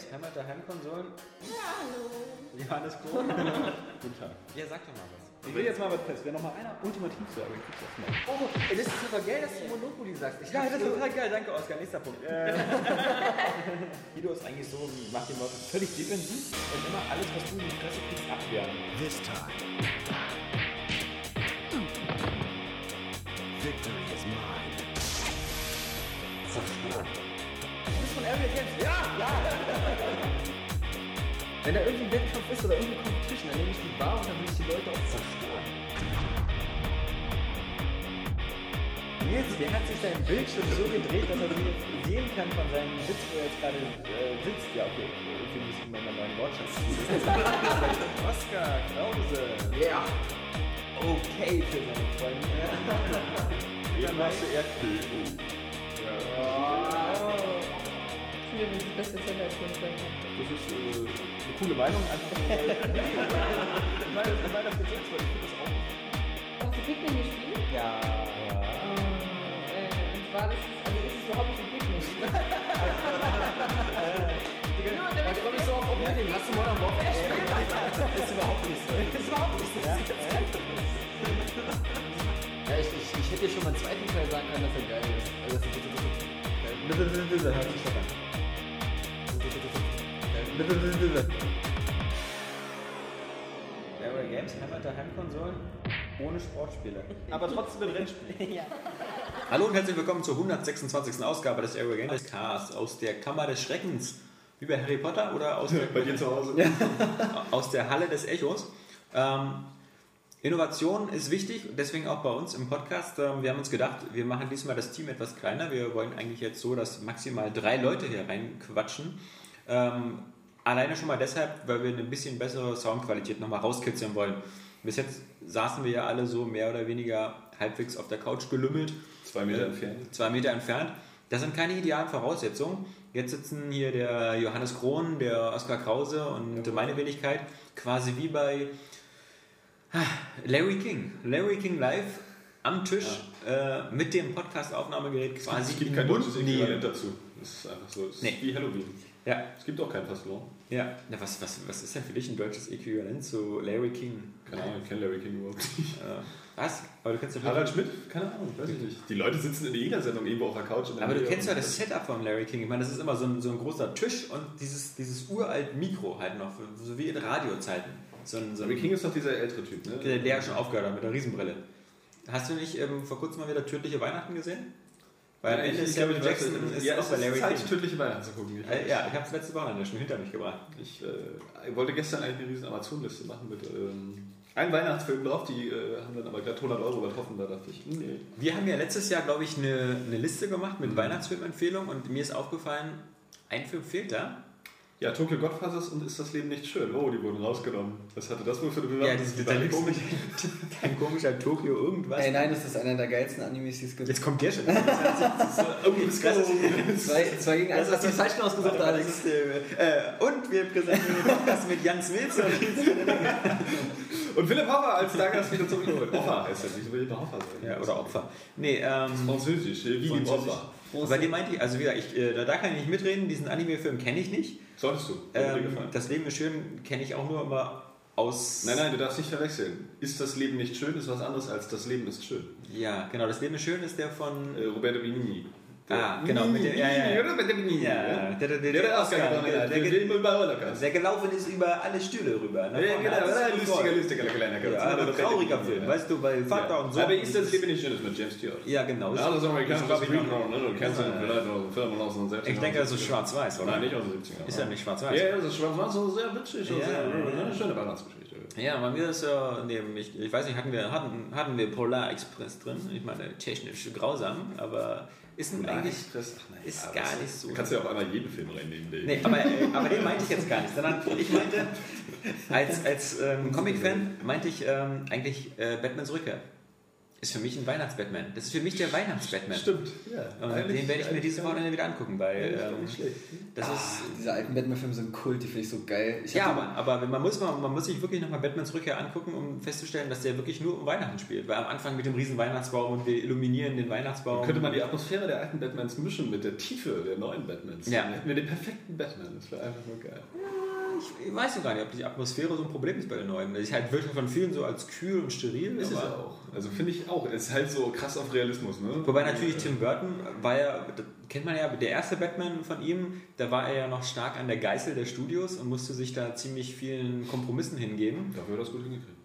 Games, Hammer der Heimkonsolen. Ja, hallo. Johannes Krohn. Guten Tag. Ja, sag doch mal was. Ich will jetzt mal was fest. Wer noch mal einer ultimativ sagen, kriegt das mal. Oh, ey, das ist super geil, dass du Monopoly sagst. Ich Ja, das ist total geil. Danke, Oskar. Nächster Punkt. Guido ist eigentlich so, macht den Leuten völlig defensiv und immer alles, was du in die Fresse kriegst, abwehren. This time. Victory is mine. Du bist von Area Games. Ja. Wenn da irgendwie ein Wettkampf ist oder irgendeine Competition, dann nehme ich die Bar und dann will ich die Leute auch zerstören. Nils, der hat sich seinen Bildschirm so gedreht, dass er sehen kann von seinem Sitz, wo er jetzt gerade äh, sitzt. Ja, okay, irgendwie muss ich mal meinen neuen Wortschatz Oskar Krause. Ja. Okay für seine Freunde. Eben machst du das beste Zelle als mein Freund. Das ist äh, eine coole Meinung. Einfach weil, ich meine, ich meine das jetzt weil ich finde das auch. Hast du Pikmin gespielt? Ja. Äh, und zwar, das ist, also ist es überhaupt nicht Pikmin. Nur damit Da komme ich so auf Oblivion. Hast du Modern Warfare gespielt? Das ist überhaupt nicht so. Das ist überhaupt nicht so. Ja, ich, ich, ich hätte dir schon mal einen zweiten Teil sagen können, dass er geil ist. Also, das ist das ist- Bitte, bitte, bitte, hört sich doch an. Area Games, Hammer der Heimkonsolen ohne Sportspiele. Aber trotzdem ein Rennspiel. Hallo und herzlich willkommen zur 126. Ausgabe des Area Games Cast aus der Kammer des Schreckens. Wie bei Harry Potter oder aus der, Bei dir zu Hause? aus der Halle des Echos. Ähm, Innovation ist wichtig, deswegen auch bei uns im Podcast. Ähm, wir haben uns gedacht, wir machen diesmal das Team etwas kleiner. Wir wollen eigentlich jetzt so, dass maximal drei Leute hier reinquatschen. Ähm, alleine schon mal deshalb, weil wir eine bisschen bessere Soundqualität nochmal rauskitzeln wollen. Bis jetzt saßen wir ja alle so mehr oder weniger halbwegs auf der Couch gelümmelt Zwei Meter entfernt. zwei Meter entfernt. Das sind keine idealen Voraussetzungen. Jetzt sitzen hier der Johannes Krohn, der Oskar Krause und meine Wenigkeit quasi wie bei ah, Larry King. Larry King live am Tisch äh, mit dem Podcast-Aufnahmegerät quasi Es gibt in kein deutsches Äquivalent dazu. Das ist einfach so. Das ist Nee. wie Halloween. Ja, Es gibt auch kein Fastlon. ja. Na, was, was, was ist denn für dich ein deutsches Äquivalent zu Larry King? Keine Ahnung, ich kenne Larry King überhaupt nicht. Was? Aber du kennst ja Harald Schmidt? Keine Ahnung, weiß ich nicht. Die Leute sitzen in jeder Sendung irgendwo auf der Couch. Aber du kennst ja das Setup von Larry King. Ich meine, das ist immer so ein, so ein großer Tisch und dieses, dieses uralt Mikro halt noch, so wie in Radiozeiten. So ein, so Larry King ist doch dieser ältere Typ, ne? der, der schon aufgehört hat mit der Riesenbrille. Hast du nicht ähm, vor kurzem mal wieder Tödliche Weihnachten gesehen? Weil Ja, Ende ist Samuel Jackson ist ja, auch bei Larry Zeit, King. tödliche Weihnachten zu gucken. Ich, Äh, ja, ich habe es letzte Wochenende schon hinter mich gebracht. ich äh, wollte gestern eigentlich eine riesen Amazon-Liste machen mit ähm, einem Weihnachtsfilm drauf. Die äh, haben dann aber glatt 100 Euro übertroffen. Da dachte ich, nee. Wir haben ja letztes Jahr, glaube ich, eine, eine Liste gemacht mit Weihnachtsfilmempfehlungen und mir ist aufgefallen, ein Film fehlt da. Ja, Tokyo Godfathers und Ist das Leben nicht schön? Oh, die wurden rausgenommen. Was hatte das wohl für eine Bewertung? Ja, dieses Total komisch. Kein komischer Tokio irgendwas. Ey, nein, das ist einer der geilsten Animes, die es gibt. Jetzt kommt der schon. Oh, du bist gerade Zwei, zwei gegen eins. Das Hast du die falschen ausgesucht, Das Alex? ist, äh, und wir präsentieren den Podcast mit Jans Milzer. Und Philipp Hoffer als Stargast wieder zurückgeholt. Hoffer heißt er, wieso will ich mal Hoffer sagen? Ja, oder Opfer. Nee, ähm, Französisch, äh, wie Französisch. Opfer. bei dem meinte ich, also wieder, ich, äh, da, da kann ich nicht mitreden, diesen Anime-Film kenne ich nicht. Solltest du, Ähm, das Leben ist schön kenne ich auch nur immer aus... Nein, nein, du darfst nicht verwechseln. Ist das Leben nicht schön, ist was anderes als das Leben ist schön. Ja, genau, das Leben ist schön ist der von... Äh, Roberto Benigni. Ah, genau, mit der- ja, ja, ja. Roberto Benigni. Ja, ja. der- der- der- der, gewonnen der- der- Der. Der gelaufen ist über alle Stühle rüber. nach Ja, genau, es ja, gut lustiger, lustiger kleiner Ja, aber trauriger Film, weißt du, weil Vater und Sohn... Aber ist das Leben nicht schön, ist mit James Stewart. Ja, genau. Ja, das amerikanische glaub ich, Screen noch- ne? Du kennst ihn vielleicht aus den Filmen aus den 70ern. Ich denke, das ist schwarz-weiß, oder? Nein, nicht aus den 70ern. Ist ja nicht schwarz-weiß. Ja, ja, das ist schwarz-weiß und sehr witzig. und Ja, ja. Eine schöne Weihnachtsgeschichte. Ja, bei mir ist ja, nee, ich, ich weiß nicht, hatten wir, hatten, hatten wir Polar Express drin? Ich meine, technisch grausam, aber ist ein eigentlich. Express, ach nein, ist gar nicht so. Du kannst ja auf einmal jeden Film reinnehmen, den. Nee, aber, äh, aber den meinte ich jetzt gar nicht, sondern ich meinte, als, als ähm, Comic-Fan meinte ich ähm, eigentlich äh, Batmans Rückkehr. Ist für mich ein Weihnachts-Batman. Das ist für mich der Weihnachts-Batman. Stimmt, ja. Und den werde ich mir dieses Wochenende wieder angucken, weil ähm, das ist. Diese alten Batman-Filme sind Kult, die finde ich so geil. Ich Ja, aber, aber man, muss mal, man muss sich wirklich nochmal Batmans Rückkehr angucken, um festzustellen, dass der wirklich nur um Weihnachten spielt. Weil am Anfang mit dem riesen Weihnachtsbaum und wir illuminieren den Weihnachtsbaum. Könnte man die Atmosphäre der alten Batmans mischen mit der Tiefe der neuen Batmans. Ja. Dann hätten wir den perfekten Batman. Das wäre einfach nur geil. Ich weiß noch gar nicht, ob die Atmosphäre so ein Problem ist bei den neuen. Es halt wird von vielen so als kühl und steril. Ist es aber- auch. Also finde ich auch. Es ist halt so krass auf Realismus. Ne? Wobei natürlich Tim Burton war ja, kennt man ja, der erste Batman von ihm, da war er ja noch stark an der Geißel der Studios und musste sich da ziemlich vielen Kompromissen hingeben. Dafür hat er das gut hingekriegt.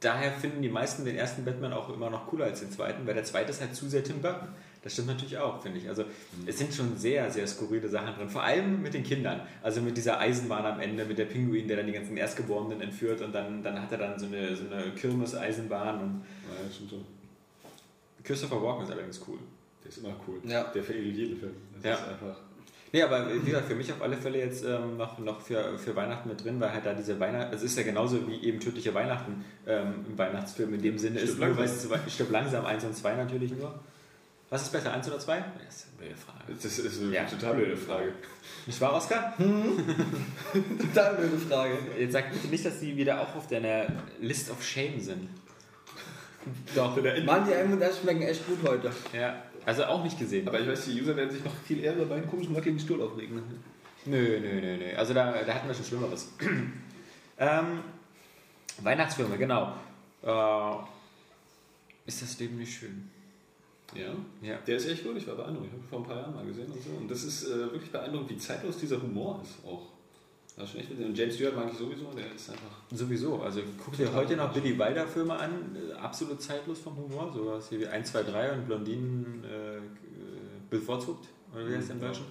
Daher finden die meisten den ersten Batman auch immer noch cooler als den zweiten, weil der zweite ist halt zu sehr Tim Burton. Das stimmt natürlich auch, finde ich. Also es sind schon sehr, sehr skurrile Sachen drin. Vor allem mit den Kindern. Also mit dieser Eisenbahn am Ende, mit der Pinguin, der dann die ganzen Erstgeborenen entführt und dann, dann hat er dann so eine, so eine Kirmes-Eisenbahn und Ja, das stimmt schon. Christopher Walken ist allerdings cool. Der ist immer cool. Ja. Der veredelt jeden Film. Das Ja. ist einfach. Nee, aber wie gesagt, für mich auf alle Fälle jetzt ähm, noch, noch für, für Weihnachten mit drin, weil halt da diese Weihnachten, es ist ja genauso wie eben tödliche Weihnachten ähm, im Weihnachtsfilm in dem Sinne Stirb ist, nur weil langsam. es zu weit- stirb langsam, 1 und 2 natürlich nur. Was ist besser, 1 oder 2? Das ist eine blöde Frage. Das ist eine Ja. total blöde Frage. Nicht wahr, Oskar? Total blöde Frage. Jetzt sag bitte nicht, dass die wieder auch auf deiner List of Shame sind. Doch. Mann, die M und S schmecken echt gut heute. Ja, also auch nicht gesehen. Aber ich weiß, die User werden sich noch viel eher über meinen komischen wackeligen Stuhl aufregen. Nö, nö, nö, nö. Also da, da hatten wir schon Schlimmeres. ähm, Weihnachtsfilme, genau. Äh, ist das Leben nicht schön? Ja. Ja. Der ist echt gut, ich war beeindruckt. Ich habe ihn vor ein paar Jahren mal gesehen und so. Und das ist äh, wirklich beeindruckend, wie zeitlos dieser Humor ist auch. Das ist schon echt und James Stewart mag ich sowieso, der ist einfach. Sowieso. Also guck dir heute noch Billy Wilder Filme an, äh, absolut zeitlos vom Humor, sowas hier wie 1, 2, 3 und Blondinen äh, äh, bevorzugt, oder wie heißt der im Deutschen?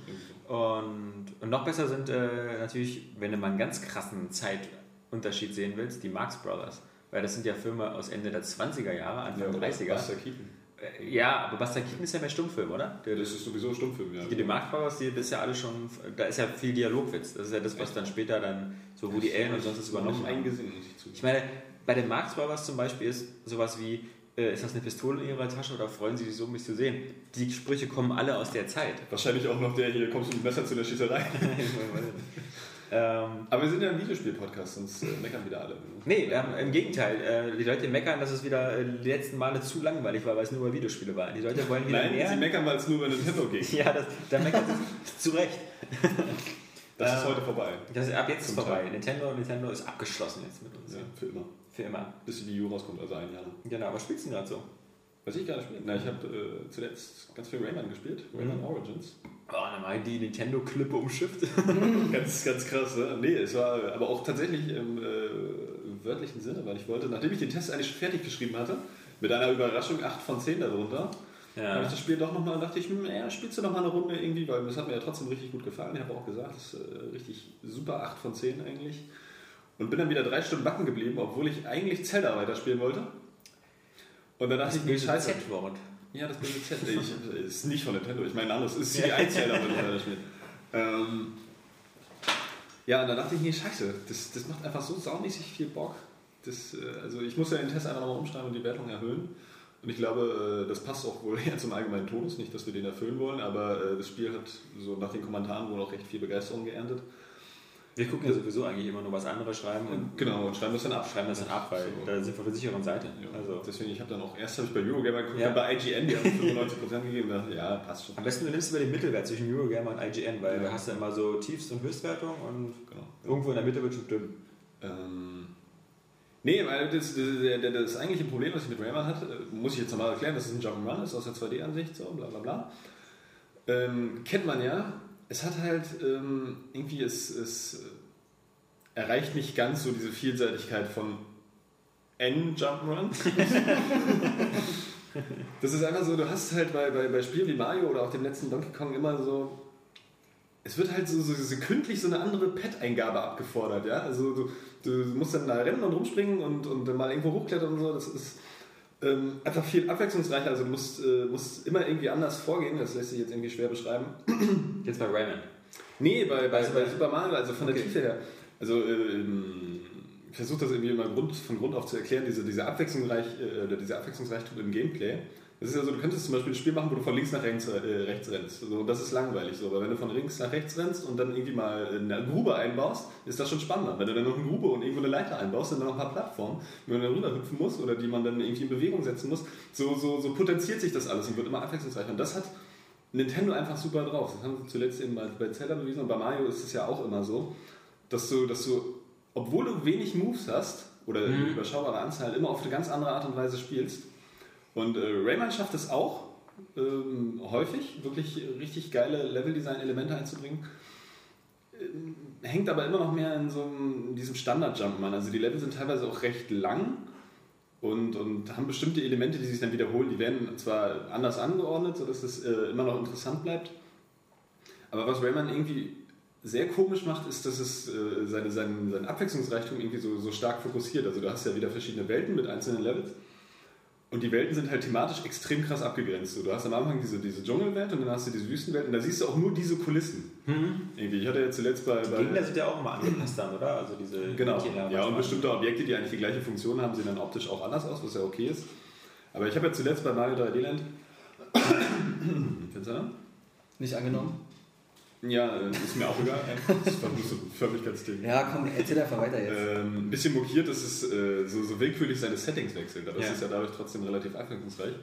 Und, und noch besser sind äh, natürlich, wenn du mal einen ganz krassen Zeitunterschied sehen willst, die Marx Brothers. Weil das sind ja Filme aus Ende der 20er Jahre, Anfang Ja, 30er. Buster Keaton. Äh, Ja, aber Buster Keaton ist ja mehr Stummfilm, oder? Der, Das ist sowieso ein Stummfilm, ja. die, Brothers, die, das ist ja alles schon, da ist ja viel Dialogwitz. Das ist ja das, was dann später dann so Woody Allen und sonst was übernommen haben. eingesehen, ich. Ich meine, bei den Marx Brothers zum Beispiel ist sowas wie, äh, ist das eine Pistole in Ihrer Tasche oder freuen Sie sich so, mich zu sehen? Die Sprüche kommen alle aus der Zeit. Wahrscheinlich auch noch der hier, kommst du mit Messer zu der Schießerei. ähm, Aber wir sind ja ein Videospiel-Podcast, sonst äh, meckern wieder alle. nee, ähm, im Gegenteil. Äh, die Leute meckern, dass es wieder äh, die letzten Male zu langweilig war, weil es nur über Videospiele war. Die Leute wollen wieder Nein, mehr. sie meckern, weil es nur über Nintendo geht. ja, das, da meckern sie zu Recht. Das ist Ähm, heute vorbei. Das ist ab jetzt ist vorbei. Teil. Nintendo, Nintendo ist abgeschlossen jetzt mit uns. Ja, für immer. Für immer. Bis die Wii rauskommt, also ein Jahr. Genau, aber spielst du gerade so? Was ich gerade spiele? Na, ich habe äh, zuletzt ganz viel Rayman gespielt. Mhm. Rayman Origins. Oh, dann mal die Nintendo-Klippe umschifft. ganz, ganz krass, ne? Nee, es war aber auch tatsächlich im äh, wörtlichen Sinne, weil ich wollte, nachdem ich den Test eigentlich fertig geschrieben hatte, mit einer Überraschung 8 von 10 darunter, habe ich das Spiel doch nochmal, dachte ich, hm, ja, spielst du noch mal eine Runde irgendwie, weil das hat mir ja trotzdem richtig gut gefallen. Ich habe auch gesagt, das ist äh, richtig super 8 von 10 eigentlich. Und bin dann wieder drei Stunden backen geblieben, obwohl ich eigentlich Zelda weiterspielen wollte. Und dann dachte Das ich mir, scheiße. Z-Wort. Ja, das böse Z. Ich, ist nicht von Nintendo, ich meine anderes. Ist CD1 Zelda, wenn ich weiterspiele. Ähm, ja, und dann dachte ich mir, scheiße, das, das macht einfach so saumäßig viel Bock. Das, äh, also ich muss ja den Test einfach nochmal umschreiben und die Wertung erhöhen. Und ich glaube, äh, das passt auch wohl eher zum allgemeinen Tonus, nicht, dass wir den erfüllen wollen, aber äh, das Spiel hat so nach den Kommentaren wohl auch recht viel Begeisterung geerntet. Wir gucken ja sowieso eigentlich immer nur, was andere schreiben und Genau, und schreiben das dann ab. schreiben das dann ab, weil So. da sind wir auf der sicheren Seite. Ja, Also, Deswegen, ich habe dann auch, erst habe ich bei Eurogamer geguckt, Ja. dann bei IGN, die haben 95% gegeben. Da dachte Ja, passt schon. am besten du nimmst über den Mittelwert zwischen Eurogamer und IGN, weil da hast du immer so Tiefst- und Höchstwertung und Genau. irgendwo in der Mitte wird schon stimmen. Ähm, nee, weil das, das, das, das eigentliche Problem, was ich mit Rayman hatte, äh, muss ich jetzt nochmal erklären, dass es ein Jump'n'Run ist aus der 2D-Ansicht, so bla bla bla. Ähm, kennt man ja. Es hat halt ähm, irgendwie, es, es äh, erreicht nicht ganz so diese Vielseitigkeit von N-Jump'n'Run. das ist einfach so, du hast halt bei, bei, bei Spielen wie Mario oder auch dem letzten Donkey Kong immer so es wird halt so, so sekündlich so eine andere Pad-Eingabe abgefordert, ja. Also du, du musst dann da rennen und rumspringen und, und dann mal irgendwo hochklettern und so. Das ist ähm, einfach viel abwechslungsreicher. Also du musst, äh, musst immer irgendwie anders vorgehen. Das lässt sich jetzt irgendwie schwer beschreiben. Jetzt bei Rayman. Nee, bei, bei, bei Super Mario, also von der Okay. Tiefe her. Also ähm, versuche das irgendwie immer Grund, von Grund auf zu erklären, diese, diese, Abwechslungsreich, äh, diese Abwechslungsreichtum im Gameplay. Das ist ja so, du könntest zum Beispiel ein Spiel machen, wo du von links nach rechts, äh, rechts rennst. So, das ist langweilig so. Aber wenn du von links nach rechts rennst und dann irgendwie mal eine Grube einbaust, ist das schon spannender. Wenn du dann noch eine Grube und irgendwo eine Leiter einbaust, dann noch ein paar Plattformen, wo man dann rüberhüpfen muss oder die man dann irgendwie in Bewegung setzen muss, so, so, so potenziert sich das alles und wird immer abwechslungsreicher. Und das hat Nintendo einfach super drauf. Das haben sie zuletzt eben bei, bei Zelda bewiesen und bei Mario ist es ja auch immer so, dass du, dass du, obwohl du wenig Moves hast oder mhm. eine überschaubare Anzahl, immer auf eine ganz andere Art und Weise spielst. Und äh, Rayman schafft es auch ähm, häufig, wirklich richtig geile Leveldesign-Elemente einzubringen. Ähm, hängt aber immer noch mehr in so einem, in diesem Standard-Jumpman. Also die Level sind teilweise auch recht lang und, und haben bestimmte Elemente, die sich dann wiederholen. Die werden zwar anders angeordnet, sodass es äh, immer noch interessant bleibt. Aber was Rayman irgendwie sehr komisch macht, ist, dass es äh, seine, seinen, seinen Abwechslungsreichtum irgendwie so, so stark fokussiert. Also du hast ja wieder verschiedene Welten mit einzelnen Levels. Und die Welten sind halt thematisch extrem krass abgegrenzt. Du hast am Anfang diese, diese Dschungelwelt und dann hast du diese Wüstenwelt und da siehst du auch nur diese Kulissen. Mhm. Irgendwie. Ich hatte ja zuletzt bei. Die Gegner sind ja auch immer angepasst dann, oder? Also diese genau. Ja, und bestimmte Objekte, die eigentlich die gleiche Funktion haben, sehen dann optisch auch anders aus, was ja okay ist. Aber ich habe ja zuletzt bei Mario 3D Land. Nicht angenommen? Ja, äh, ist mir auch egal. Das so ein Förmlichkeitsding. Ja, komm, erzähl einfach weiter jetzt. Ähm, ein bisschen mokiert, dass es äh, so, so, willkürlich seine Settings wechselt. Aber ja. es ist ja dadurch trotzdem relativ abwechslungsreich.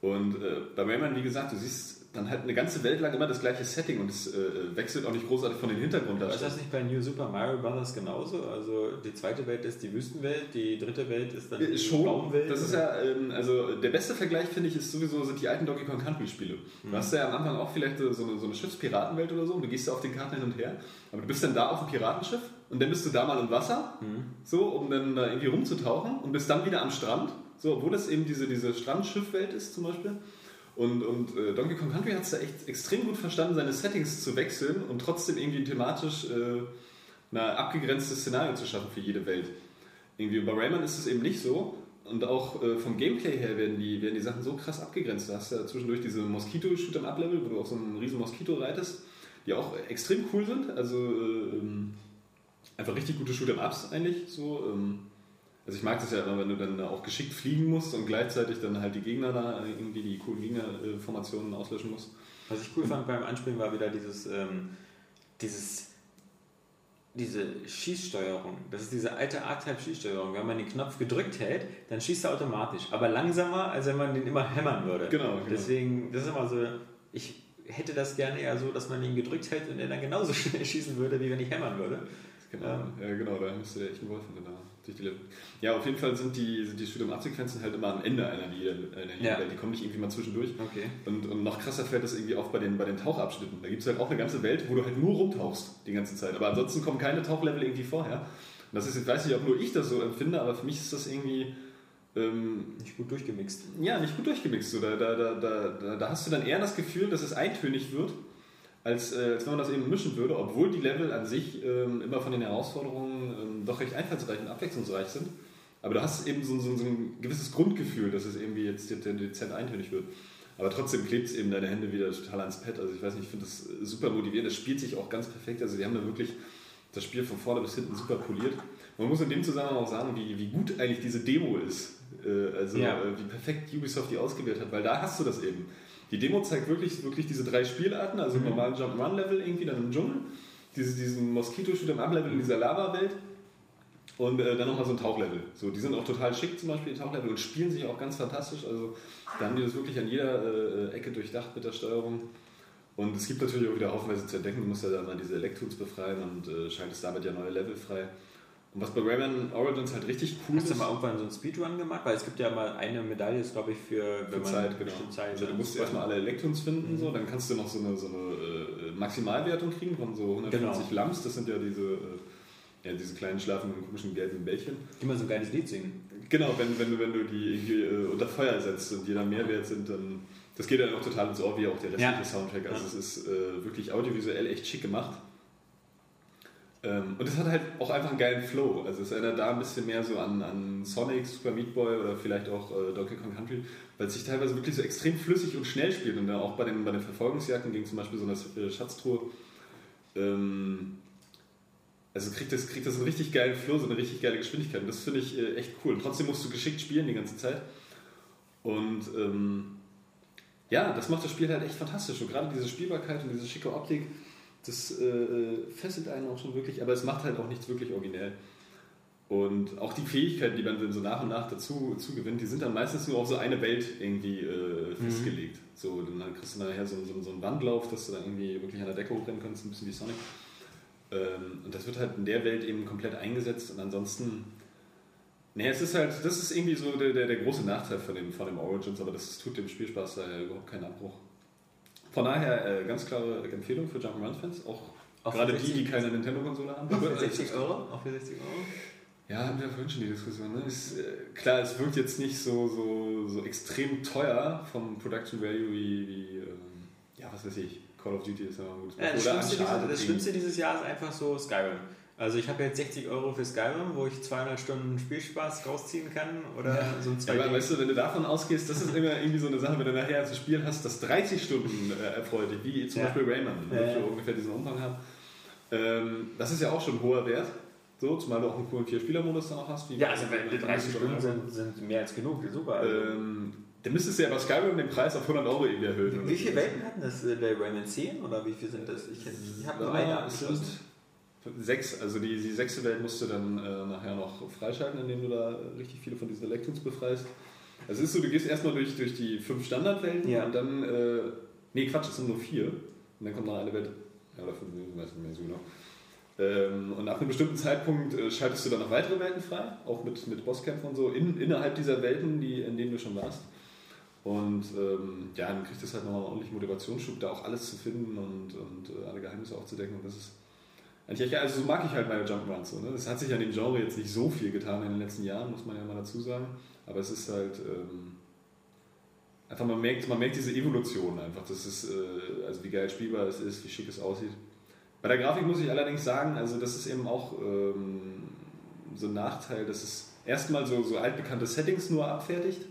Und äh, bei Rayman, wie gesagt, du siehst dann halt eine ganze Welt lang immer das gleiche Setting und es äh, wechselt auch nicht großartig von den Hintergrunddarstellungen. Ist das nicht bei New Super Mario Bros. genauso? Also die zweite Welt ist die Wüstenwelt, die dritte Welt ist dann die Schon, Baumwelt? Das ist ja, ähm, also der beste Vergleich finde ich ist sowieso sind die alten Donkey Kong Country Spiele. Mhm. Du hast ja am Anfang auch vielleicht so eine, so eine Schiffspiratenwelt oder so und du gehst ja auf den Karten hin und her, aber du bist dann da auf dem Piratenschiff und dann bist du da mal im Wasser, mhm. so, um dann da irgendwie rumzutauchen und bist dann wieder am Strand, so, obwohl das eben diese, diese Strandschiffwelt ist zum Beispiel. Und, und äh, Donkey Kong Country hat es da echt extrem gut verstanden, seine Settings zu wechseln und trotzdem irgendwie thematisch äh, ein abgegrenztes Szenario zu schaffen für jede Welt. Irgendwie bei Rayman ist es eben nicht so. Und auch äh, vom Gameplay her werden die, werden die Sachen so krass abgegrenzt. Du hast ja zwischendurch diese Moskito-Shoot'em-Up-Level, wo du auf so einem riesen Moskito reitest, die auch extrem cool sind. Also äh, ähm, einfach richtig gute Shoot'em-Ups eigentlich. So, ähm, also ich mag das ja immer, wenn du dann auch geschickt fliegen musst und gleichzeitig dann halt die Gegner da irgendwie die coolen Gegnerformationen auslöschen musst. Was ich cool fand beim Anspielen war wieder dieses, ähm, dieses diese Schießsteuerung. Das ist diese alte A-Type-Schießsteuerung. Wenn man den Knopf gedrückt hält, dann schießt er automatisch. Aber langsamer, als wenn man den immer hämmern würde. Genau. genau. Deswegen, das ist immer so, ich hätte das gerne eher so, dass man ihn gedrückt hält und er dann genauso schnell schießen würde, wie wenn ich hämmern würde. Genau, ähm, ja, genau da müsste der echt ein Wolf da durch die Ja, auf jeden Fall sind die, sind die Shoot'em-Up-Sequenzen halt immer am Ende einer jeder, einer ja. Die kommen nicht irgendwie mal zwischendurch. Okay. Und, und noch krasser fällt das irgendwie auf bei den, bei den Tauchabschnitten. Da gibt es halt auch eine ganze Welt, wo du halt nur rumtauchst die ganze Zeit. Aber ansonsten kommen keine Tauchlevel irgendwie vorher. Und das ist, ich weiß nicht, ob nur ich das so empfinde, aber für mich ist das irgendwie. Ähm, nicht gut durchgemixt. Ja, nicht gut durchgemixt. So, da, da, da, da, da hast du dann eher das Gefühl, dass es eintönig wird als, äh, als wenn man das eben mischen würde, obwohl die Level an sich ähm, immer von den Herausforderungen ähm, doch recht einfallsreich und abwechslungsreich sind. Aber du hast eben so, so, so ein gewisses Grundgefühl, dass es irgendwie jetzt dezent eintönig wird. Aber trotzdem klebt es eben deine Hände wieder total ans Pad. Also ich weiß nicht, ich finde das super motivierend. Das spielt sich auch ganz perfekt. Also die haben da wirklich das Spiel von vorne bis hinten super poliert. Man muss in dem Zusammenhang auch sagen, wie, wie gut eigentlich diese Demo ist. Äh, also ja. äh, wie perfekt Ubisoft die ausgewählt hat, weil da hast du das eben. Die Demo zeigt wirklich, wirklich diese drei Spielarten, also mhm. normalen Jump-Run-Level irgendwie dann im Dschungel, diese, diesen Moskito-Shoot'em-Up-Level in dieser Lava-Welt und äh, dann nochmal so ein Tauchlevel. So, die sind auch total schick zum Beispiel, die Tauchlevel, und spielen sich auch ganz fantastisch. Also da haben die das wirklich an jeder äh, Ecke durchdacht mit der Steuerung. Und es gibt natürlich auch wieder haufenweise zu entdecken. Du musst ja dann mal diese Elektrons befreien und äh, schaltest damit ja neue Level frei. Und was bei Rayman Origins halt richtig cool Hast ist. Hast du mal irgendwann so einen Speedrun gemacht? Weil es gibt ja mal eine Medaille, ist glaube ich für, wenn für Zeit, genau. Zeit. Also du musst erstmal alle Elektrons finden, mhm. so, dann kannst du noch so eine, so eine äh, Maximalwertung kriegen von so 150 genau. Lams. Das sind ja diese, äh, ja, diese kleinen schlafenden, komischen gelben Bällchen. Die mal so ein geiles Lied singen. Genau, wenn, wenn, du, wenn du die irgendwie äh, unter Feuer setzt und die dann mehr wert sind, dann. Das geht dann auch total ins Ohr, wie auch der restliche ja. Soundtrack. Also ja. es ist äh, wirklich audiovisuell echt schick gemacht. Ähm, und es hat halt auch einfach einen geilen Flow. Also es erinnert da ein bisschen mehr so an, an Sonic, Super Meat Boy oder vielleicht auch äh, Donkey Kong Country, weil es sich teilweise wirklich so extrem flüssig und schnell spielt. Und dann auch bei den, bei den Verfolgungsjagden gegen zum Beispiel so eine äh, Schatztruhe. Ähm, also kriegt das, kriegt das einen richtig geilen Flow, so eine richtig geile Geschwindigkeit. Und das finde ich äh, echt cool. Und trotzdem musst du geschickt spielen die ganze Zeit. Und ähm, ja, das macht das Spiel halt echt fantastisch. Und gerade diese Spielbarkeit und diese schicke Optik, das äh, fesselt einen auch schon wirklich, aber es macht halt auch nichts wirklich originell. Und auch die Fähigkeiten, die man dann so nach und nach dazu, dazu gewinnt, die sind dann meistens nur auf so eine Welt irgendwie äh, festgelegt. So, dann kriegst du nachher so, so, so einen Wandlauf, dass du dann irgendwie wirklich an der Decke hochrennen kannst, ein bisschen wie Sonic. Ähm, und das wird halt in der Welt eben komplett eingesetzt und ansonsten, nee, es ist halt, das ist irgendwie so der, der, der große Nachteil von dem, von dem Origins, aber das tut dem Spielspaß daher überhaupt keinen Abbruch. Von daher äh, ganz klare Empfehlung für Jump'n'Run-Fans, auch, Auch gerade die, die 60 keine Nintendo-Konsole haben. Auch für 60 Euro? Auch für 60 Euro? Ja, haben wir vorhin schon die Diskussion. Ne? Ist, äh, klar, es wirkt jetzt nicht so, so, so extrem teuer vom Production Value wie, wie ähm, ja, was weiß ich, Call of Duty ist ja ein gutes Ja, das, Oder Schlimmste dieses, das Schlimmste dieses Jahr ist einfach so Skyrim. Also ich habe jetzt 60 Euro für Skyrim, wo ich 200 Stunden Spielspaß rausziehen kann oder so ein Ja, 2D. aber weißt du, wenn du davon ausgehst, das ist immer irgendwie so eine Sache, wenn du nachher ein Spiel hast, das 30 Stunden äh, erfreut dich, wie zum Ja. Beispiel Rayman, Ja, ja, ja. ungefähr diesen Umfang hat. Ähm, das ist ja auch schon ein hoher Wert, so, zumal du auch einen coolen Vier-Spieler-Modus dann auch hast. Ja, also wenn die 30 Stunden sind, sind mehr als genug, super. Also. Ähm, dann müsstest du ja bei Skyrim den Preis auf 100 Euro irgendwie erhöhen. wie viele Welten hatten das äh, bei Rayman 10 oder wie viele sind das? Ich, ich habe nur eine Ja, es sind. Sechs, also die, die sechste Welt musst du dann äh, nachher noch freischalten, indem du da richtig viele von diesen Elektrons befreist. Also es ist so, du gehst erstmal durch, durch die fünf Standardwelten Ja. und dann, äh, nee Quatsch, es sind nur vier. Und dann kommt noch eine Welt, ja oder fünf, ich weiß nicht mehr so genau. Ähm, und ab einem bestimmten Zeitpunkt äh, schaltest du dann noch weitere Welten frei, auch mit, mit Bosskämpfen und so, in, innerhalb dieser Welten, die, in denen du schon warst. Und ähm, ja, dann kriegst du halt nochmal einen ordentlichen Motivationsschub, da auch alles zu finden und, und äh, alle Geheimnisse aufzudecken. Und das ist eigentlich. Also so mag ich halt meine Jump'n'Runs. So, ne? Es hat sich an dem Genre jetzt nicht so viel getan in den letzten Jahren, muss man ja mal dazu sagen. Aber es ist halt ähm, einfach, man merkt, man merkt diese Evolution einfach. Das ist, äh, also wie geil spielbar es ist, wie schick es aussieht. Bei der Grafik muss ich allerdings sagen, also das ist eben auch ähm, so ein Nachteil, dass es erstmal so, so altbekannte Settings nur abfertigt.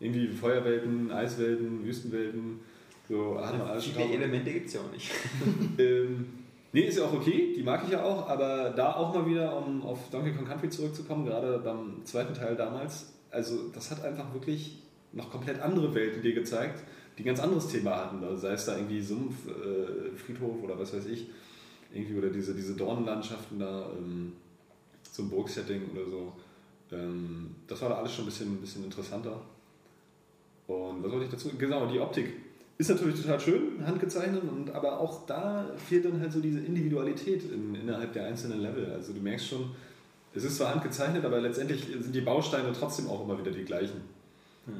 Irgendwie Feuerwelten, Eiswelten, Wüstenwelten. So schon Viele. Elemente gibt es ja auch nicht. Ähm, nee, ist ja auch okay, die mag ich ja auch, aber da auch mal wieder, um auf Donkey Kong Country zurückzukommen, gerade beim zweiten Teil damals, also das hat einfach wirklich noch komplett andere Welten dir gezeigt, die ein ganz anderes Thema hatten. Also sei es da irgendwie Sumpf, äh, Friedhof oder was weiß ich, irgendwie oder diese, diese Dornenlandschaften da, ähm, so ein Burgsetting oder so. Ähm, das war da alles schon ein bisschen, ein bisschen interessanter. Und was wollte ich dazu? Genau, die Optik ist natürlich total schön, handgezeichnet, und, aber auch da fehlt dann halt so diese Individualität in, innerhalb der einzelnen Level. Also du merkst schon, es ist zwar handgezeichnet, aber letztendlich sind die Bausteine trotzdem auch immer wieder die gleichen.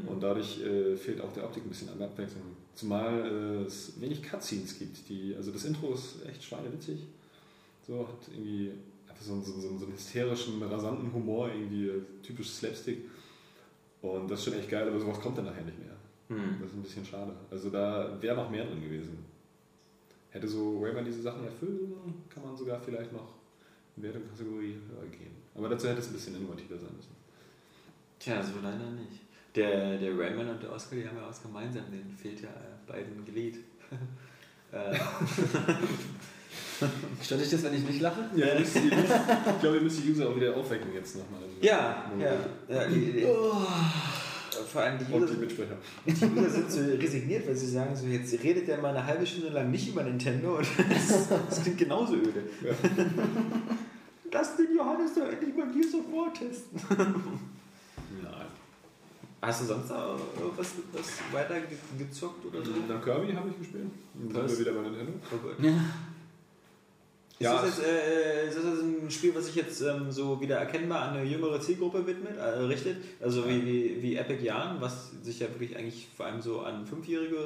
Und dadurch äh, fehlt auch der Optik ein bisschen an Abwechslung. Zumal äh, es wenig Cutscenes gibt. Die, also das Intro ist echt schweinewitzig. So, hat irgendwie einfach so, einen- so, so, so einen hysterischen, rasanten Humor, irgendwie äh, typisch Slapstick. Und das ist schon echt geil, aber sowas kommt dann nachher nicht mehr. Hm. Das ist ein bisschen schade. Also da wäre noch mehr drin gewesen. Hätte so Rayman diese Sachen erfüllen, kann man sogar vielleicht noch in Wertungskategorie höher gehen. Aber dazu hätte es ein bisschen innovativer sein müssen. Tja, so leider nicht. Der, der Rayman und der Oscar, die haben ja was gemeinsam, denen fehlt ja äh, beiden Glied. äh, Stört dich das, wenn ich nicht lache? Ja, ihr müsst die, ich glaube, ihr müsst die User auch wieder aufwecken jetzt nochmal. ja, ja. ja die, die, Vor allem die Und die Mitspieler. die User sind so resigniert, weil sie sagen, so jetzt redet der mal eine halbe Stunde lang nicht über Nintendo und das, das klingt genauso öde. Ja. Lass den Johannes doch endlich mal Gears of War testen. Nein. Hast du sonst noch was, was weiter ge- gezockt oder so? Na, Kirby habe ich gespielt. Dann sind wir wieder bei Nintendo. Gott. Ja, ist, das jetzt, äh, ist das ein Spiel, was sich jetzt ähm, so wieder erkennbar an eine jüngere Zielgruppe widmet, äh, richtet? Also wie, wie, wie Epic Yarn, was sich ja wirklich eigentlich vor allem so an Fünfjährige.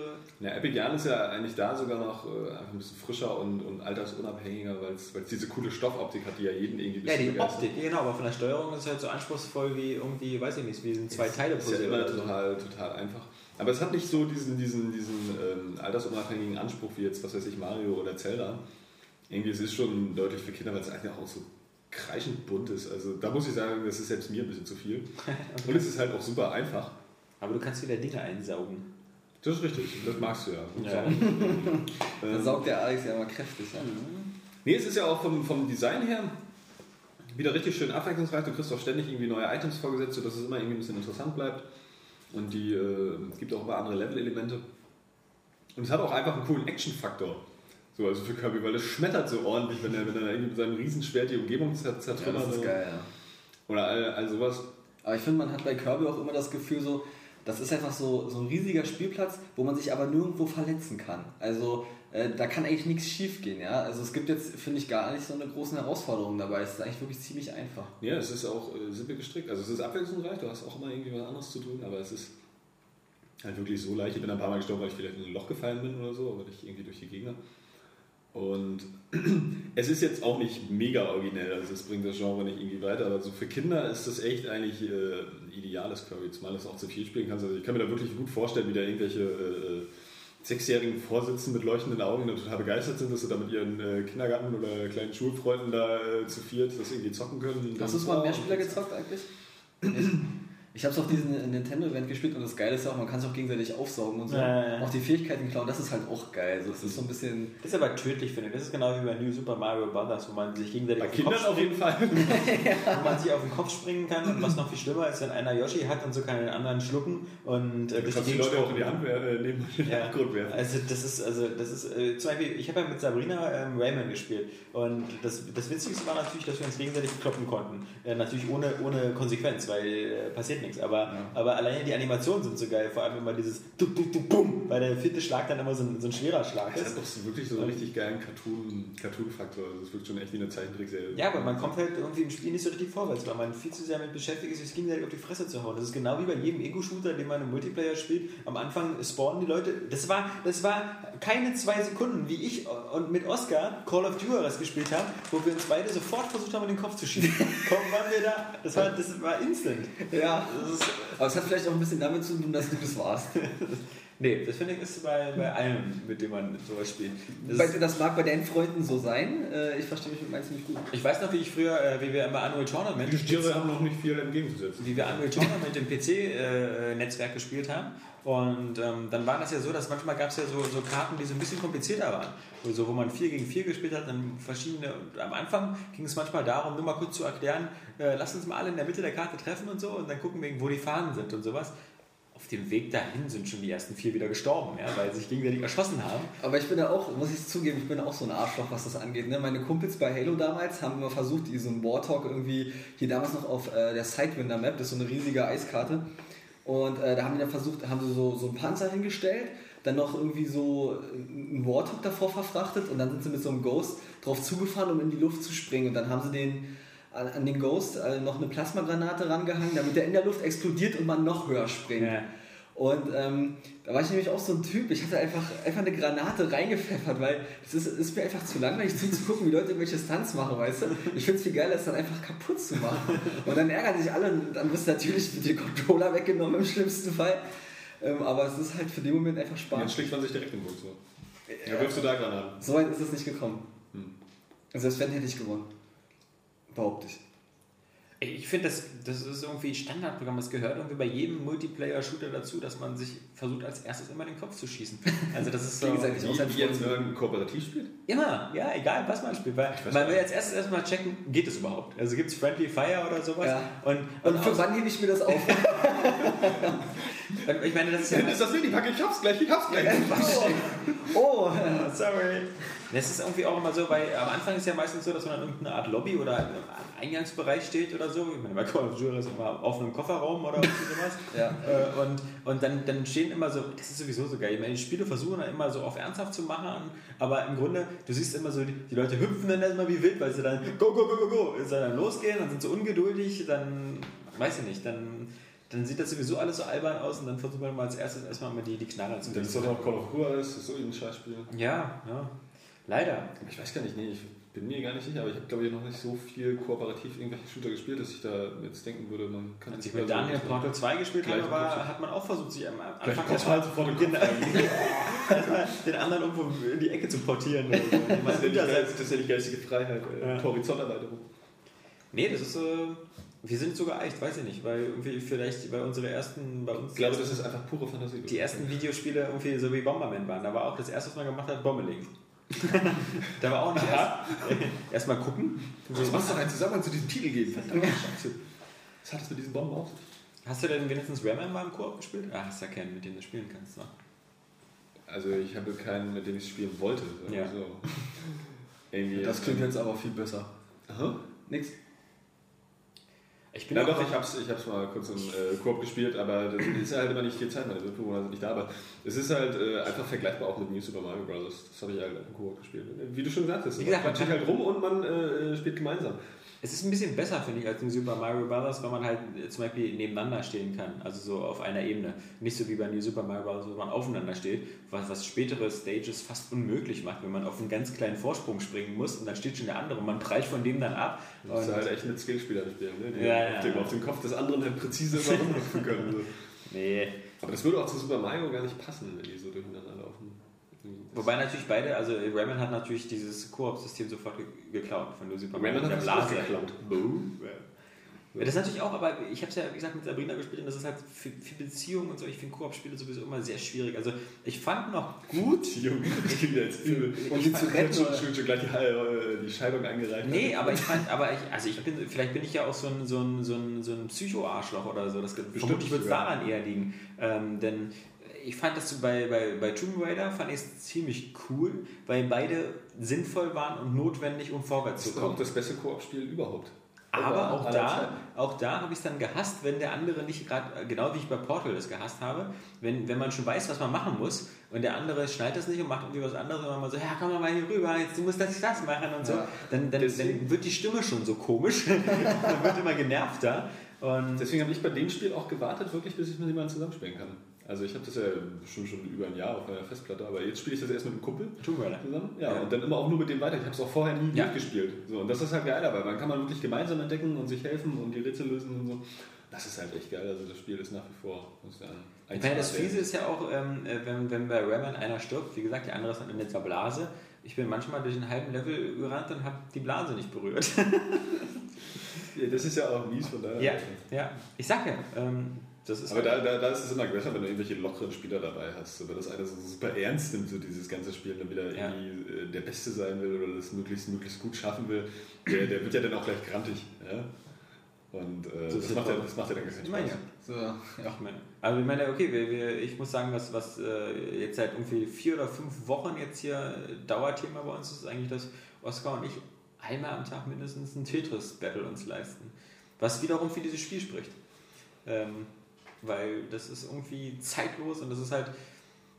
Ja, Epic Yarn ist ja eigentlich da sogar noch äh, einfach ein bisschen frischer und, und altersunabhängiger, weil es diese coole Stoffoptik hat, die ja jeden irgendwie Ja, die Optik, genau, aber von der Steuerung ist es halt so anspruchsvoll wie irgendwie, weiß ich nicht, wie ein zwei Teile ist ja immer total, total einfach. Aber es hat nicht so diesen, diesen, diesen ähm, altersunabhängigen Anspruch wie jetzt, was weiß ich, Mario oder Zelda. Irgendwie, es ist schon deutlich für Kinder, weil es eigentlich auch so kreischend bunt ist. Also da muss ich sagen, das ist selbst mir ein bisschen zu viel. Und es ist halt auch super einfach. Aber du kannst wieder Dinge einsaugen. Das ist richtig, das magst du ja. Ja. Dann Ähm, saugt der Alex ja mal kräftig. Ja. Nee, es ist ja auch vom, vom Design her, wieder richtig schön abwechslungsreich. Du kriegst auch ständig irgendwie neue Items vorgesetzt, sodass es immer irgendwie ein bisschen interessant bleibt. Und die, äh, es gibt auch ein paar andere Level-Elemente. Und es hat auch einfach einen coolen Action-Faktor. So, also für Kirby, weil es schmettert so ordentlich, wenn er, wenn er irgendwie mit seinem Riesenschwert die Umgebung zer- Ja, zertrümmert. das ist so. geil, ja. Oder all, all sowas. Aber ich finde, man hat bei Kirby auch immer das Gefühl, so, das ist einfach so, so ein riesiger Spielplatz, wo man sich aber nirgendwo verletzen kann. Also äh, da kann eigentlich nichts schief gehen. Ja? Also es gibt jetzt, finde ich, gar nicht so eine großen Herausforderung dabei. Es ist eigentlich wirklich ziemlich einfach. Ja, es ist auch äh, simpel gestrickt. Also es ist abwechslungsreich, du hast auch immer irgendwie was anderes zu tun, aber es ist halt wirklich so leicht. Ich bin ein paar Mal gestorben, weil ich vielleicht in ein Loch gefallen bin oder so, aber nicht irgendwie durch die Gegner. Und es ist jetzt auch nicht mega originell, also es bringt das Genre nicht irgendwie weiter, aber so für Kinder ist das echt eigentlich äh, ein ideales Kirby, zumal du es auch zu viel spielen kannst. Also ich kann mir da wirklich gut vorstellen, wie da irgendwelche äh, Sechsjährigen vorsitzen mit leuchtenden Augen und total begeistert sind, dass sie da mit ihren äh, Kindergarten- oder kleinen Schulfreunden da äh, zu viert das irgendwie zocken können. Hast du es mal Mehrspieler gezockt eigentlich? Ich habe es auf diesem Nintendo-Event gespielt und das Geile ist ja auch, man kann sich auch gegenseitig aufsaugen und so. Ja, ja. Auch die Fähigkeiten klauen, das ist halt auch geil. Also es ist so ein bisschen. Das ist aber tödlich, finde ich. Das ist genau wie bei New Super Mario Bros., wo man sich gegenseitig Bei auf den Kopf Kindern auf jeden Fall. wo man sich auf den Kopf springen kann und was noch viel schlimmer ist, wenn einer Yoshi hat und so kann den anderen schlucken und äh, Du durch die die Leute auch in die. Hand äh, den Ja, Abgrund werfen. also das ist, also das ist, äh, zum Beispiel, ich habe ja mit Sabrina ähm, Rayman gespielt und das, das Witzigste war natürlich, dass wir uns gegenseitig kloppen konnten. Äh, natürlich ohne, ohne Konsequenz, weil äh, passiert nichts, aber, aber alleine die Animationen sind so geil, vor allem immer dieses Tuk, Tuk, Tuk, Bum, weil der vierte Schlag dann immer so ein, so ein schwerer Schlag Das ist. hat doch so wirklich so einen richtig geilen Cartoon- Cartoon-Faktor. also es wirkt schon echt wie eine Zeichentrickserie. Ja, aber man kommt halt irgendwie im Spiel nicht so richtig vorwärts, weil man viel zu sehr mit beschäftigt ist, sich gegenseitig auf die Fresse zu hauen. Das ist genau wie bei jedem Ego-Shooter, den man im Multiplayer spielt. Am Anfang spawnen die Leute. Das war, das war keine zwei Sekunden, wie ich und mit Oscar Call of Duty gespielt haben, wo wir uns beide sofort versucht haben, in den Kopf zu schießen. Kaum waren wir da. Das war, das war instant. Ja. Ist, Aber es hat vielleicht auch ein bisschen damit zu tun, dass du das warst. nee, das finde ich ist bei, bei allem, mit dem man sowas spielt. Das Bei- ist, Das mag bei deinen Freunden so sein. Äh, Ich verstehe mich mit meinen ziemlich gut. ich weiß noch, wie ich früher, äh, wie wir immer Annual Tournament Die Stiere haben noch nicht viel entgegenzusetzen. wie wir Unreal Tournament im PC-Netzwerk gespielt haben. Und ähm, dann war das ja so, dass manchmal gab es ja so, so Karten, die so ein bisschen komplizierter waren. Also, wo man 4 gegen 4 gespielt hat, dann verschiedene. Am Anfang ging es manchmal darum, nur mal kurz zu erklären, äh, lass uns mal alle in der Mitte der Karte treffen und so und dann gucken wir, wo die Fahnen sind und sowas. Auf dem Weg dahin sind schon die ersten vier wieder gestorben, ja, weil sie sich gegenseitig erschossen haben. Aber ich bin da auch, muss ich zugeben, ich bin auch so ein Arschloch, was das angeht. Ne? Meine Kumpels bei Halo damals haben immer versucht, diesen Warthog irgendwie, hier damals noch auf äh, der Sidewinder Map, das ist so eine riesige Eiskarte. Und äh, da haben die dann versucht, haben sie so, so einen Panzer hingestellt, dann noch irgendwie so einen Warthog davor verfrachtet und dann sind sie mit so einem Ghost drauf zugefahren, um in die Luft zu springen. Und dann haben sie den an, an den Ghost äh, noch eine Plasmagranate rangehangen, damit der in der Luft explodiert und man noch höher springt. Ja. Und ähm, da war ich nämlich auch so ein Typ, ich hatte einfach, einfach eine Granate reingepfeffert, weil es ist, ist mir einfach zu langweilig zuzugucken, wie Leute irgendwelche Stunts machen, weißt du? Ich finde es viel geiler, es dann einfach kaputt zu machen. Und dann ärgern sich alle und dann wirst du natürlich mit dem Controller weggenommen im schlimmsten Fall. Ähm, aber es ist halt für den Moment einfach Spaß. jetzt schlägt man sich direkt im Mund. So. Ja, wirfst du da Granaten. So weit ist es nicht gekommen. Hm. Selbst wenn hätte ich gewonnen. Behaupte ich. Ich finde, das, das ist irgendwie Standardprogramm. Es gehört irgendwie bei jedem Multiplayer-Shooter dazu, dass man sich versucht, als erstes immer den Kopf zu schießen. Also, das ist so. Gegenseitig auch sein Wie jetzt Freund. irgendein Kooperativ spielt? Immer, ja, egal was man spielt. Weil man will als erstes erstmal checken, geht es überhaupt? Also gibt es Friendly Fire oder sowas? Ja. Und, Und und, für wann hebe ich mir das auf? ich meine, das ist ja. Ist das Mini-Pack? Ich hab's gleich, ich hab's gleich. oh, Sorry. Das ist irgendwie auch immer so, weil am Anfang ist ja meistens so, dass man in irgendeiner Art Lobby oder im Eingangsbereich steht oder so. Ich meine, bei Call of Duty ist immer auf einem Kofferraum oder sowas. Ja. Äh, Und, und dann, dann stehen immer so, das ist sowieso so geil. Ich meine, die Spiele versuchen dann immer so auf ernsthaft zu machen, aber im Grunde, du siehst immer so, die, die Leute hüpfen dann erstmal wie wild, weil sie dann go, go, go, go, go, dann losgehen, dann sind sie ungeduldig, dann, weiß ich nicht, dann, dann sieht das sowieso alles so albern aus und dann versucht man mal als erstes erstmal mal die, die Knarre zu Das ist doch noch Call of Juarez, das ist so ein Scheißspiel. Ja, ja. Leider. Ich weiß gar nicht, nee, ich bin mir gar nicht sicher, aber ich habe glaube ich noch nicht so viel kooperativ irgendwelche Shooter gespielt, dass ich da jetzt denken würde, man kann Als ich mit da so- Daniel Portal 2 gespielt habe, war, hat man auch versucht, sich am Anfang erstmal sofort Kopf erstmal den anderen irgendwo in die Ecke zu portieren. Oder so. Das ist, ja das ist ja die geistige Freiheit, äh, Ja. Horizonterweiterung. Nee, das ist. Äh, wir sind sogar echt, weiß ich nicht, weil irgendwie vielleicht bei unsere ersten, bei uns Ich glaube, das ist einfach pure Fantasie. die ersten Videospiele irgendwie so wie Bomberman waren. Da war auch das erste, was man gemacht hat, Bombeling. Da war auch nicht erst, erstmal gucken. Das muss doch einen Zusammenhang zu diesem Titel geben. Verdammte Scheiße. Was hat es mit diesen Bomben auf? Hast du denn wenigstens Rayman mal im Koop gespielt? Ah, hast ja keinen, mit dem du spielen kannst. Ne? Also ich habe keinen, mit dem ich spielen wollte. Ja. So. Irgendwie Das klingt jetzt aber viel besser. Aha. Nix. Ich bin auch doch, ich hab's, ich hab's mal kurz im äh, Koop gespielt, aber das ist halt immer nicht viel Zeit, meine Mitbewohner sind nicht da, aber es ist halt äh, einfach vergleichbar auch mit New Super Mario Bros. Das habe ich halt im Koop gespielt. Wie du schon gesagt hast, man steht halt rum und man äh, spielt gemeinsam. Es ist ein bisschen besser, finde ich, als in Super Mario Bros., weil man halt zum Beispiel nebeneinander stehen kann, also so auf einer Ebene. Nicht so wie bei New Super Mario Bros., wo man aufeinander steht, was, was spätere Stages fast unmöglich macht, wenn man auf einen ganz kleinen Vorsprung springen muss und dann steht schon der andere und man prallt von dem dann ab. Musst Und- halt echt mit Skillspielern spielen, ne? die Ja, auf, ja. dem, auf dem Kopf des anderen halt präzise immer rumhüpfen können. So. Nee. Aber das würde auch zu Super Mario gar nicht passen, wenn die so durcheinander. Wobei natürlich beide, also Rayman hat natürlich dieses Koop-System sofort ge geklaut von Super Rayman Mario hat auch geklaut. Boom. Ja, das ist natürlich auch, aber ich habe es ja, wie gesagt, mit Sabrina gespielt und das ist halt für, für Beziehungen und so. Ich finde Koop-Spiele sowieso immer sehr schwierig. Also ich fand noch gut. Junge, das klingt jetzt übel. Und die zu retten, schon, schon, schon gleich die, äh, die Scheidung eingereicht. Nee, aber ich fand, aber ich, also ich bin, vielleicht bin ich ja auch so ein, so ein, so ein, so ein Psycho-Arschloch oder so. Das, vermutlich wird es daran eher liegen. Ähm, denn ich fand das bei, bei, bei Tomb Raider fand ich es ziemlich cool, weil beide sinnvoll waren und notwendig, um vorwärts Das zu ist auch kommen. das beste Koop-Spiel überhaupt. Aber auch da, auch da habe ich es dann gehasst, wenn der andere nicht gerade, genau wie ich bei Portal das gehasst habe, wenn, wenn man schon weiß, was man machen muss und der andere schnallt das nicht und macht irgendwie was anderes und man so, ja, komm mal hier rüber, jetzt du musst das, das machen und so, Ja. dann, dann, dann wird die Stimme schon so komisch, man wird immer genervter und Deswegen habe ich bei dem Spiel auch gewartet, wirklich, bis ich mit jemandem zusammenspielen kann. Also ich habe das ja schon, schon über ein Jahr auf meiner Festplatte, aber jetzt spiele ich das erst mit einem Kumpel Tomb Raider. zusammen. Ja, Ja. und dann immer auch nur mit dem weiter. Ich habe es auch vorher nie Ja. durchgespielt. So, und das ist halt geil dabei. Man kann man wirklich gemeinsam entdecken und sich helfen und die Rätsel lösen und so. Das ist halt echt geil. Also das Spiel ist nach wie vor. Muss ich sagen, Ich meine, das 1A. Fiese ist ja auch, ähm, äh, wenn, wenn bei Rayman einer stirbt, wie gesagt, der andere ist dann in der Blase. Ich bin manchmal durch einen halben Level gerannt und habe die Blase nicht berührt. Ja, das ist ja auch mies von daher. ja, ja. Ich sag ja, ähm. Aber da, da, da ist es immer besser, wenn du irgendwelche lockeren Spieler dabei hast. So, wenn das einer so super ernst nimmt, so dieses ganze Spiel, dann wieder Ja. irgendwie äh, der Beste sein will oder das möglichst, möglichst gut schaffen will, der, der wird ja dann auch gleich grantig. Ja? Und äh, So das, ist macht ja, das macht ja dann gar keinen Ich meine, Spaß. So, ja. Ich meine, also ich meine, okay, wir, wir, ich muss sagen, was, was äh, jetzt seit irgendwie vier oder fünf Wochen jetzt hier Dauerthema bei uns ist, eigentlich, dass Oskar und ich einmal am Tag mindestens ein Tetris-Battle uns leisten. Was wiederum für dieses Spiel spricht. Ähm, weil das ist irgendwie zeitlos und das ist halt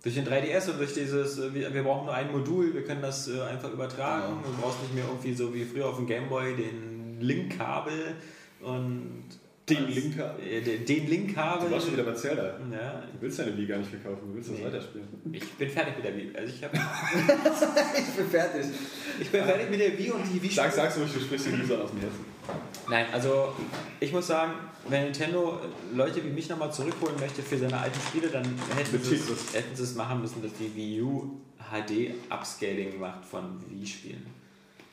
durch den 3DS und durch dieses, äh, wir, wir brauchen nur ein Modul, wir können das äh, einfach übertragen. Genau. Du brauchst nicht mehr irgendwie so wie früher auf dem Gameboy den Link-Kabel und Den Link-Kabel? äh, den, den Link-Kabel. Du warst schon wieder bei Zelda. Ja, Du willst deine Wii gar nicht verkaufen, du willst das Nee. weiterspielen. ich bin fertig mit der Wii. Also ich, hab, Ich bin fertig. ich bin fertig mit der Wii und die Wii. Sag, sag's ruhig, du sprichst den Usern aus dem Herzen. Nein, also ich muss sagen, wenn Nintendo Leute wie mich nochmal zurückholen möchte für seine alten Spiele, dann hätten sie, es, hätten sie es machen müssen, dass die Wii U HD Upscaling macht von Wii-Spielen.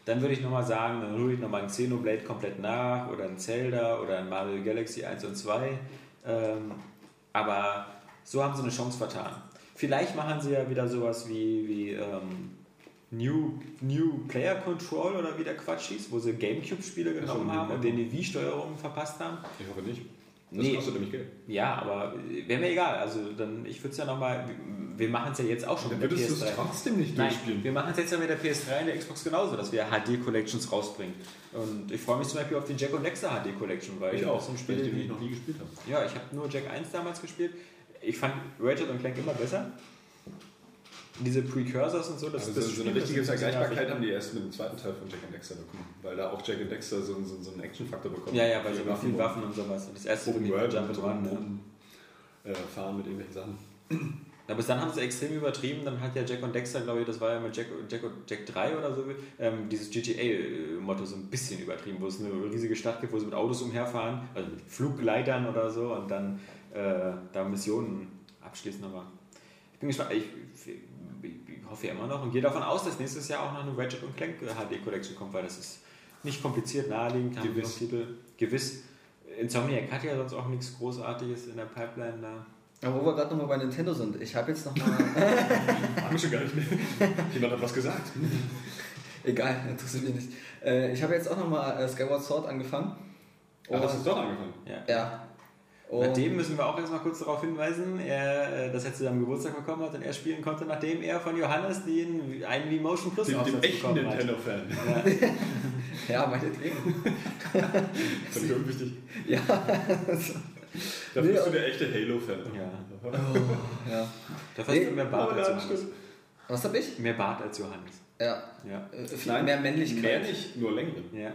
Dann würde ich nochmal sagen, dann hole ich nochmal ein Xenoblade komplett nach oder ein Zelda oder ein Mario Galaxy 1 und 2. Ähm, aber so haben sie eine Chance vertan. Vielleicht machen sie ja wieder sowas wie, wie ähm, New, New Player Control oder wie der Quatsch hieß, wo sie Gamecube-Spiele genommen haben und denen die Wii-Steuerung verpasst haben. Ich hoffe nicht. Das Nee. kostet nämlich Geld. Ja, aber wäre mir egal. Also dann, ich würde es ja nochmal, wir machen es ja jetzt auch schon Dann mit der würdest du es PS3. trotzdem nicht Nein, durchspielen. wir machen es jetzt ja mit der PS3 und der Xbox genauso, dass wir HD-Collections rausbringen. Und ich freue mich zum Beispiel auf die Jack und Dexter HD-Collection, weil Ich das auch, so ein Spiel ich den wie, noch nie gespielt habe. Ja, ich habe nur Jack 1 damals gespielt. Ich fand Ratchet und Clank immer besser. Diese Precursors und so, das, Also das so, so eine richtige Vergleichbarkeit haben die erst mit dem zweiten Teil von Jack and Dexter bekommen, weil da auch Jack and Dexter so, so, so einen Action-Faktor bekommen. Ja, ja, weil sie Viele immer viel und Waffen und sowas. Und das erste Open World Jump Run. Ne? äh, fahren mit irgendwelchen Sachen. Ja, bis dann haben sie extrem übertrieben. Dann hat ja Jack und Dexter, glaube ich, das war ja mit Jack, Jack, Jack 3 oder so, ähm, dieses GTA-Motto so ein bisschen übertrieben, wo es eine riesige Stadt gibt, wo sie mit Autos umherfahren, also mit Fluggleitern oder so und dann äh, da Missionen abschließen. Aber ich bin gespannt. Ich, ich, ich hoffe ja immer noch und gehe davon aus, dass nächstes Jahr auch noch eine Ratchet und Clank HD Collection kommt, weil das ist nicht kompliziert, naheliegend, haben Gewiss. Titel. Gewiss. Insomniac hat ja sonst auch nichts Großartiges in der Pipeline da. Aber wo wir gerade nochmal bei Nintendo sind, ich habe jetzt nochmal. Haben wir schon gar nicht mehr. Jemand hat was gesagt. Egal, interessiert mich nicht. Äh, ich habe jetzt auch nochmal äh, Skyward Sword angefangen. Aber hast du es doch angefangen? Ja. Ja. Und Nachdem müssen wir auch erstmal kurz darauf hinweisen, er, äh, dass er zu seinem Geburtstag bekommen hat und er spielen konnte, nachdem er von Johannes den, einen V-Motion Plus Dem, dem Aufsatz echten. Nintendo-Fan. Ja, meinetwegen. Das ist unwichtig. Ja. Da Nee, bist du der echte Halo-Fan. Ja. ja. Da hast du mehr Bart Oh, als ja, Johannes. Was hab ich? Mehr Bart als Johannes. Ja. Ja. Äh, viel mehr Männlichkeit. Mehr nicht, nur Länge. ja.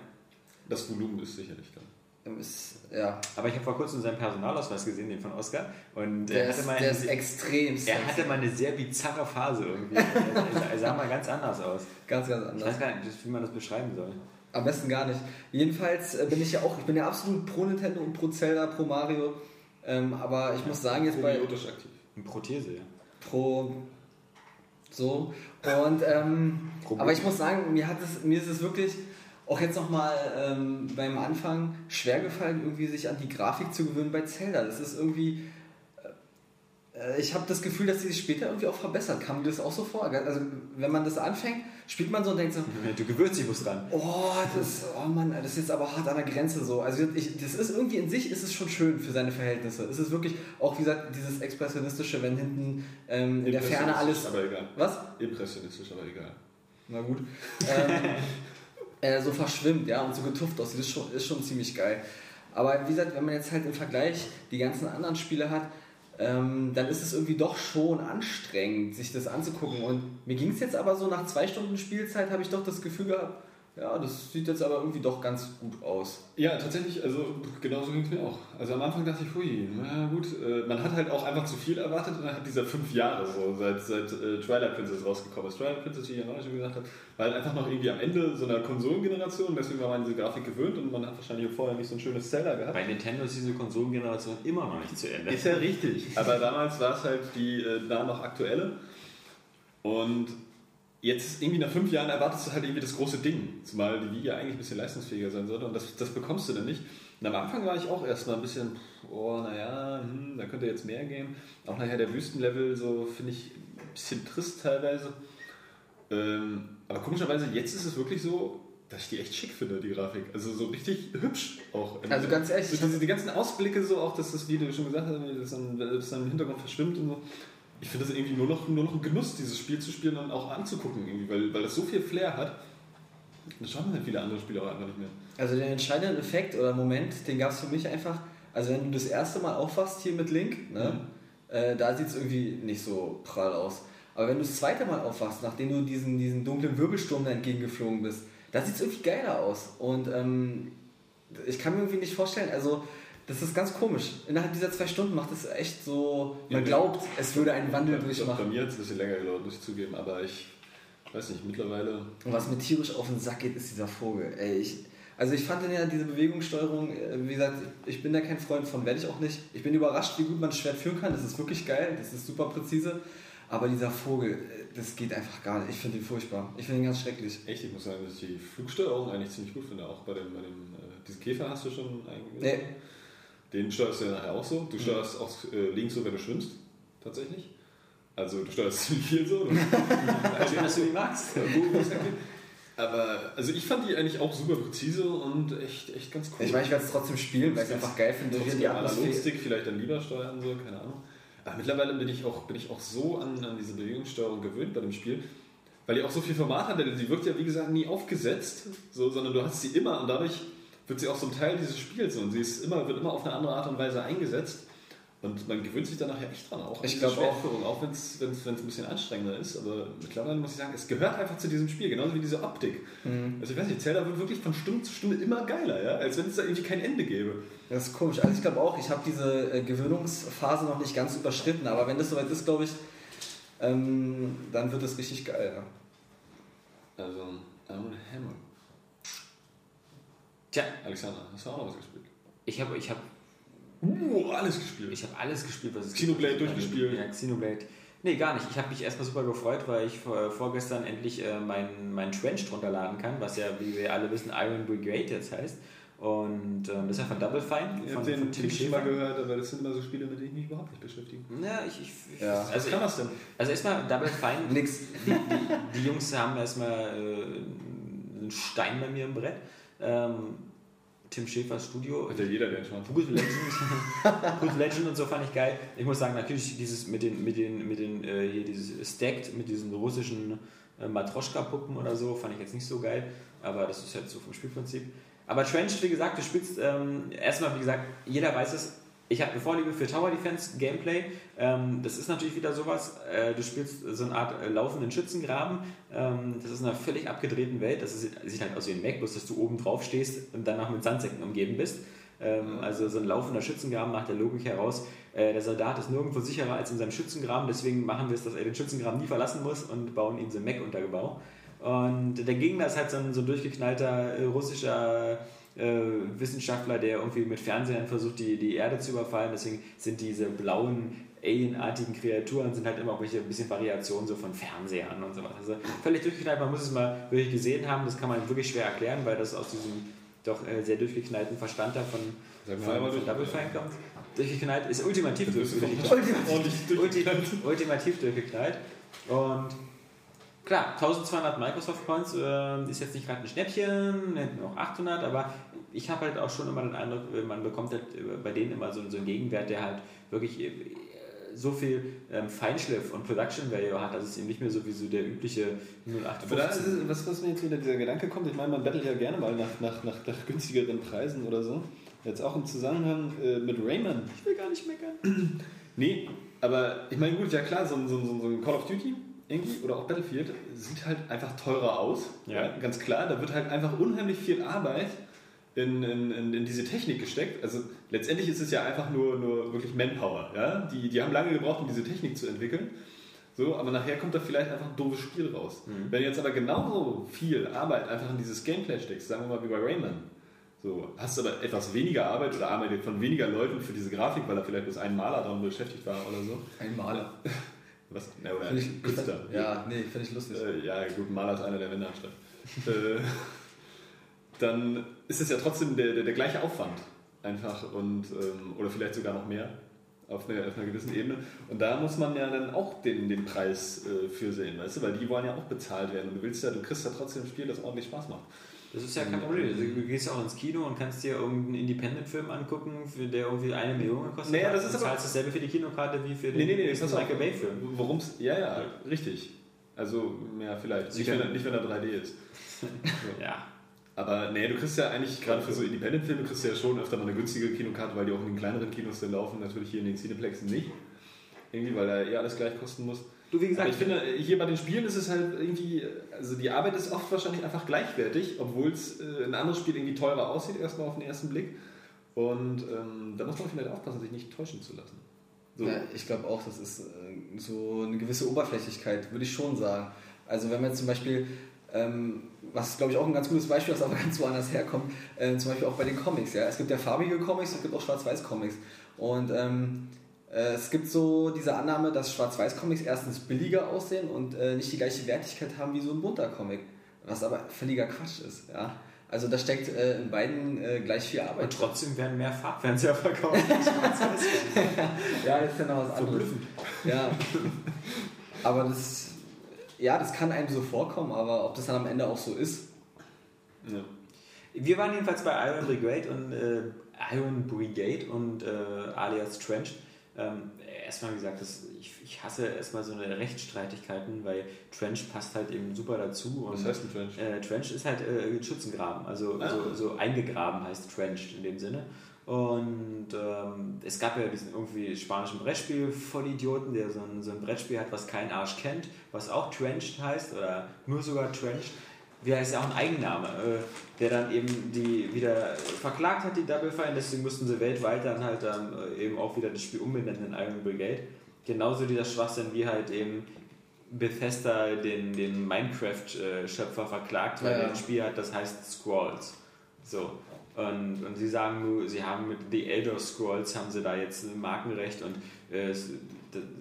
Das Volumen ist sicherlich da. Ähm, Ist, ja. Aber ich habe vor kurzem seinen Personalausweis gesehen, den von Oscar. Und Der er ist, hatte mal der eine, ist extrem er hatte mal eine sehr bizarre Phase irgendwie. er, sah mal ganz anders aus. Ganz, ganz Ich anders. weiß gar nicht, wie man das beschreiben soll. Am besten gar nicht. Jedenfalls äh, bin ich ja auch, ich bin ja absolut pro Nintendo und pro Zelda, pro Mario. Ähm, aber ich muss sagen, jetzt bei aktiv. Eine Prothese, ja. pro so. Und ähm, aber ich muss sagen, mir hat es, mir ist es wirklich auch jetzt nochmal ähm, beim Anfang schwer gefallen, irgendwie sich an die Grafik zu gewöhnen bei Zelda. Das ist irgendwie. äh, Ich habe das Gefühl, dass sie sich später irgendwie auch verbessert. Kam mir das auch so vor? Also, wenn man das anfängt, spielt man so und denkt so, Du gewöhnst dich was dran. Oh, das, oh Mann, das ist jetzt aber hart an der Grenze so. Also ich, das ist irgendwie in sich ist es schon schön für seine Verhältnisse. Es ist wirklich auch wie gesagt dieses expressionistische, wenn hinten ähm, in der Ferne alles. Aber egal. Was? Impressionistisch, aber egal. Na gut. Ähm, äh, so verschwimmt, ja, und so getufft aussieht, ist schon, ist schon ziemlich geil. Aber wie gesagt, wenn man jetzt halt im Vergleich die ganzen anderen Spiele hat, ähm, dann ist es irgendwie doch schon anstrengend, sich das anzugucken. Und mir ging es jetzt aber so nach zwei Stunden Spielzeit, habe ich doch das Gefühl gehabt, ja, das sieht jetzt aber irgendwie doch ganz gut aus. Ja, tatsächlich, also genauso ging es mir auch. Also am Anfang dachte ich, hui, na gut, äh, man hat halt auch einfach zu viel erwartet innerhalb dieser fünf Jahre, so seit, seit äh, Twilight Princess rausgekommen ist. Twilight Princess, wie ich ja noch schon gesagt habe, war halt einfach noch irgendwie am Ende so einer Konsolengeneration, deswegen war man diese Grafik gewöhnt und man hat wahrscheinlich vorher nicht so ein schönes Zelda gehabt. Bei Nintendo ist diese Konsolengeneration immer noch nicht zu Ende. Ist ja richtig. Aber damals war es halt die äh, da noch aktuelle. Und jetzt irgendwie nach fünf Jahren erwartest du halt irgendwie das große Ding. Zumal die ja eigentlich ein bisschen leistungsfähiger sein sollte und das, das bekommst du dann nicht. Und am Anfang war ich auch erstmal ein bisschen, oh, naja, hm, da könnte jetzt mehr gehen. Auch nachher der Wüstenlevel, so finde ich ein bisschen trist teilweise. Ähm, aber komischerweise, jetzt ist es wirklich so, dass ich die echt schick finde, die Grafik. Also so richtig hübsch auch. Also ganz ehrlich, so diese, die ganzen Ausblicke, so auch, dass das, wie du schon gesagt hast, das dann, das dann im Hintergrund verschwimmt und so. Ich finde das irgendwie nur noch, nur noch ein Genuss, dieses Spiel zu spielen und auch anzugucken, irgendwie, weil, weil das so viel Flair hat. Das schauen halt viele andere Spiele auch einfach nicht mehr. Also den entscheidenden Effekt oder Moment, den gab es für mich einfach, also wenn du das erste Mal aufwachst hier mit Link, ne, äh, da sieht es irgendwie nicht so prall aus. Aber wenn du das zweite Mal aufwachst, nachdem du diesen, diesen dunklen Wirbelsturm da entgegengeflogen bist, da sieht es irgendwie geiler aus. Und ähm, ich kann mir irgendwie nicht vorstellen, also das ist ganz komisch. Innerhalb dieser zwei Stunden macht es echt so, man Ja, glaubt, es würde einen Wandel Ich glaub, Bei durchmachen. mir hat es ein bisschen länger gedauert, muss ich zugeben, aber ich weiß nicht, mittlerweile. Und was mir tierisch auf den Sack geht, ist dieser Vogel. Ey, ich, also ich fand ja diese Bewegungssteuerung, äh, wie gesagt, ich bin da kein Freund von, werde ich auch nicht. Ich bin überrascht, wie gut man Schwert führen kann. Das ist wirklich geil, das ist super präzise. Aber dieser Vogel, äh, das geht einfach gar nicht. Ich finde ihn furchtbar. Ich finde ihn ganz schrecklich. Echt, ich muss sagen, dass ich die Flugsteuerung eigentlich ziemlich gut finde. Auch bei dem, bei dem äh, diesen Käfer hast du schon eingesetzt. Nee. Den steuerst du ja nachher auch so. Du steuerst auch äh, links so, wenn du schwimmst. Tatsächlich. Also du steuerst ziemlich viel so. Schön, dass du die magst. Aber also ich fand die eigentlich auch super präzise und echt, echt ganz cool. Ich meine, ich werde es trotzdem spielen, weil ich es einfach geil finde. Trotzdem die. Analogstick vielleicht dann lieber steuern, so, keine Ahnung. Aber mittlerweile bin ich auch, bin ich auch so an, an diese Bewegungssteuerung gewöhnt bei dem Spiel, weil die auch so viel Format hat, denn sie wird ja wie gesagt nie aufgesetzt, so, sondern du hast sie immer und dadurch wird sie auch so ein Teil dieses Spiels und sie ist immer, wird immer auf eine andere Art und Weise eingesetzt. Und man gewöhnt sich dann nachher echt dran, auch an Ich diese glaub auch. Schwertführung, auch wenn es ein bisschen anstrengender ist. Aber mittlerweile muss ich sagen, es gehört einfach zu diesem Spiel, genauso wie diese Optik. Mhm. Also ich weiß nicht, Zelda wird wirklich von Stunde zu Stunde immer geiler, ja? als wenn es da irgendwie kein Ende gäbe. Das ist komisch. Also ich glaube auch, ich habe diese äh, Gewöhnungsphase noch nicht ganz überschritten, aber wenn das soweit ist, glaube ich, ähm, dann wird es richtig geil. Ja. Also, Iron Hammer. Tja, Alexander, hast du auch noch was gespielt? ich habe ich hab, Uh, alles gespielt. ich hab alles gespielt, was es Xenoblade gibt. durchgespielt? Ja, Xenoblade. Nee, gar nicht. Ich habe mich erstmal super gefreut, weil ich vor, vorgestern endlich äh, meinen mein Trench runterladen kann, was ja, wie wir alle wissen, Iron Brigade jetzt heißt. Und ähm, das ist ja von Double Fine, Ich habe den von Tim mal gehört, aber das sind immer so Spiele, mit denen ich mich überhaupt nicht beschäftige. Ja, ich, ich, Ja. Was also, kann das denn? also erstmal Double Fine, Nix. die, die, die Jungs haben erstmal äh, einen Stein bei mir im Brett. Ähm, Tim Schäfers Studio. Hat ja jeder den schon. Bruce Legend, Bruce Legend und so fand ich geil. Ich muss sagen, natürlich dieses mit den, mit den, mit den, äh, hier dieses Stacked mit diesen russischen äh, Matroschka-Puppen oder so, fand ich jetzt nicht so geil. Aber das ist halt so vom Spielprinzip. Aber Trenched, wie gesagt, du spielst ähm, erstmal, wie gesagt, jeder weiß es. Ich habe eine Vorliebe für Tower Defense Gameplay. Ähm, das ist natürlich wieder sowas. Äh, du spielst so eine Art äh, laufenden Schützengraben. Ähm, das ist in einer völlig abgedrehten Welt. Das ist, sieht halt aus wie ein Mac, bloß dass du oben drauf stehst und danach mit Sandsäcken umgeben bist. Ähm, also so ein laufender Schützengraben nach der Logik heraus. Äh, der Soldat ist nirgendwo sicherer als in seinem Schützengraben, deswegen machen wir es, dass er den Schützengraben nie verlassen muss und bauen ihm so einen Mac-Untergebau. Und der Gegner ist halt so ein, so ein durchgeknallter äh, russischer äh, Wissenschaftler, der irgendwie mit Fernsehern versucht, die, die Erde zu überfallen. Deswegen sind diese blauen, alienartigen Kreaturen sind halt immer auch welche ein bisschen Variationen so von Fernsehern und sowas. Also völlig durchgeknallt, man muss es mal wirklich gesehen haben, das kann man wirklich schwer erklären, weil das aus diesem doch äh, sehr durchgeknallten Verstand da von, von, von durch. Double Fine kommt. Durchgeknallt ist ultimativ durchgeknallt. Ultimativ durchgeknallt. Und klar, 1200 Microsoft Points äh, ist jetzt nicht gerade ein Schnäppchen, hätten auch 800, aber ich habe halt auch schon immer den Eindruck, äh, man bekommt halt äh, bei denen immer so, so einen Gegenwert, der halt wirklich äh, so viel ähm, Feinschliff und Production Value hat, dass es eben nicht mehr so wie so der übliche Aber da ist 0815. was, was mir jetzt wieder dieser Gedanke kommt, ich meine, man bettelt ja gerne mal nach, nach, nach, nach günstigeren Preisen oder so. Jetzt auch im Zusammenhang äh, mit Rayman. Ich will gar nicht meckern. Nee, aber ich meine, gut, ja klar, so so, ein, so ein Call of Duty irgendwie oder auch Battlefield sieht halt einfach teurer aus. Ja. ganz klar. Da wird halt einfach unheimlich viel Arbeit in, in, in, diese Technik gesteckt. Also letztendlich ist es ja einfach nur, nur wirklich Manpower. Ja? Die, die haben lange gebraucht, um diese Technik zu entwickeln. So, aber nachher kommt da vielleicht einfach ein doofes Spiel raus. Mhm. Wenn du jetzt aber genauso viel Arbeit einfach in dieses Gameplay steckst, sagen wir mal wie bei Rayman, so, hast du aber etwas weniger Arbeit oder arbeitet von weniger Leuten für diese Grafik, weil da vielleicht bloß ein Maler daran beschäftigt war oder so. Ein Maler. Was? Na, oder Find ich, Künstler. ja, nee, finde ich lustig. Äh, ja, gut, Maler ist einer der Wände anstatt. äh, dann ist es ja trotzdem der, der, der gleiche Aufwand. Einfach und, ähm, oder vielleicht sogar noch mehr auf einer, auf einer gewissen Ebene. Und da muss man ja dann auch den, den Preis äh, für sehen, weißt du, weil die wollen ja auch bezahlt werden. Und du willst ja, du kriegst ja trotzdem ein Spiel, das ordentlich Spaß macht. Das ist ja kein Problem. Also, du gehst ja auch ins Kino und kannst dir irgendeinen Independent-Film angucken, für der irgendwie eine Million gekostet Naja, hat. das ist und zahlst dasselbe für die Kinokarte wie für den Nee, nee, nee. Michael Bay-Film. Worum es, ja, ja, richtig. Also, ja, vielleicht. Nicht wenn, er- nicht, wenn er 3D ist. Ja. Aber nee, du kriegst ja eigentlich gerade für so Independent-Filme kriegst du ja schon öfter mal eine günstige Kinokarte, weil die auch in den kleineren Kinos dann laufen, natürlich hier in den Cineplexen nicht. Irgendwie, weil da eh alles gleich kosten muss. Du, wie Aber gesagt, ich finde, hier bei den Spielen ist es halt irgendwie, also die Arbeit ist oft wahrscheinlich einfach gleichwertig, obwohl es äh, ein anderes Spiel irgendwie teurer aussieht, erstmal auf den ersten Blick. Und ähm, da muss man vielleicht aufpassen, sich nicht täuschen zu lassen. So. Ja, ich glaube auch, das ist äh, so eine gewisse Oberflächlichkeit, würde ich schon sagen. Also wenn man zum Beispiel, ähm, was glaube ich auch ein ganz gutes Beispiel, was aber ganz woanders herkommt, äh, zum Beispiel auch bei den Comics. Ja? Es gibt ja farbige Comics, es gibt auch Schwarz-Weiß-Comics. Und ähm, äh, es gibt so diese Annahme, dass Schwarz-Weiß-Comics erstens billiger aussehen und äh, nicht die gleiche Wertigkeit haben wie so ein bunter Comic. Was aber völliger Quatsch ist. Ja? Also da steckt äh, in beiden äh, gleich viel Arbeit. und trotzdem werden mehr Farbfernseher verkauft. Ja, das ist ja noch was anderes. Ja. Aber das, ja, das kann einem so vorkommen, aber ob das dann am Ende auch so ist, Ja. Wir waren jedenfalls bei Iron Brigade und äh, Iron Brigade und äh, alias Trench. Ähm, erstmal wie gesagt, das, ich, ich hasse erstmal so eine Rechtsstreitigkeiten, weil Trench passt halt eben super dazu. Und, Was heißt ein Trench? Äh, Trench ist halt äh, Schützengraben, also Ah. so, so eingegraben heißt Trench in dem Sinne. Und ähm, es gab ja diesen irgendwie spanischen Brettspiel-Vollidioten, der so ein, so ein Brettspiel hat, was kein Arsch kennt, was auch Trenched heißt oder nur sogar Trenched. Wie heißt ja auch ein Eigenname, äh, der dann eben die wieder verklagt hat, die Double Fine, deswegen mussten sie weltweit dann halt dann äh, eben auch wieder das Spiel umbenennen in Iron Brigade. Genauso dieser Schwachsinn wie halt eben Bethesda den, den Minecraft-Schöpfer verklagt, weil Ja, ja. er ein Spiel hat, das heißt Squalls. So. Und, und sie sagen nur, sie haben mit The Elder Scrolls haben sie da jetzt ein Markenrecht und äh,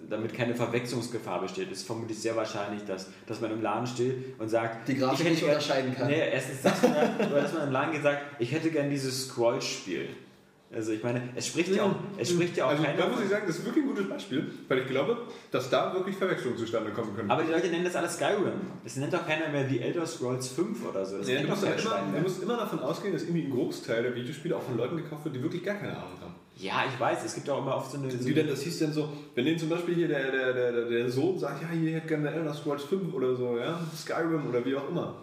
damit keine Verwechslungsgefahr besteht, ist vermutlich sehr wahrscheinlich, dass, dass man im Laden steht und sagt, Die Grafik ich hätte nicht gern- unterscheiden kann. Nee, erstens das, oder, oder dass man im Laden geht und sagt, ich hätte gern dieses Scroll-Spiel. Also ich meine, es spricht ja auch, es spricht ja auch Also keiner da muss ich sagen, das ist wirklich ein gutes Beispiel, weil ich glaube, dass da wirklich Verwechslungen zustande kommen können. Aber die Leute nennen das alles Skyrim. Es nennt doch keiner mehr The Elder Scrolls 5 oder so. Das Ja, du, musst ja immer, du musst immer davon ausgehen, dass irgendwie ein Großteil der Videospiele auch von Leuten gekauft wird, die wirklich gar keine Ahnung haben. Ja, ich weiß, es gibt auch immer oft so eine... Die denn, das hieß dann so, wenn denen zum Beispiel hier der, der, der, der- Sohn sagt, ja, hier hätte gerne Elder Scrolls 5 oder so, ja, Skyrim oder wie auch immer.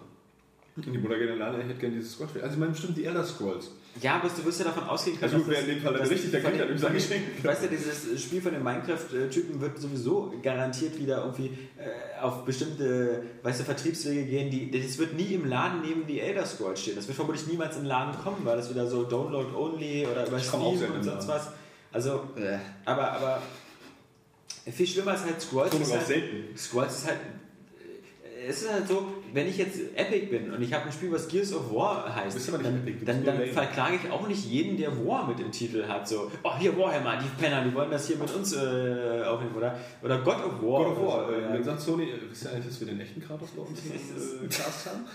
Und die Mutter geht den Laden, ich hätte gerne dieses Scrolls. Also ich meine bestimmt die Elder Scrolls. Ja, aber du wirst ja davon ausgehen können, Also gut, wer in dem Fall dass richtig der hat, den- ihm sagen geschenkt. Weißt du, dieses Spiel von den Minecraft-Typen wird sowieso garantiert wieder irgendwie äh, auf bestimmte, weißt du, Vertriebswege gehen, die, das wird nie im Laden neben die Elder Scrolls stehen. Das wird vermutlich niemals im Laden kommen, weil das wieder so Download-only oder über Ich Steam und sonst Laden. was. Also, Äh. aber, aber viel schlimmer ist halt Scrolls. Ist auch halt, selten. Scrolls ist halt. Es ist halt so, wenn ich jetzt Epic bin und ich habe ein Spiel, was Gears of War heißt, dann, Epic, dann, dann verklage ich auch nicht jeden, der War mit im Titel hat. So, oh, hier Warhammer, die Penner, die wollen das hier mit uns äh, aufnehmen. Oder, oder God of War. God of War, äh, ja. Sony, äh, wisst ihr eigentlich, dass wir den echten Kratos bei uns im äh, Cast haben?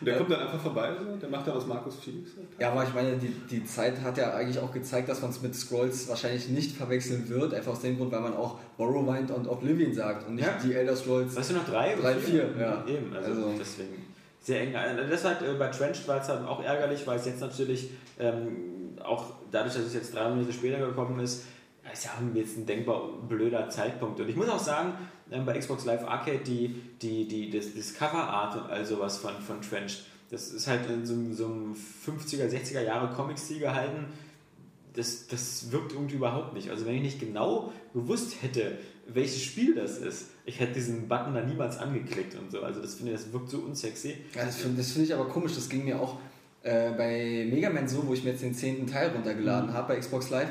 Und der kommt dann einfach vorbei, so, der macht dann was Markus Felix. hat. Ja, aber ich meine, die, die Zeit hat ja eigentlich auch gezeigt, dass man es mit Scrolls wahrscheinlich nicht verwechseln wird. Einfach aus dem Grund, weil man auch Morrowind und Oblivion sagt und nicht Ja. die Elder Scrolls. Weißt du noch drei? oder Drei, vier, ja. Eben, also, Also- deswegen sehr eng. Also Das hat äh, bei Trenched war es halt auch ärgerlich, weil es jetzt natürlich ähm, auch dadurch, dass es jetzt drei Monate später gekommen ist, ist ja auch jetzt ein denkbar blöder Zeitpunkt. Und ich muss auch sagen, ähm, bei Xbox Live Arcade die, die, die, das, das Cover-Art und all sowas von, von Trenched, das ist halt in so, einem- so einem 50er, 60er Jahre Comic-Stil gehalten. Das, das wirkt irgendwie überhaupt nicht. Also wenn ich nicht genau gewusst hätte, welches Spiel das ist, ich hätte diesen Button da niemals angeklickt und so. Also das finde ich, das wirkt so unsexy. Ja, das finde find ich aber komisch. Das ging mir auch äh, bei Mega Man so, wo ich mir jetzt den zehnten Teil runtergeladen habe bei Xbox Live.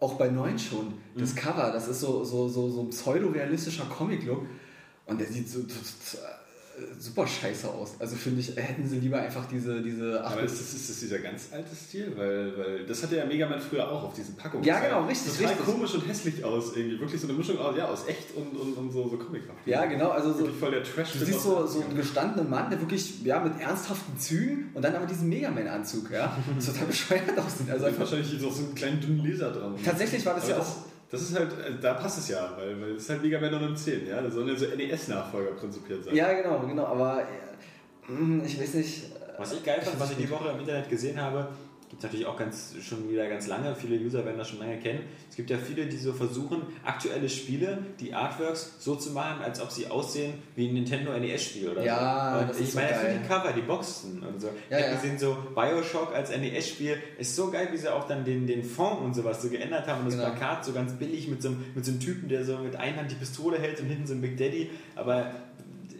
Auch bei 9 schon. Das Cover, das ist so, so, so, so ein pseudo-realistischer Comic-Look. Und der sieht so, super scheiße aus. Also finde ich, hätten sie lieber einfach diese, diese Aber ist das, ist das dieser ganz alte Stil? Weil, weil das hatte ja Mega Man früher auch auf diesen Packungen. Ja, Das sah genau, richtig, Total richtig. komisch und hässlich aus irgendwie. Wirklich so eine Mischung aus, ja, aus echt und, und, und so, so comichaft. Ja, genau, also so, voll der Trash. du siehst so, so einen gestandenen Mann, der wirklich ja, mit ernsthaften Zügen und dann aber diesen Mega Man-Anzug, ja, das total bescheuert aussieht. Also Also einfach, wahrscheinlich so einen kleinen dünnen Laser dran. tatsächlich war das Aber ja das, auch das ist halt, äh, da passt es ja, weil, weil es ist halt Mega Man 910, ja. Das sollen ja so NES-Nachfolger prinzipiert sein. Ja, genau, genau, aber äh, mh, ich weiß nicht. äh, Was ich geil fand, was ich die Woche im Internet gesehen habe, es natürlich auch ganz, schon wieder ganz lange, viele User werden das schon lange kennen. Es gibt ja viele, die so versuchen, aktuelle Spiele, die Artworks so zu machen, als ob sie aussehen wie ein Nintendo NES-Spiel oder Ja, so. Das ich ist so meine, für geil. die Cover, die Boxen und so. Ja, ich ja. gesehen, so Bioshock als NES-Spiel ist so geil, wie sie auch dann den, den Font und sowas so geändert haben und das Genau. Plakat so ganz billig mit so, einem, mit so einem Typen, der so mit einer Hand die Pistole hält und hinten so ein Big Daddy. Aber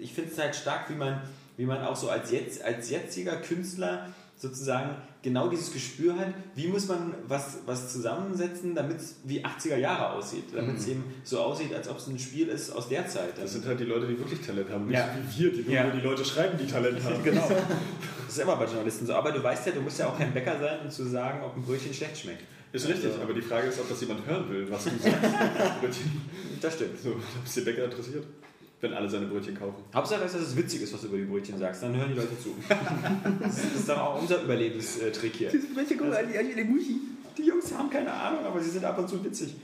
ich finde es halt stark, wie man, wie man auch so als, jetzt, als jetziger Künstler sozusagen genau dieses Gespür hat, wie muss man was, was zusammensetzen, damit es wie 80er Jahre aussieht, damit es eben so aussieht, als ob es ein Spiel ist aus der Zeit. Das sind halt die Leute, die wirklich Talent haben. Nicht Ja. wie wir, die Ja. nur die Leute schreiben, die Talent haben. genau. Das ist immer bei Journalisten so. Aber du weißt ja, du musst ja auch kein Bäcker sein, um zu sagen, ob ein Brötchen schlecht schmeckt. Ist richtig, Also- aber die Frage ist, ob das jemand hören will, was du sagst. Das stimmt. so, ob es den Bäcker interessiert, wenn alle seine Brötchen kaufen. Hauptsache ist, dass es witzig ist, was du über die Brötchen sagst. Dann hören die Leute zu. Das ist, doch auch unser Überlebenstrick hier. Brötchen, guck mal, die, die Muschi. Die Jungs haben keine Ahnung, aber sie sind ab und zu witzig.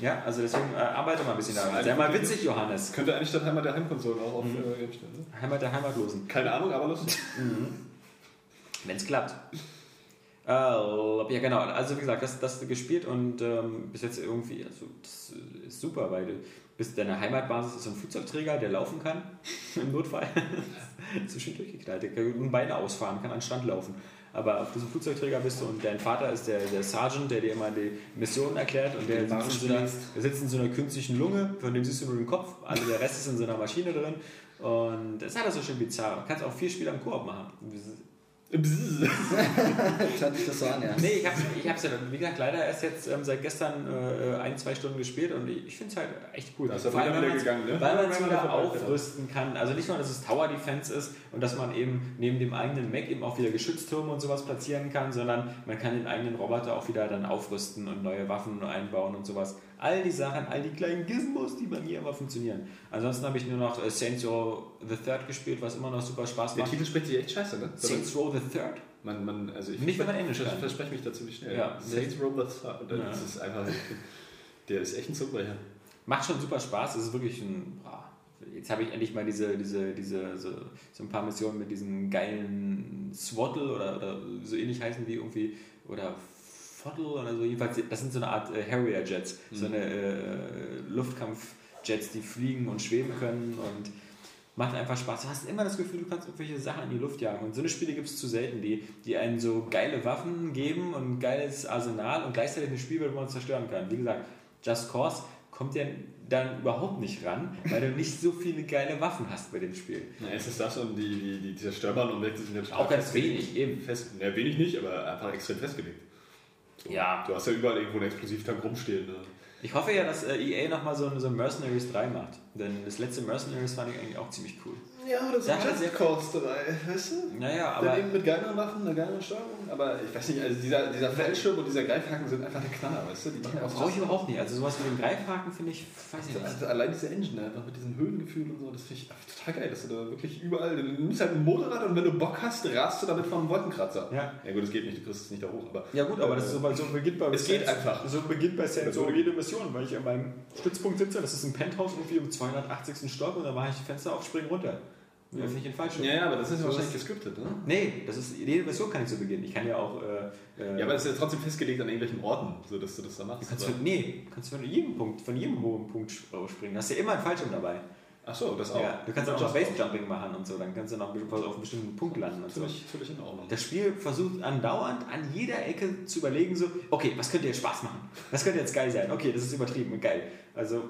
Ja, also deswegen äh, arbeite mal ein bisschen daran. Sei mal witzig, Johannes. Könnte eigentlich statt Heimat der Heimkonsolen auch auf äh, Game stellen. Ne? Heimat der Heimatlosen. Keine Ahnung, aber lustig. Wenn es klappt. Äh, ja, genau. Also, wie gesagt, das, das gespielt und ähm, bis jetzt irgendwie, also, das ist super, weil du bist deine Heimatbasis ist so ein Flugzeugträger, der laufen kann im Notfall. so schön durchgeknallt. Der kann Beine ausfahren, kann an den Strand laufen. Aber auf diesem Flugzeugträger bist du und dein Vater ist der, der Sergeant, der dir immer die Missionen erklärt und der sitzt, in so einer, der sitzt in so einer künstlichen Lunge, von dem siehst du nur den Kopf, also der Rest ist in so einer Maschine drin. Und das ist halt so schön bizarr. Du kannst auch vier Spiele am Koop machen. Hört sich das so an, ja. Nee, ich hab's, ich hab's ja, wie gesagt, leider erst jetzt ähm, seit gestern äh, ein, zwei Stunden gespielt und ich, ich finde es halt echt cool. Da ist er Vor allem, gegangen, ne? Weil man es wieder aufrüsten kann. Also nicht nur, dass es Tower Defense ist und dass man eben neben dem eigenen Mac eben auch wieder Geschütztürme und sowas platzieren kann, sondern man kann den eigenen Roboter auch wieder dann aufrüsten und neue Waffen einbauen und sowas. All die Sachen, all die kleinen Gizmos, die bei mir immer funktionieren. Ansonsten habe ich nur noch äh, Saints Row the Third gespielt, was immer noch super Spaß Der macht. Titel spricht sich echt scheiße, ne? Saints Row the Third? Man, man, also ich Nicht, wenn man Englisch kann. verspreche mich da ziemlich schnell. Ja. Saints Row the Third. Das Ja. ist einfach, der ist echt ein Zungenbrecher. Macht schon super Spaß. Es ist wirklich ein. Jetzt habe ich endlich mal diese, diese, diese so, so ein paar Missionen mit diesen geilen Swaddle oder, oder so ähnlich heißen die irgendwie. Oder Foddle oder so. Jedenfalls, das sind so eine Art äh, Harrier-Jets. So eine äh, Luftkampf-Jets, die fliegen und schweben können und macht einfach Spaß. Du hast immer das Gefühl, du kannst irgendwelche Sachen in die Luft jagen. Und so eine Spiele gibt es zu selten, die, die einen so geile Waffen geben und ein geiles Arsenal und gleichzeitig eine Spielwelt, wo man zerstören kann. Wie gesagt, Just Cause kommt ja dann überhaupt nicht ran, weil du nicht so viele geile Waffen hast bei dem Spiel. Na, es ist das und die, die, die zerstörbaren Objekte sind jetzt Auch ganz wenig, eben. Fest, na, wenig nicht, aber einfach extrem festgelegt. So. Ja. Du hast ja überall irgendwo einen Explosivtank rumstehen. Ne? Ich hoffe ja, dass äh, EA nochmal so, so ein Mercenaries 3 macht. Denn das letzte Mercenaries fand ich eigentlich auch ziemlich cool. Ja, das Ja, hat sehr- Course 3, weißt du? Naja, Aber aber eben mit geileren Waffen, einer geileren Steuerung. Aber ich weiß nicht, also dieser, dieser Fallschirm und dieser Greifhaken sind einfach der Knaller, weißt du? Die machen brauche ich überhaupt nicht. Also sowas wie den Greifhaken finde ich, weiß ich nicht. Also allein diese Engine einfach mit diesem Höhengefühl und so, das finde ich einfach total geil, dass du da wirklich überall, du nimmst halt ein Motorrad und wenn du Bock hast, rast du damit vom Wolkenkratzer. Ja. Ja gut, das geht nicht, du kriegst es nicht da hoch, aber... Ja gut, aber das ist so, so beginnt bei Es geht einfach. So beginnt bei Also- Row jede Mission, weil ich an meinem Stützpunkt sitze, das ist ein Penthouse irgendwie im 280. Stock und dann mache ich Fenster auf, spring runter. Und öffne ich den Fallschirm. Ja, ja, aber das ist ja So wahrscheinlich ist- gescriptet, ne? Nee, das ist, jede Mission kann ich so beginnen. Ich kann ja auch. Äh, äh, Ja, aber es ist ja trotzdem festgelegt an irgendwelchen Orten, so dass du das da machst. du kannst von, nee, du kannst von jedem Punkt, von jedem hohen Punkt springen. Du hast ja immer einen Fallschirm dabei. Ach so, das auch. Ja, du kannst auch noch Basejumping machen und so, dann kannst du noch auf einen bestimmten Punkt landen und so. Völlig, in Ordnung. Das Spiel versucht andauernd an jeder Ecke zu überlegen, so, okay, was könnte jetzt Spaß machen? Was könnte jetzt geil sein? Okay, das ist übertrieben und geil. Also, äh,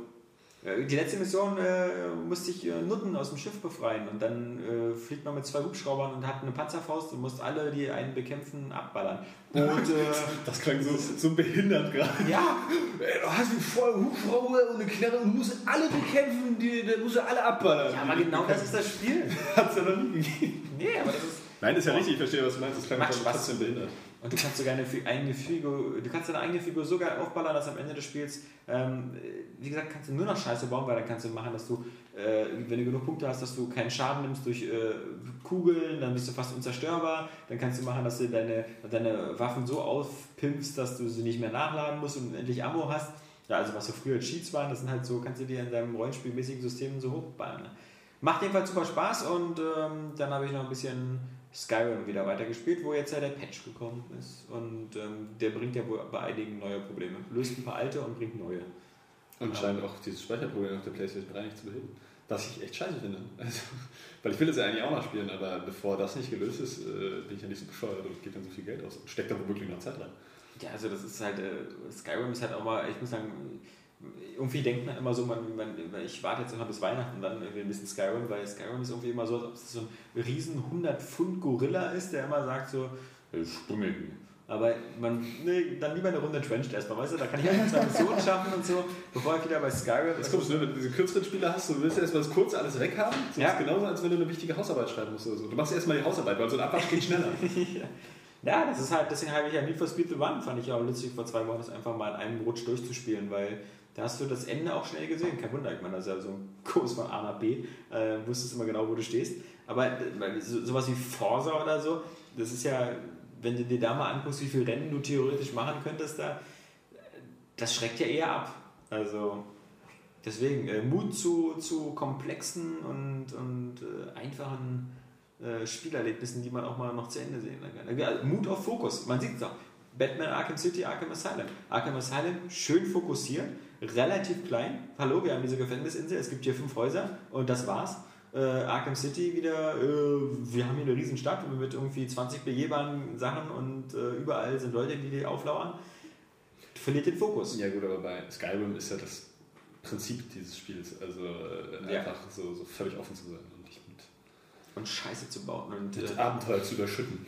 die letzte Mission äh, musste ich äh, Nutten aus dem Schiff befreien und dann äh, fliegt man mit zwei Hubschraubern und hat eine Panzerfaust und muss alle, die einen bekämpfen, abballern. Und äh, Das klang so, so behindert gerade. ja, Ey, du hast einen vollen Hubschrauber und eine Knarre und musst alle bekämpfen, die, die musst du alle abballern. ja, aber genau das ist das Spiel. hat's ja noch nie gegeben. Nee, aber das ist. Nein, ist ja richtig, ich verstehe, was du meinst. Das klang Macht aber Spaß. trotzdem behindert. Und du kannst sogar eine eigene Figur, du kannst deine eigene Figur so geil aufballern, dass am Ende des Spiels, ähm, wie gesagt, kannst du nur noch Scheiße bauen, weil dann kannst du machen, dass du, äh, wenn du genug Punkte hast, dass du keinen Schaden nimmst durch äh, Kugeln, dann bist du fast unzerstörbar. Dann kannst du machen, dass du deine, deine Waffen so aufpimpst, dass du sie nicht mehr nachladen musst und endlich Ammo hast. Ja, also was so früher Cheats waren, das sind halt so, kannst du dir in deinem rollenspielmäßigen System so hochballern. Macht jedenfalls super Spaß und ähm, dann habe ich noch ein bisschen Skyrim wieder weitergespielt, wo jetzt ja der Patch gekommen ist. Und ähm, der bringt ja wohl bei einigen neue Probleme. Löst ein paar alte und bringt neue. Und scheint auch dieses Speicherproblem auf der PlayStation 3 nicht zu beheben. Was ich echt scheiße finde. Also, weil ich will das ja eigentlich auch mal spielen, aber bevor das nicht gelöst ist, äh, bin ich ja nicht so bescheuert und gebe dann so viel Geld aus und steckt da womöglich noch Zeit rein. Ja, also das ist halt, äh, Skyrim ist halt auch mal, ich muss sagen, irgendwie denkt man immer so, man, man, ich warte jetzt immer bis Weihnachten dann irgendwie ein bisschen Skyrim, weil Skyrim ist irgendwie immer so, als ob es so ein riesen 100 Pfund Gorilla ist, der immer sagt so, ich stummel hier. Aber man, nee, dann lieber eine Runde Trenched erstmal, weißt du, da kann ich ein, zwei Missionen schaffen und so, bevor ich wieder bei Skyrim. Jetzt kommst du, wenn du diese kürzeren Spiele hast, du willst erstmal das kurze alles weghaben. Das Ja. ist genauso, als wenn du eine wichtige Hausarbeit schreiben musst oder so. Du machst erstmal die Hausarbeit, weil so ein Abwasch geht schneller. Ja, das ist halt, deswegen habe ich ja Need for Speed The One, fand ich ja auch lustig vor zwei Wochen, das einfach mal in einem Rutsch durchzuspielen, weil da hast du das Ende auch schnell gesehen. Kein Wunder, ich meine, das ist ja so ein Kurs von A nach B, äh, wusstest immer genau, wo du stehst. Aber äh, so, sowas wie Forza oder so, das ist ja, wenn du dir da mal anguckst, wie viele Rennen du theoretisch machen könntest, da, das schreckt ja eher ab. Also deswegen, äh, Mut zu, zu komplexen und, und äh, einfachen äh, Spielerlebnissen, die man auch mal noch zu Ende sehen kann. Ja, Mut auf Fokus, man sieht es auch. Batman Arkham City, Arkham Asylum. Arkham Asylum schön fokussiert, relativ klein. Hallo, wir haben diese Gefängnisinsel, es gibt hier fünf Häuser und das war's. Äh, Arkham City wieder, äh, wir haben hier eine riesen Stadt mit irgendwie 20 begehbaren Sachen und äh, überall sind Leute, die die auflauern. Verliert den Fokus. ja gut, aber bei Skyrim ist ja das Prinzip dieses Spiels, also äh, Ja. einfach so, so völlig offen zu sein und nicht mit, Und Scheiße zu bauen. Und, mit äh, Abenteuer zu überschütten.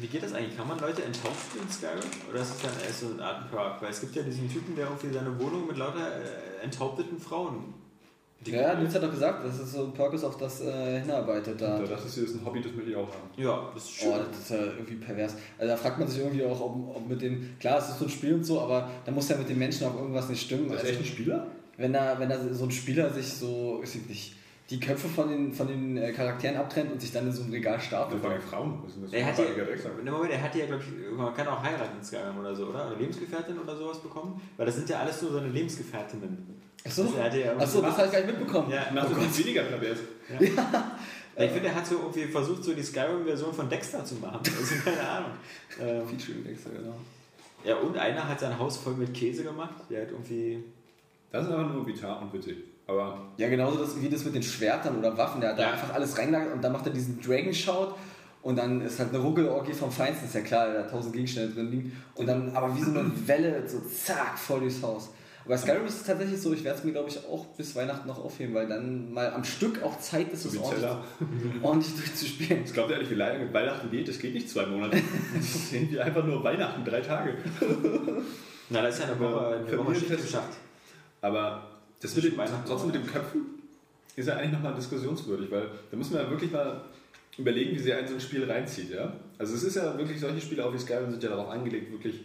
Wie geht das eigentlich? Kann man Leute enthaupten in Skyrim? Oder ist es dann erst so eine Art Perk? Weil es gibt ja diesen Typen, der irgendwie seine Wohnung mit lauter äh, enthaupteten Frauen Ja, Nils hat doch gesagt, das ist so ein Purpose, auf das äh, hinarbeitet da. Dachtest du, das ist ein Hobby, das möchte ich auch haben. Ja, das ist schön. Oh, das ist ja irgendwie pervers. Also da fragt man sich irgendwie auch, ob, ob mit dem, klar, es ist so ein Spiel und so, aber da muss ja mit den Menschen auch irgendwas nicht stimmen. Das ist Also, echt ein Spieler? wenn da, wenn da so ein Spieler sich so, weiß ich nicht, die Köpfe von den, von den äh, Charakteren abtrennt und sich dann in so ein Regal Das stapelt. waren die Frauen. Das Er für hat ein ja, Moment, er hat ja, glaube ich, man kann auch heiraten in Skyrim oder so, oder? Oder Lebensgefährtin oder sowas bekommen? Weil das sind ja alles nur seine Lebensgefährtinnen. Achso, Das hat er ja Achso das habe ich gar nicht mitbekommen. Ja, das nicht weniger pervers? Ja, ich finde, er hat so irgendwie versucht, so die Skyrim-Version von Dexter zu machen. Also keine Ahnung. Ähm, Featuring extra, genau. ja, und einer hat sein Haus voll mit Käse gemacht. Der hat irgendwie. Das ist einfach nur vital und witzig. Aber Ja, genauso das, wie das mit den Schwertern oder Waffen. Der hat da Ja. einfach alles reingelagert und dann macht er diesen Dragon Shout und dann ist halt eine Ruckelorgie vom Feinsten, ist ja klar, da tausend Gegenstände drin liegen. Und dann aber wie so eine Welle, so zack, voll durchs Haus. Aber bei Skyrim ist es tatsächlich so, ich werde es mir glaube ich auch bis Weihnachten noch aufheben, weil dann mal am Stück auch Zeit ist, so es ordentlich, ordentlich durchzuspielen. Das glaubt ihr ehrlich, wie lange mit Weihnachten geht? Das geht nicht zwei Monate. Das ist irgendwie einfach nur Weihnachten, drei Tage. Na, das ist ja eine Woche, eine Woche. Schicht geschafft. Aber das mit dem, trotzdem mit den Köpfen ist ja eigentlich nochmal diskussionswürdig, weil da muss man ja wirklich mal überlegen, wie sie einen so ein Spiel reinzieht. Ja? Also es ist ja wirklich, solche Spiele auch wie Skyrim sind ja darauf angelegt, wirklich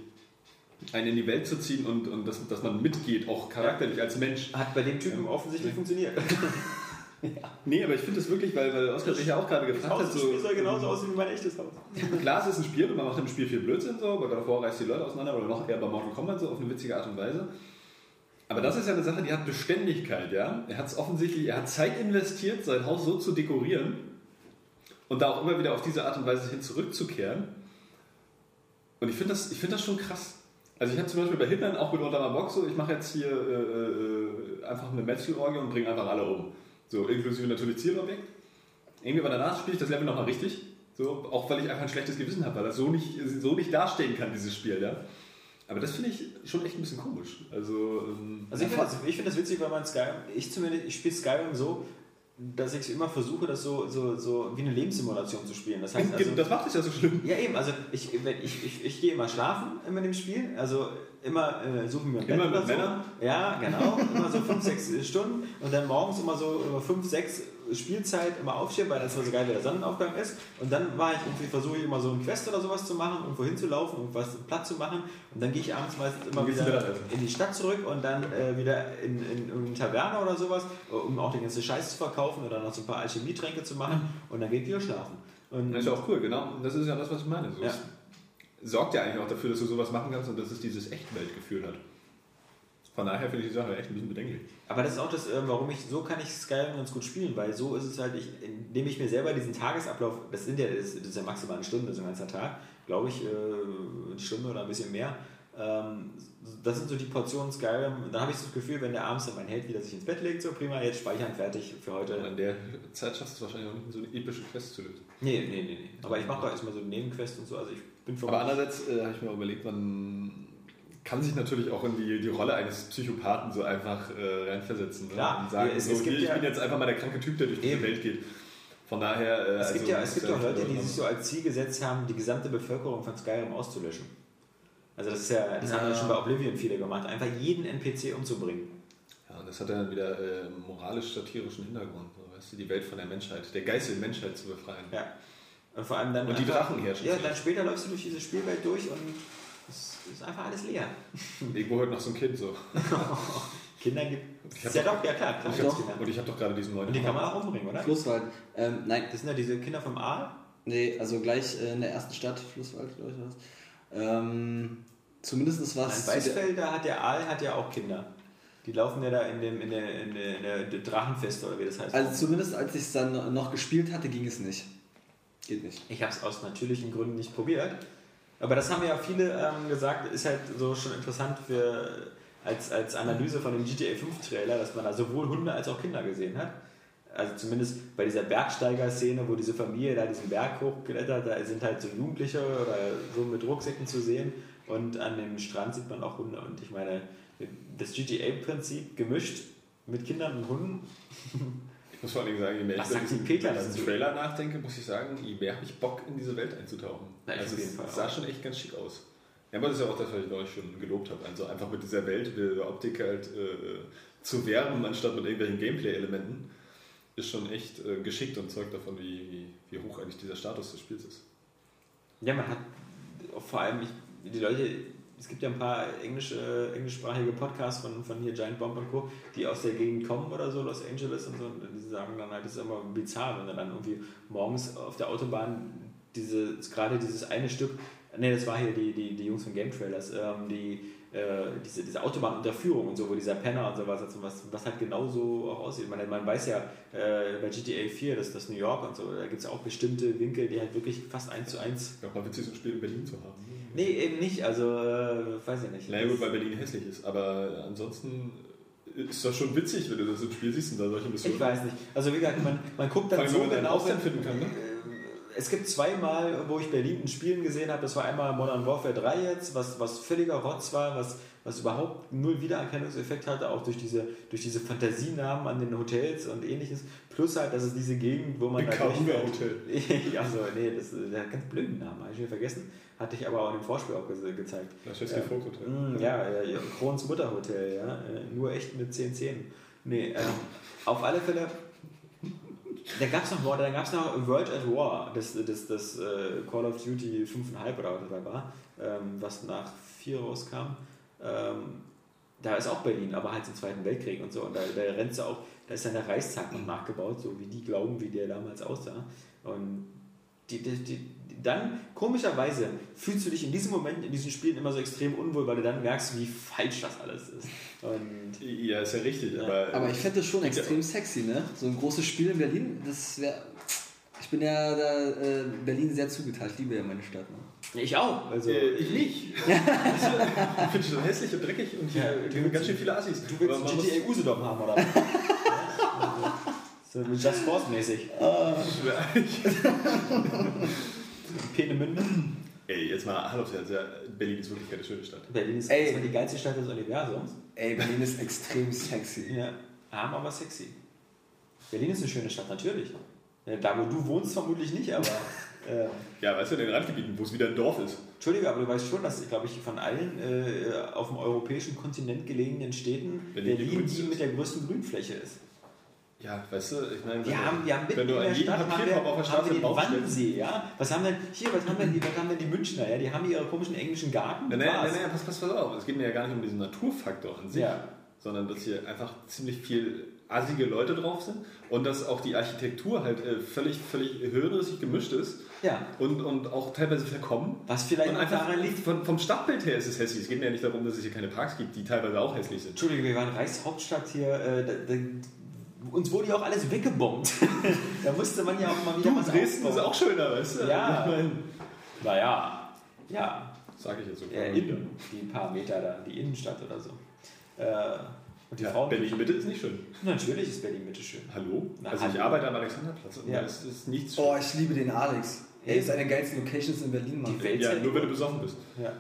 einen in die Welt zu ziehen und, und dass, dass man mitgeht, auch charakterlich als Mensch. Hat bei dem Typen offensichtlich funktioniert. Nee, aber ich finde das wirklich, weil, weil Oskar sich ja auch gerade Das gefragt hat, des so, Spiels soll genauso aussehen wie mein echtes Haus. Klar, es ist ein Spiel und man macht im Spiel viel Blödsinn so, aber davor reißt die Leute auseinander oder noch eher bei Mortal Kombat so auf eine witzige Art und Weise. Aber das ist ja eine Sache, die hat Beständigkeit, ja. Er hat es offensichtlich, er hat Zeit investiert, sein Haus so zu dekorieren und da auch immer wieder auf diese Art und Weise hin zurückzukehren. Und ich finde das, find das schon krass. Also ich habe zum Beispiel bei Hitman auch mit meiner Box so, ich mache jetzt hier äh, äh, einfach eine Metzelorgie und bringe einfach alle um. So, inklusive natürlich Zielobjekt. Irgendwie aber danach spiele ich das Level nochmal richtig. So, auch weil ich einfach ein schlechtes Gewissen habe, weil das so nicht, so nicht dastehen kann, dieses Spiel, ja. Aber das finde ich schon echt ein bisschen komisch. Also, ähm, Also ich finde das, find das witzig, weil man Skyrim, ich zumindest, ich spiele Skyrim so, dass ich immer versuche, das so, so, so wie eine Lebenssimulation zu spielen. Das heißt also, das macht es ja so schlimm. ja eben, also ich, wenn, ich, ich, ich gehe immer schlafen immer in dem Spiel, also immer äh, suchen wir ein Immer Bett oder mit so. Männern? Ja, genau, immer so 5, 6 Stunden und dann morgens immer so über 5, 6 Spielzeit immer aufstehen, weil das immer so geil, wie der Sonnenaufgang ist. Und dann war ich irgendwie, versuche ich immer so ein Quest oder sowas zu machen, irgendwo hinzulaufen, irgendwas platt zu machen. Und dann gehe ich abends meistens immer wieder Mittagessen. in die Stadt zurück und dann äh, wieder in, in, in eine Taverne oder sowas, um auch den ganzen Scheiß zu verkaufen oder noch so ein paar Alchemietränke zu machen. Und dann geht ich wieder schlafen. Und Das ist ja auch cool, genau. Das ist ja das, was ich meine. So, Ja. Sorgt ja eigentlich auch dafür, dass du sowas machen kannst und dass es dieses Echtweltgefühl hat. Von daher finde ich die Sache echt ein bisschen bedenklich. Aber das ist auch das, äh, warum ich, so kann ich Skyrim ganz gut spielen, weil so ist es halt, ich, indem ich mir selber diesen Tagesablauf, das sind ja, das ist ja maximal eine Stunde, so ein ganzer Tag, glaube ich, äh, eine Stunde oder ein bisschen mehr. Ähm, das sind so die Portionen Skyrim. Dann habe ich so das Gefühl, wenn der abends dann mein Held wieder sich ins Bett legt, so prima, jetzt speichern, fertig für heute. Und in der Zeit schaffst du es wahrscheinlich auch nicht, so eine epische Quest zu lösen. Nee, nee, nee, nee. Aber ich mache doch erstmal so Nebenquests und so, also ich bin für Aber andererseits äh, habe ich mir überlegt, man kann sich natürlich auch in die, die Rolle eines Psychopathen so einfach äh, reinversetzen. Ne? Klar, und sagen, es- so, es hier, ich ja- bin jetzt einfach mal der kranke Typ, der durch die Eben. Welt geht. Von daher. Äh, Es gibt also, ja, es gibt ja auch Leute, die sich so als Ziel gesetzt haben, die gesamte Bevölkerung von Skyrim auszulöschen. Also das ist ja, das haben ja Ja. schon bei Oblivion viele gemacht, einfach jeden NPC umzubringen. Ja, und das hat dann wieder äh, moralisch-satirischen Hintergrund. So, weißt du, die Welt von der Menschheit, der Geist der Menschheit zu befreien. Ja. Und vor allem dann. Und die Drachen herrschen. Ja, dann später läufst du durch diese Spielwelt durch und es ist einfach alles leer. Irgendwo hört noch so ein Kind so. Kinder gibt es. Ja doch- doch, ja klar, klar Ich Kinder. und ich habe doch gerade diesen neuen. Und die kann man auch umbringen, oder? Flusswald. Ähm, nein, Das sind ja diese Kinder vom Aal. nee, also gleich äh, in der ersten Stadt, Flusswald, glaube ich, was. Ähm, zumindest zu der- Weißfeld, da hat der Aal hat ja auch Kinder. Die laufen ja da in, dem, in, der, in, der, in der Drachenfeste oder wie das heißt. Also zumindest als ich es dann noch gespielt hatte, ging es nicht. Geht nicht. Ich habe es aus natürlichen Gründen nicht probiert. Aber das haben ja viele ähm, gesagt, ist halt so schon interessant für, als, als Analyse von dem GTA 5 Trailer, dass man da sowohl Hunde als auch Kinder gesehen hat. Also zumindest bei dieser Bergsteiger-Szene, wo diese Familie da diesen Berg hochklettert, da sind halt so Jugendliche oder so mit Rucksäcken zu sehen. Und an dem Strand sieht man auch Hunde. Und ich meine, das GTA-Prinzip gemischt mit Kindern und Hunden, muss vor Dingen sagen, je mehr Was ich über diesen, diesen? Trailer nachdenke, muss ich sagen, je mehr habe ich Bock, in diese Welt einzutauchen. Na, also es sah auch. schon echt ganz schick aus. Ja, aber das ist ja auch das, was ich euch schon gelobt habe. Also einfach mit dieser Welt, mit der Optik halt äh, zu werben, anstatt mit irgendwelchen Gameplay-Elementen, ist schon echt äh, geschickt und zeugt davon, wie, wie, hoch eigentlich dieser Status des Spiels ist. Ja, man hat vor allem, ich, die Leute, es gibt ja ein paar englische, englischsprachige Podcasts von, von hier Giant Bomb und Co., die aus der Gegend kommen oder so, Los Angeles und so, und die sagen dann halt, das ist immer bizarr, wenn du dann irgendwie morgens auf der Autobahn diese, gerade dieses eine Stück, ne, das war hier die, die, die Jungs von Game Trailers, ähm, die, äh, diese, diese Autobahnunterführung und so, wo dieser Penner und sowas, also was, was halt genauso auch aussieht. Man, man weiß ja äh, bei GTA 4, dass das New York und so, da gibt es ja auch bestimmte Winkel, die halt wirklich fast eins zu eins. Ja, mal witzig, so ein Spiel in Berlin zu haben. Nee, eben nicht, also äh, weiß ich nicht. Naja, gut, weil Berlin hässlich ist, aber ansonsten ist das schon witzig, wenn du das im Spiel siehst und da solche Missionen. Ich weiß nicht. Also wie gesagt, man, man guckt dann Vor allem, so wenn man einen genau, Ausland finden kann, ne? Es gibt zweimal, wo ich Berlin in Spielen gesehen habe. Das war einmal Modern Warfare 3 jetzt, was, was völliger Rotz war, was, was überhaupt null Wiedererkennungseffekt hatte, auch durch diese, durch diese Fantasienamen an den Hotels und ähnliches. Plus halt, dass es diese Gegend, wo man Ein Hotel. also, nee, das ist der hat ganz blöden Namen, habe ich mir vergessen. Hatte ich aber auch in dem Vorspiel auch ge gezeigt. Das ist das Hotel. Mm, ja, ja, ja, Krons Mutterhotel, ja. äh, Nur echt mit 10 Zähnen. Nee, ähm, auf alle Fälle. Da gab es noch noch World at War, das, das, das äh, Call of Duty 5,5 oder was da war, ähm, was nach 4 rauskam. Ähm, da ist auch Berlin, aber halt zum Zweiten Weltkrieg und so. Und da, da rennst du auch, da ist dann der Reichstag noch nachgebaut, so wie die glauben, wie der damals aussah. Und die, die, die, dann, komischerweise, fühlst du dich in diesem Moment, in diesen Spielen immer so extrem unwohl, weil du dann merkst, wie falsch das alles ist. Und Ja, ist ja richtig, Ja. aber. Aber ich fände das schon extrem sexy, ne? So ein großes Spiel in Berlin, das wäre. Ich bin ja da äh, Berlin sehr zugeteilt. Ich liebe ja meine Stadt. Ne? ich auch. Also, Äh, ich nicht. ich finde es so hässlich und dreckig und hier Ja, ganz schön viele Assis. du willst Aber GTA Usedom haben, oder? was? so Just Force-mäßig. Peenemünde. Ey, jetzt mal Hallo, Berlin ist wirklich keine schöne Stadt. Berlin ist Ey. zwar die geilste Stadt des Universums. Ey, Berlin ist extrem sexy. Ja, arm, aber sexy. Berlin ist eine schöne Stadt, natürlich. Ja, Da, wo du wohnst, vermutlich nicht, aber. Äh, Ja, weißt du, in den Randgebieten, wo es wieder ein Dorf ist. Entschuldige, aber du weißt schon, dass, glaube ich, von allen äh, auf dem europäischen Kontinent gelegenen Städten Berlin die Berlin die ist. mit der größten Grünfläche ist. Ja, weißt du, ich meine, haben, wir haben mitten wenn du an jedem Stadt haben wir, Papierkorb auf der haben wir Straße den. Wannsee, ja? Was haben denn, hier, was haben denn die, was haben denn die Münchner, ja? Die haben ihre komischen englischen Garten. Nein, nein, nein, nein, pass, pass, pass auf. Es geht mir ja gar nicht um diesen Naturfaktor an sich, Ja. sondern dass hier einfach ziemlich viel assige Leute drauf sind und dass auch die Architektur halt äh, völlig, völlig hirnrissig gemischt ist Ja. und, und auch teilweise verkommen. Was vielleicht Und einfach daran liegt, von, vom Stadtbild her ist es hässlich. Es geht mir ja nicht darum, dass es hier keine Parks gibt, die teilweise auch hässlich sind. Entschuldige, wir waren Reichshauptstadt hier. Äh, uns wurde ja auch alles weggebombt. da musste man ja auch mal wieder Du, was Dresden ist aufbauen. auch schöner, weißt du? Ja. Naja, ja. Sag ich jetzt so. ja innen, die paar Meter da, die Innenstadt oder so. Äh, und die Ja, Frauen. Berlin-Mitte ist nicht schön. Natürlich ist Berlin Mitte schön. Hallo? Na, also ich arbeite am Alexanderplatz und Ja. da ist, ist nichts Oh, ich liebe den Alex. Er ist eine der geilsten Locations in Berlin, Mann. Die Welt Ja, nur wenn du besoffen bist. Ja.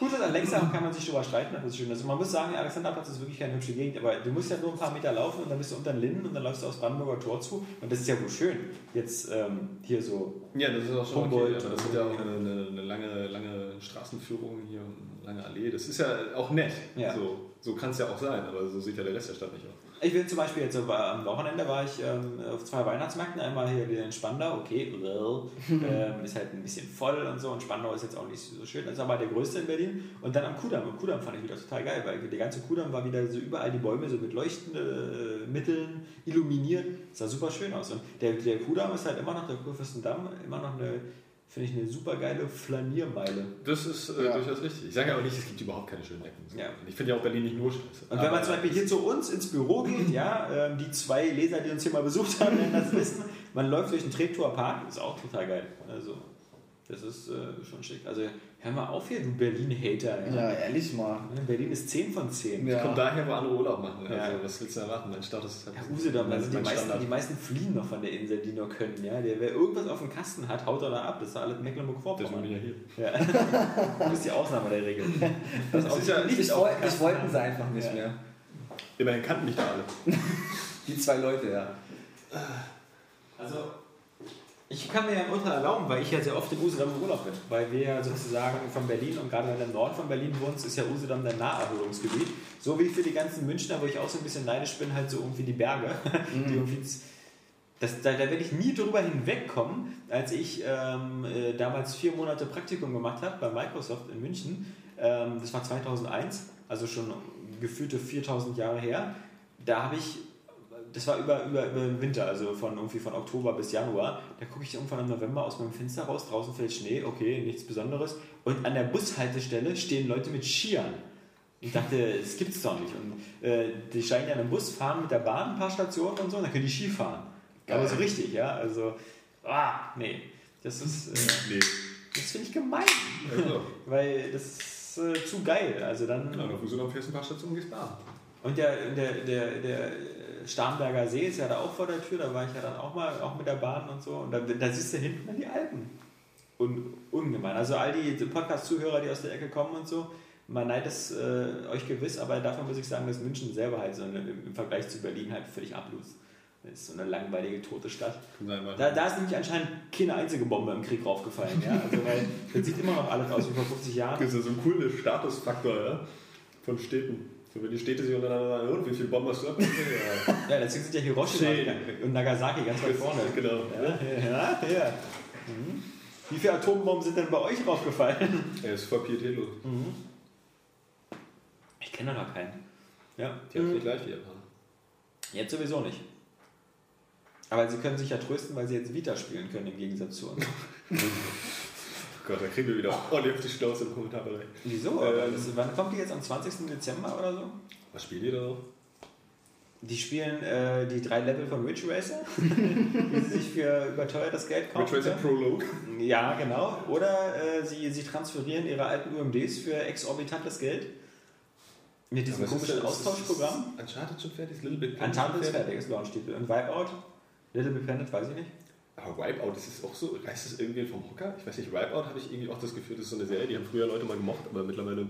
Gut, und Längsam kann man sich drüber streiten, aber das ist schön. Also man muss sagen, der Alexanderplatz ist wirklich keine hübsche Gegend, aber du musst ja nur ein paar Meter laufen und dann bist du unter den Linden und dann läufst du aufs Brandenburger Tor zu und das ist ja wohl schön. Jetzt ähm, hier so. Ja, das ist auch schon okay. Humboldt. Aber das ist ja auch eine, eine, eine lange, lange Straßenführung hier lange Allee. Das ist ja auch nett. Ja. So, so kann es ja auch sein, aber so sieht ja der Rest der Stadt nicht aus. Ich will zum Beispiel jetzt so, war- am Wochenende war ich ähm, auf zwei Weihnachtsmärkten, einmal hier wieder in Spandau, okay, well, ähm, ist halt ein bisschen voll und so. Und Spandau ist jetzt auch nicht so schön, das ist aber der größte in Berlin. Und dann am Kudamm, am Kudamm fand ich wieder total geil, weil der ganze Kudamm war wieder so überall. Die Bäume so mit leuchtenden äh, Mitteln illuminiert, sah super schön aus. Und der, der Kudamm ist halt immer noch, der Kurfürstendamm, immer noch eine, finde ich, eine super geile Flaniermeile. Das ist äh, Ja. durchaus richtig. Ich sage ja auch nicht, es gibt überhaupt keine schönen Ecken. Ja. Ich finde ja auch Berlin nicht nur scheiße. Und wenn man Aber- zum Beispiel hier zu uns ins Büro geht, ja, ähm, die zwei Leser, die uns hier mal besucht haben, werden das wissen, man läuft durch den Treptower Park, ist auch total geil. Also, das ist äh, schon schick. Also, hör mal auf hier, du Berlin-Hater. Ja, ehrlich mal. Berlin ist 10 von 10. Ja. Kommt daher, wo andere Urlaub machen. Also, Ja. was willst du erwarten? Mein Status ist halt. Ja, Usedom, mein- also die mein meisten, die meisten fliehen noch von der Insel, die nur können. Ja? Der, wer irgendwas auf dem Kasten hat, haut er da ab. Das ist alles Deswegen bin Mecklenburg-Vorpommern. ich ja hier. Ja. Du bist die Ausnahme der Regel. Das ist ja- nicht Ich, woll, ich wollten haben. sie einfach nicht Ja. mehr. Immerhin kannten mich da alle. Die zwei Leute, ja. Also, Ich kann mir ja ein Urteil erlauben, weil ich ja sehr oft in Usedom im Urlaub bin. Weil wir ja sozusagen von Berlin und gerade wenn du im Norden von Berlin wohnst, ist ja Usedom dein Naherholungsgebiet. So wie für die ganzen Münchner, wo ich auch so ein bisschen neidisch bin, halt so irgendwie die Berge. Die irgendwie das, da, da werde ich nie drüber hinwegkommen, als ich ähm, äh, damals vier Monate Praktikum gemacht habe bei Microsoft in München. Ähm, das war 2001, also schon gefühlte 4000 Jahre her. Da habe ich das war über, über, über den Winter, also von irgendwie von Oktober bis Januar. Da gucke ich irgendwann im November aus meinem Fenster raus, draußen fällt Schnee, okay, nichts Besonderes. Und an der Bushaltestelle stehen Leute mit Skiern. Ich dachte, das gibt's doch nicht. Und äh, die scheinen ja einen Bus fahren mit der Bahn ein paar Stationen und so, und dann können die Ski fahren. Aber so richtig, ja. Also, ah, nee. Das ist. Äh, Nee. das finde ich gemein. Also, Weil das ist äh, zu geil. Also dann. genau, Usedom fährst du ein paar Stationen gehst baden. Und der, der, der, der Starnberger See ist ja da auch vor der Tür, da war ich ja dann auch mal auch mit der Bahn und so. Und da, da siehst du hinten dann die Alpen. Un, ungemein. Also all die Podcast-Zuhörer, die aus der Ecke kommen und so, man neidet es äh, euch gewiss, aber davon muss ich sagen, dass München selber halt so eine, im Vergleich zu Berlin halt völlig ablust. Das ist so eine langweilige, tote Stadt. Sein, Da, da ist nämlich anscheinend keine einzige Bombe im Krieg raufgefallen. Ja? Also, weil das sieht immer noch alles aus wie vor 50 Jahren. Das ist ja so ein cooler Statusfaktor ja? von Städten. So, wenn die Städte sich untereinander und wie viele Bomben hast du abgekriegt? Ja, Ja, deswegen sind ja Hiroshima und Nagasaki ganz weit vorne. genau. Ja, ja, ja. Mhm. Wie viele Atombomben sind denn bei euch raufgefallen? Er ist voll pietätlos. Ich kenne noch keinen. Ja. Die haben es nicht leicht wie Japaner. Jetzt sowieso nicht. Aber sie können sich ja trösten, weil sie jetzt Vita spielen können im Gegensatz zu uns. Gott, da kriegen wir wieder ordentlich auf die Schnauze im Kommentarbereich. Wieso? Ähm. das, wann kommt die jetzt? Am 20. Dezember oder so? Was spielt ihr da noch? Die spielen äh, die drei Level von Ridge Racer, die sie sich für überteuertes Geld kaufen. Ridge Racer. Prologue. Ja, genau. Oder äh, sie, sie transferieren ihre alten UMDs für exorbitantes Geld. Mit diesem ist komischen ja- ist- Austauschprogramm. ist Uncharted schon fertig? Ist Little Big Planet Uncharted ist fertig, ist Launch-Titel. Und Wipeout? Little Big Planet, weiß ich nicht. Aber Wipeout, das ist auch so, reißt das irgendwie vom Hocker? Ich weiß nicht, Wipeout habe ich irgendwie auch das Gefühl, das ist so eine Serie, die haben früher Leute mal gemocht, aber mittlerweile.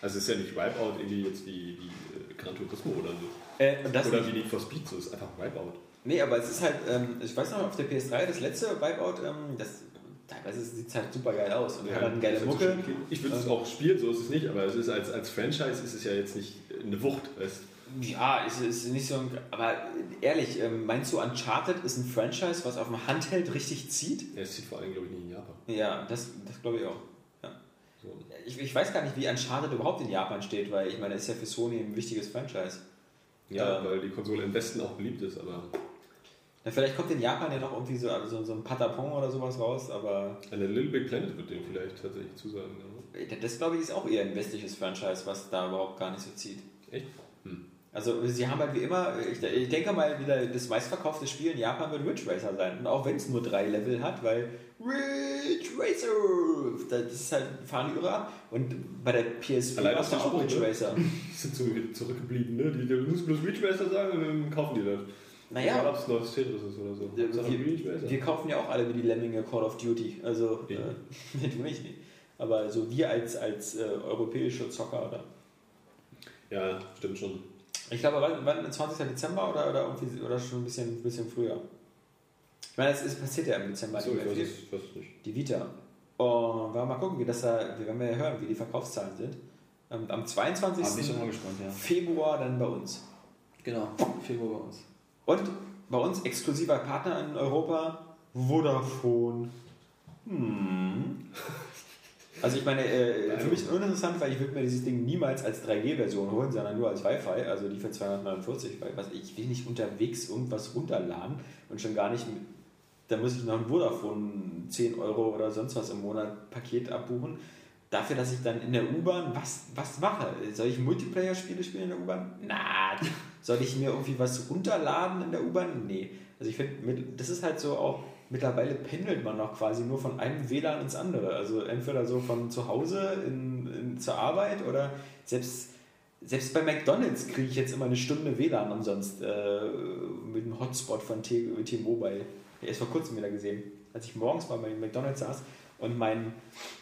Also es ist ja nicht Wipeout irgendwie jetzt wie, wie äh, Gran Turismo oder so. Äh, oder wie Need for Speed, so es ist einfach Wipeout. Nee, aber es ist halt, ähm, ich weiß noch, auf der PS3, das letzte Wipeout, ähm, das, teilweise sieht es halt super geil aus und hat dann geile das ist Mucke. Ich würde es auch spielen, so ist es nicht, aber es ist als, als Franchise ist es ja jetzt nicht eine Wucht. Weißt? Ja, es ist nicht so ein. Aber ehrlich, ähm, meinst du, Uncharted ist ein Franchise, was auf dem Handheld richtig zieht? Ja, es zieht vor allem, glaube ich, nicht in Japan. Ja, das, das glaube ich auch. Ja. So. Ich, ich weiß gar nicht, wie Uncharted überhaupt in Japan steht, weil ich meine, es ist ja für Sony ein wichtiges Franchise. Ja, Ähm. weil die Konsole im Westen auch beliebt ist, aber Na, vielleicht kommt in Japan ja doch irgendwie so, also so ein Patapon oder sowas raus, aber eine Little Big Planet wird dem vielleicht tatsächlich zusagen. Ja. das glaube ich ist auch eher ein westliches Franchise, was da überhaupt gar nicht so zieht. Echt? Hm. Also sie haben halt wie immer, ich, ich denke mal, wieder das meistverkaufte Spiel in Japan wird Ridge Racer sein. Und auch wenn es nur drei Level hat, weil Ridge Racer, das ist halt, fahren die irre ab. Und bei der PSP war es auch Ridge ne? Racer. Die sind zurückgeblieben, ne? Die, die müssen bloß Reach Racer sagen und dann kaufen die das. Naja, ob es neues Tetris ist oder so. Ja, wir- wir kaufen ja auch alle wie die Lemminge Call of Duty. Also, Ich äh, du nicht. Aber so wir als, als äh, europäische Zocker, oder? Ja, stimmt schon. Ich glaube, wann, wann 20. Dezember oder, oder, irgendwie, oder schon ein bisschen, ein bisschen früher? Ich meine, es ist, passiert ja im Dezember nicht ich weiß es, ich weiß es nicht. Die Vita. Und wir mal gucken, wie das da, wie werden wir ja hören, wie die Verkaufszahlen sind. Ähm, am 22. Ah, gespannt, ja. Februar dann bei uns. Genau, Februar bei uns. Und bei uns exklusiver Partner in Europa, Vodafone. Hm. Also ich meine, äh, für mich uninteressant, weil ich würde mir dieses Ding niemals als 3G-Version holen, sondern nur als Wi-Fi, also die für 249, weil was, ich will nicht unterwegs irgendwas runterladen und schon gar nicht, da muss ich noch ein Vodafone 10 Euro oder sonst was im Monat Paket abbuchen. Dafür, dass ich dann in der U-Bahn was, was mache. Soll ich Multiplayer-Spiele spielen in der U-Bahn? Na. Soll ich mir irgendwie was runterladen in der U-Bahn? Nee. Also ich finde, das ist halt so auch, mittlerweile pendelt man noch quasi nur von einem WLAN ins andere. Also entweder so von zu Hause in, in, zur Arbeit oder selbst, selbst bei McDonalds kriege ich jetzt immer eine Stunde WLAN umsonst äh, mit dem Hotspot von T-Mobile. Der ist vor kurzem wieder gesehen, als ich morgens mal bei McDonalds saß und mein,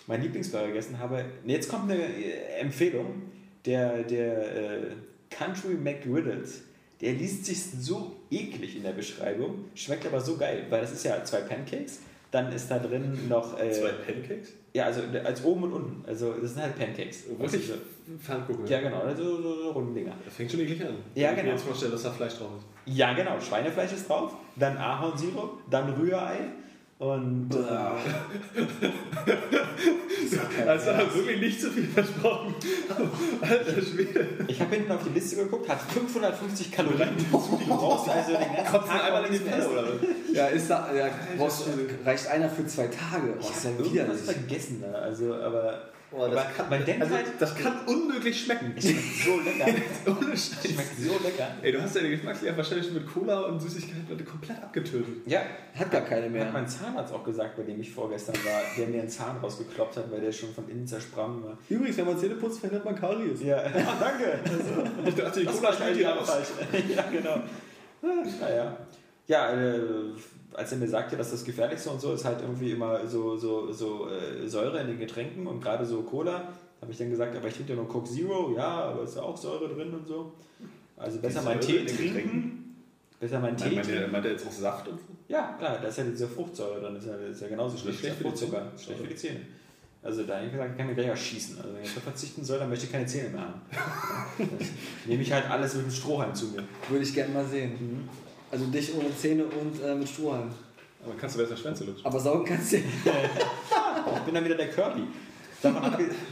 mein Lieblingsburger gegessen habe. Jetzt kommt eine äh, Empfehlung. Der, der äh, Country McGriddles. Der liest sich so eklig in der Beschreibung, schmeckt aber so geil, weil das ist ja zwei Pancakes, dann ist da drin noch... Äh, Zwei Pancakes? Ja, also als oben und unten. Also das sind halt Pancakes. Wirklich? Pfannkuchen. ja, genau, also so, so, so runden Dinger. Das fängt schon eklig an. Ja, Ich kann mir genau. jetzt vorstellen, dass da Fleisch drauf ist. Ja, genau. Schweinefleisch ist drauf, dann Ahornsirup, dann Rührei und... Also hat wirklich nicht so viel versprochen. Alter Schwede. Ich habe hinten auf die Liste geguckt, hat 550 Kalorien. Du brauchst also den ganzen Kotzen Tag einmal in die mehr oder was? Ja, ist da, ja, brauchst, reicht einer für zwei Tage. Oh, Ich ist ja habe irgendwas widerlich. vergessen da. Also, aber, Boah, das kann- man denkt Also, halt, das kann unmöglich schmecken. es schmeckt so lecker. Ohne Scheiß. schmeckt so lecker. Ey, du hast deine Geschmackslehr wahrscheinlich mit Cola und Süßigkeiten komplett abgetötet. Ja, Hat gar keine hat mehr. mein Zahnarzt auch gesagt, bei dem ich vorgestern war, der mir einen Zahn rausgekloppt hat, weil der schon von innen zersprungen war. Übrigens, wenn man Zähne putzt, verhindert man Karies. Ja, ah, danke. Ich dachte, die Cola ja raus. falsch. ja, genau. Naja. Ja, äh, als er mir sagte, dass das Gefährlichste und so ist halt irgendwie immer so, so, so äh, Säure in den Getränken und gerade so Cola, habe ich dann gesagt, aber ich trinke ja nur Coke Zero, ja, aber ist ja auch Säure drin und so. Also besser Säure Tee in den trinken. Getränken? Besser mal einen Tee Meint, trinken. meint der jetzt auch Saft und so? Ja, klar, da ist ja diese Fruchtsäure drin, ist ja, ist ja genauso schlecht. schlecht wie der für die Fruchtzucker. Zähne? Schlecht für die Zähne. Also da habe ich gesagt, ich kann mir gleich auch schießen. Also wenn ich da verzichten soll, dann möchte ich keine Zähne mehr haben. Nehme ich halt alles mit dem Strohhalm zu mir. Würde ich gerne mal sehen. Mhm. Also dich ohne Zähne und äh, mit Strohhalm. Aber kannst du besser Schwänze lutschen. Aber saugen kannst du. Ich bin dann wieder der Kirby.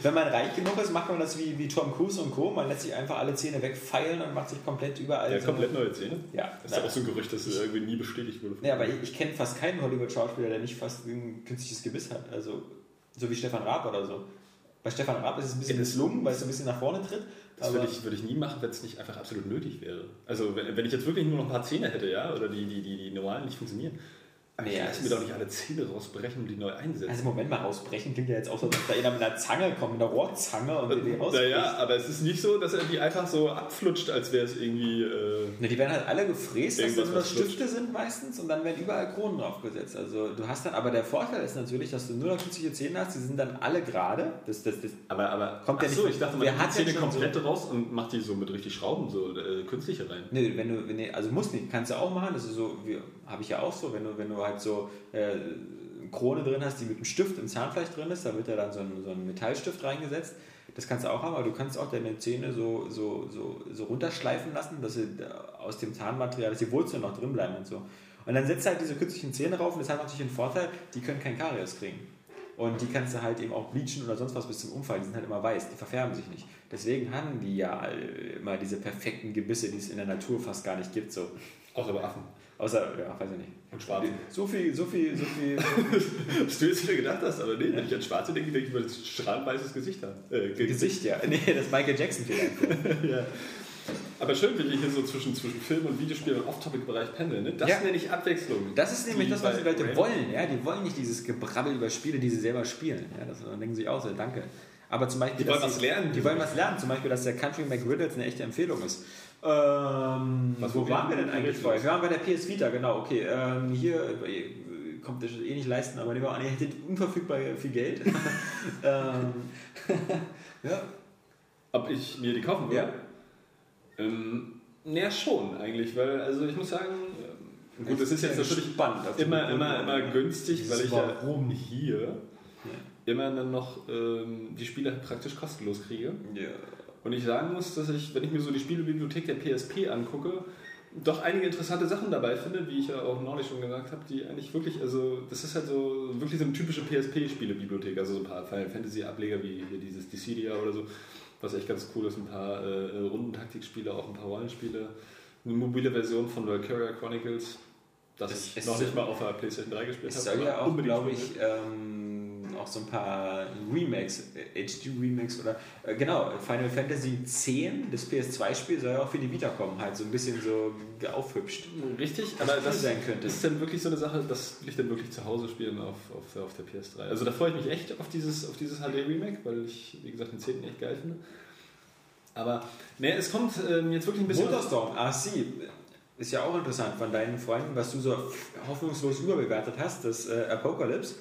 Wenn man reich genug ist, macht man das wie, wie Tom Cruise und Co. Man lässt sich einfach alle Zähne wegfeilen und macht sich komplett überall. Der so- komplett neue Zähne? Ja, Das ist ja auch so ein Gerücht, das irgendwie nie bestätigt wurde. Ja, aber ich, ich kenne fast keinen Hollywood-Schauspieler, der nicht fast ein künstliches Gebiss hat. Also, so wie Stefan Raab oder so. Bei Stefan Raab ist es ein bisschen misslungen, weil es so ein bisschen nach vorne tritt. Das würde ich, würde ich nie machen, wenn es nicht einfach absolut nötig wäre. Also wenn, wenn ich jetzt wirklich nur noch ein paar Zähne hätte, ja, oder die, die, die, die normalen nicht funktionieren, aber Nee, ich ja, lasse mir doch nicht alle Zähne rausbrechen und die neu einsetzen. Also Moment mal rausbrechen klingt ja jetzt auch so, dass da einer mit einer Zange kommt, mit einer Rohrzange und die rausbricht. naja, aber es ist nicht so, dass er die einfach so abflutscht, als wäre es irgendwie. Äh, Ne, die werden halt alle gefräst, dass das nur Stifte sind meistens und dann werden überall Kronen draufgesetzt. Also du hast dann, aber der Vorteil ist natürlich, dass du nur noch künstliche Zähne hast, die sind dann alle gerade. Das, das, das, aber, aber Kommt ja nicht so, ich dachte, man hat die Zähne komplett raus und macht die so mit richtig Schrauben, so äh, künstliche rein. Nee, wenn du, wenn, nee, also muss nicht, kannst du auch machen. Das ist so, wie- habe ich ja auch so, wenn du, wenn du halt so äh, Krone drin hast, die mit einem Stift im Zahnfleisch drin ist, da wird ja dann so ein, so ein Metallstift reingesetzt. Das kannst du auch haben, aber du kannst auch deine Zähne so, so, so, so runterschleifen lassen, dass sie da aus dem Zahnmaterial, dass die Wurzeln noch drin bleiben und so. Und dann setzt du halt diese künstlichen Zähne rauf und das hat natürlich einen Vorteil, die können kein Karies kriegen. Und die kannst du halt eben auch bleachen oder sonst was bis zum Umfall. Die sind halt immer weiß, die verfärben sich nicht. Deswegen haben die ja äh, immer diese perfekten Gebisse, die es in der Natur fast gar nicht gibt. So. Außer bei Affen Außer, ja, weiß ich nicht. und Schwarzen. So viel, so viel, so viel. Was du jetzt wieder gedacht hast, aber nee, wenn ich an Schwarze denke, denke ich über das strahlweißes Gesicht habe. Äh, Ge- Gesicht, ja. Nee, das ist Michael Jackson vielleicht. ja. Aber schön, wie ich hier so zwischen, zwischen Film und Videospiel und Off-Topic-Bereich pendel. Ne? Das Ja. nenne ich Abwechslung. Das ist nämlich das, was die Leute Raven- wollen. Ja? Die wollen nicht dieses Gebrabbel über Spiele, die sie selber spielen. Ja? Das, denken sie auch so, danke. Aber zum Beispiel, Die wollen was sie- lernen. Die wollen was lernen. Zum Beispiel, dass der Country McRiddles eine echte Empfehlung ist. Ähm, Was, wo wo waren wir denn eigentlich vorher? Wir waren bei der PS Vita, genau. Okay, ähm, hier äh, kommt das eh nicht leisten, aber nehmen wir an, ihr hättet unverfügbar viel Geld. ähm, ja. Ob ich mir die kaufen würde? Ja. Ähm, ja, schon eigentlich, weil, also ich muss sagen, ähm, gut, das ist jetzt natürlich spannend. immer, immer, immer günstig, weil ich Warum? ja hier immer dann noch ähm, die Spiele praktisch kostenlos kriege. Ja. Und ich sagen muss, dass ich, wenn ich mir so die Spielebibliothek der PSP angucke, doch einige interessante Sachen dabei finde, wie ich ja auch neulich schon gesagt habe, die eigentlich wirklich, also das ist halt so wirklich so eine typische PSP-Spielebibliothek, also so ein paar Final Fantasy-Ableger wie hier dieses Dissidia oder so, was echt ganz cool ist, ein paar äh, Rundentaktikspiele, auch ein paar Rollenspiele, eine mobile Version von Valkyria Chronicles, das Es- ich es noch nicht mal auf der PlayStation 3 gespielt Es habe. soll ja auch, glaube ich, ähm, auch so ein paar Remakes, äh, HD-Remakes oder äh, genau, Final Fantasy X, das PS2-Spiel, soll ja auch für die Vita kommen, halt so ein bisschen so aufhübscht. Richtig, aber das sein könnte. ist dann wirklich so eine Sache, das will ich dann wirklich zu Hause spielen auf, auf, der- auf der PS3. Also da freue ich mich echt auf dieses, auf dieses HD-Remake, weil ich, wie gesagt, den 10. echt geil finde. Aber ne, es kommt ähm, jetzt wirklich ein bisschen... Motorstorm, RC, ist ja auch interessant von deinen Freunden, was du so hoffnungslos überbewertet hast, das äh, Apocalypse.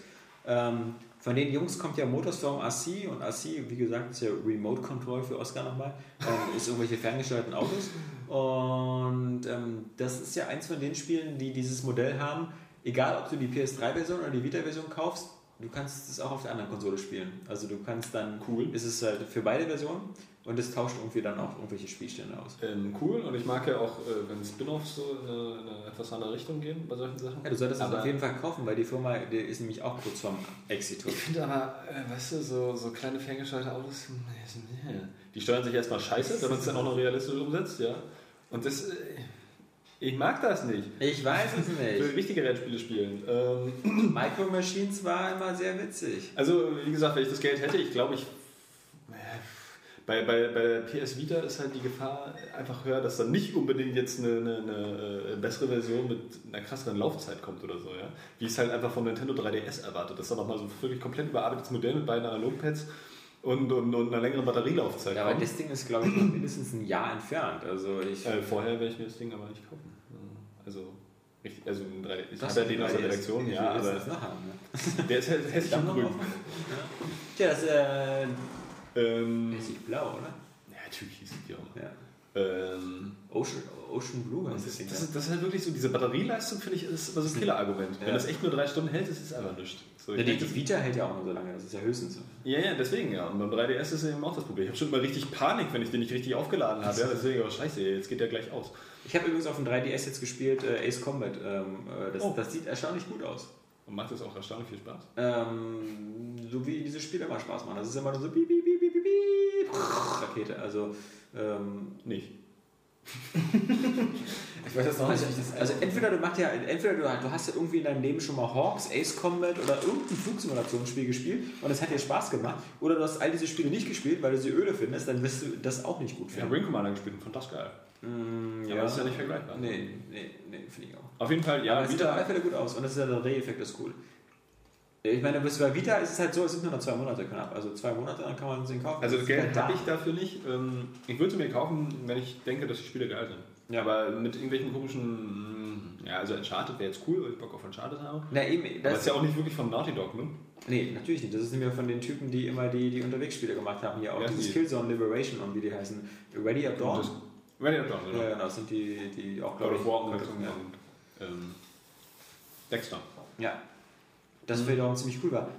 Ähm, Von den Jungs kommt ja Motorstorm RC und RC, wie gesagt, ist ja Remote Control für Oscar nochmal, ähm, ist irgendwelche ferngesteuerten Autos. Und ähm, das ist ja eins von den Spielen, die dieses Modell haben, egal ob du die PS3-Version oder die Vita-Version kaufst, du kannst es auch auf der anderen Konsole spielen. Also du kannst dann, Cool. ist es halt für beide Versionen und es tauscht irgendwie dann auch irgendwelche Spielstände aus. Ähm, cool und ich mag ja auch, äh, wenn Spin-offs so in eine, in eine etwas andere Richtung gehen bei solchen Sachen. Ja, du solltest es Aber- auf jeden Fall kaufen, weil die Firma die ist nämlich auch kurz vorm Exitus. Ich finde aber, äh, weißt du, so, so kleine ferngesteuerte Autos, hm, nee, die steuern sich erstmal scheiße, wenn man es dann auch noch realistisch umsetzt, ja. Und das, äh, ich mag das nicht. Ich weiß es Ich will nicht. richtige Rennspiele spielen. Ähm, Micro Machines war immer sehr witzig. also, wie gesagt, wenn ich das Geld hätte, ich glaube, ich. Bei, bei, bei der PS Vita ist halt die Gefahr einfach höher, dass dann nicht unbedingt jetzt eine, eine, eine äh, bessere Version mit einer krasseren Laufzeit kommt oder so, ja. Wie ich es halt einfach von Nintendo 3DS erwartet. Das ist dann nochmal so ein wirklich komplett überarbeitetes Modell mit beiden Analogpads und, und, und einer längeren Batterielaufzeit. Ja, aber das Ding ist, glaube ich, mindestens ein Jahr entfernt. Also ich. Äh, vorher werde ich mir das Ding aber nicht kaufen. Also, richtig, also ein 3D. Ich habe ja den aus der 3DS. Redaktion, ja, aber haben, ne? der ist halt hässlich noch grün. Ja. Tja, das ist äh, Ähm, mäßig blau, oder? ja, natürlich hieß es die auch. Ja. Ähm, Ocean, Ocean Blue das, das Ding. das, ja. ist, das ist halt wirklich so, diese Batterieleistung, finde ich, ist immer so ein Killerargument. Ja. Wenn das echt nur drei Stunden hält, ist es einfach nichts. So, Ja, die, die Vita hält ja auch nur so lange, das ist ja höchstens so. ja, ja, deswegen ja. Und beim 3DS ist eben auch das Problem. Ich habe schon immer richtig Panik, wenn ich den nicht richtig aufgeladen habe. Ja, deswegen, oh scheiße, jetzt geht der gleich aus. Ich habe übrigens auf dem 3DS jetzt gespielt, äh, Ace Combat. Ähm, äh, das, Oh. das sieht erstaunlich gut aus. Und macht das auch erstaunlich viel Spaß. Ähm, so wie diese Spiele immer Spaß machen. Das ist immer nur so piep, piep, piep, Rakete. Also, ähm, Nicht. Ich weiß jetzt noch also, nicht, ich das also entweder du machst ja, entweder du, du hast ja irgendwie in deinem Leben schon mal Hawks, Ace Combat oder irgendein Flugsimulationsspiel gespielt und es hat dir Spaß gemacht. Oder du hast all diese Spiele nicht gespielt, weil du sie öde findest, dann wirst du das auch nicht gut Ich habe finden. Ring Commander gespielt und fand das geil. Mm, Aber das ist ja nicht vergleichbar. Nee, nee, nee, finde ich auch. Auf jeden Fall, Ja, aber es sieht auf alle. Fälle gut aus und das ist ja der Dreheffekt ist cool. Ich meine, bis bei Vita ist es halt so, es sind nur noch zwei Monate knapp. Also zwei Monate, dann kann man sie kaufen. Also Das Geld halt habe ich dafür nicht. Ähm, Ich würde sie mir kaufen, wenn ich denke, dass die Spiele geil sind. Ja. Aber mit irgendwelchen komischen, mm, ja, also Uncharted wäre jetzt cool, weil ich Bock auf Uncharted habe. Na eben, Aber das das ist ja auch nicht wirklich von Naughty Dog, ne? Nee, natürlich nicht. Das ist nämlich von den Typen, die immer die, die Unterwegsspiele gemacht haben. Hier auch Ja, dieses die- Killzone Liberation und wie die heißen. Ready Up Dawn. Ready or Dawn, genau. Ja, genau, das sind die, die auch, glaube ich, War und ähm, Dexter. ja. Das wiederum ziemlich cool war.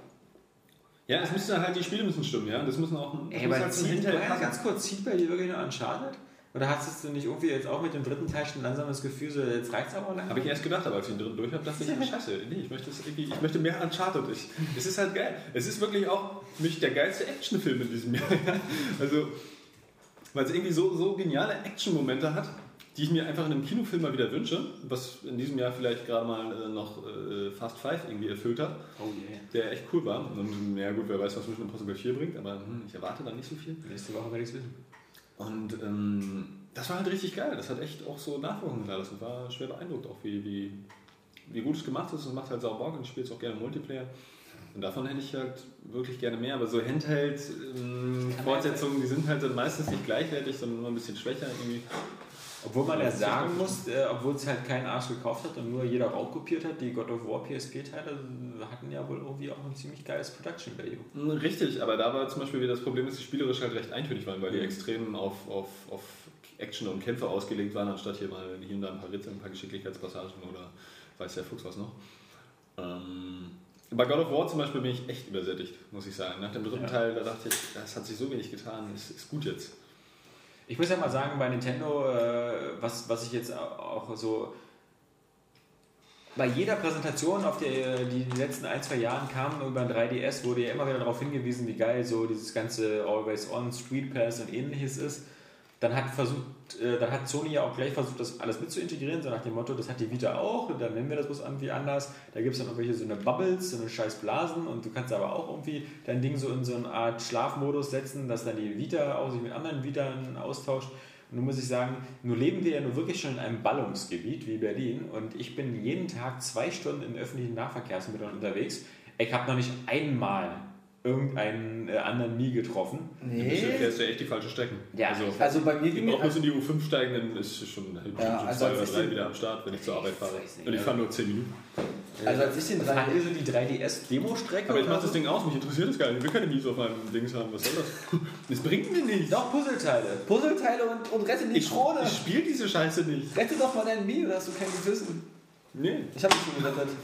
Ja, es müssen halt, die Spiele müssen stimmen, ja. Das müssen auch ein, Ey, aber halt zieht, ja, ganz kurz, zieht bei dir wirklich nur Uncharted? Oder hast du nicht irgendwie jetzt auch mit dem dritten Teil schon langsam das Gefühl, so, jetzt reicht es aber langsam? Habe ich erst gedacht, aber als ich den dritten durch habe, dachte ich, ah, scheiße, nee, ich möchte, das irgendwie, ich möchte mehr Uncharted. Ich, es ist halt geil. Es ist wirklich auch für mich der geilste Actionfilm in diesem Jahr. Also, weil es irgendwie so, so geniale Action-Momente hat, die ich mir einfach in einem Kinofilm mal wieder wünsche, was in diesem Jahr vielleicht gerade mal äh, noch äh, Fast Five irgendwie erfüllt hat, Oh yeah. der echt cool war. Und ja gut, wer weiß, was Mission Impossible 4 bringt, aber hm, ich erwarte da nicht so viel. Nächste Woche werde ich es wissen. Und ähm, das war halt richtig geil. Das hat echt auch so Nachwirkungen hinterlassen. War schwer beeindruckt, auch wie, wie, wie gut es gemacht ist. Es macht halt sau Bock und ich spiele es auch gerne Multiplayer. Und davon hätte ich halt wirklich gerne mehr. Aber so Handheld-Fortsetzungen, die sind halt dann meistens nicht gleichwertig, sondern nur ein bisschen schwächer irgendwie. Obwohl man ja sagen muss, äh, obwohl es halt kein Arsch gekauft hat und nur jeder auch kopiert hat, die God of War PSP-Teile hatten ja wohl irgendwie auch ein ziemlich geiles Production Value. Hm, Richtig, aber da war zum Beispiel wieder das Problem, dass die spielerisch halt recht eintönig waren, weil die Mhm. extrem auf, auf, auf Action und Kämpfe ausgelegt waren, anstatt hier mal hier und da ein paar Ritze, ein paar Geschicklichkeitspassagen oder weiß der Fuchs was noch. Ähm, bei God of War zum Beispiel bin ich echt übersättigt, muss ich sagen. Nach dem dritten Ja. Teil, da dachte ich, das hat sich so wenig getan, ist, ist gut jetzt. Ich muss ja mal sagen, bei Nintendo, äh, was, was ich jetzt auch so bei jeder Präsentation, auf der die in den letzten ein, zwei Jahren kam über ein 3DS, wurde ja immer wieder darauf hingewiesen, wie geil so dieses ganze Always On, Street Pass und ähnliches ist. Dann hat, versucht, äh, dann hat Sony ja auch gleich versucht, das alles mit zu integrieren, so nach dem Motto, das hat die Vita auch, dann nennen wir das bloß irgendwie anders. Da gibt es dann irgendwelche so eine Bubbles, so eine scheiß Blasen und du kannst aber auch irgendwie dein Ding so in so eine Art Schlafmodus setzen, dass dann die Vita auch sich mit anderen Vitern austauscht. Und nun muss ich sagen, nun leben wir ja nur wirklich schon in einem Ballungsgebiet wie Berlin und ich bin jeden Tag zwei Stunden in öffentlichen Nahverkehrsmitteln unterwegs. Ich habe noch nicht einmal irgendeinen äh, anderen nie getroffen. Du Nee. fährst ja echt die falsche Strecken. Ja, also, Also bei mir ich ging brauche bloß in die U5 steigen, dann ist schon, schon Ja, also zwei oder ich drei wieder am Start, wenn ich zur Arbeit fahre. nicht, Und ich also- fahre nur 10 Minuten. Also als ich den Fahrt 3 ihr so die 3DS-Demo-Strecke? Aber ich mach das? Ding aus, mich interessiert das gar nicht. Ich will keine Mies auf meinem Dings haben. Was soll das? Das bringt mir nichts. Doch, Puzzleteile. Puzzleteile und, und rette die Ich, Krone. ich spiele diese Scheiße nicht. Rette doch mal deinen Mii, oder hast du kein Gewissen? Nee, Ich habe dich schon gerettet.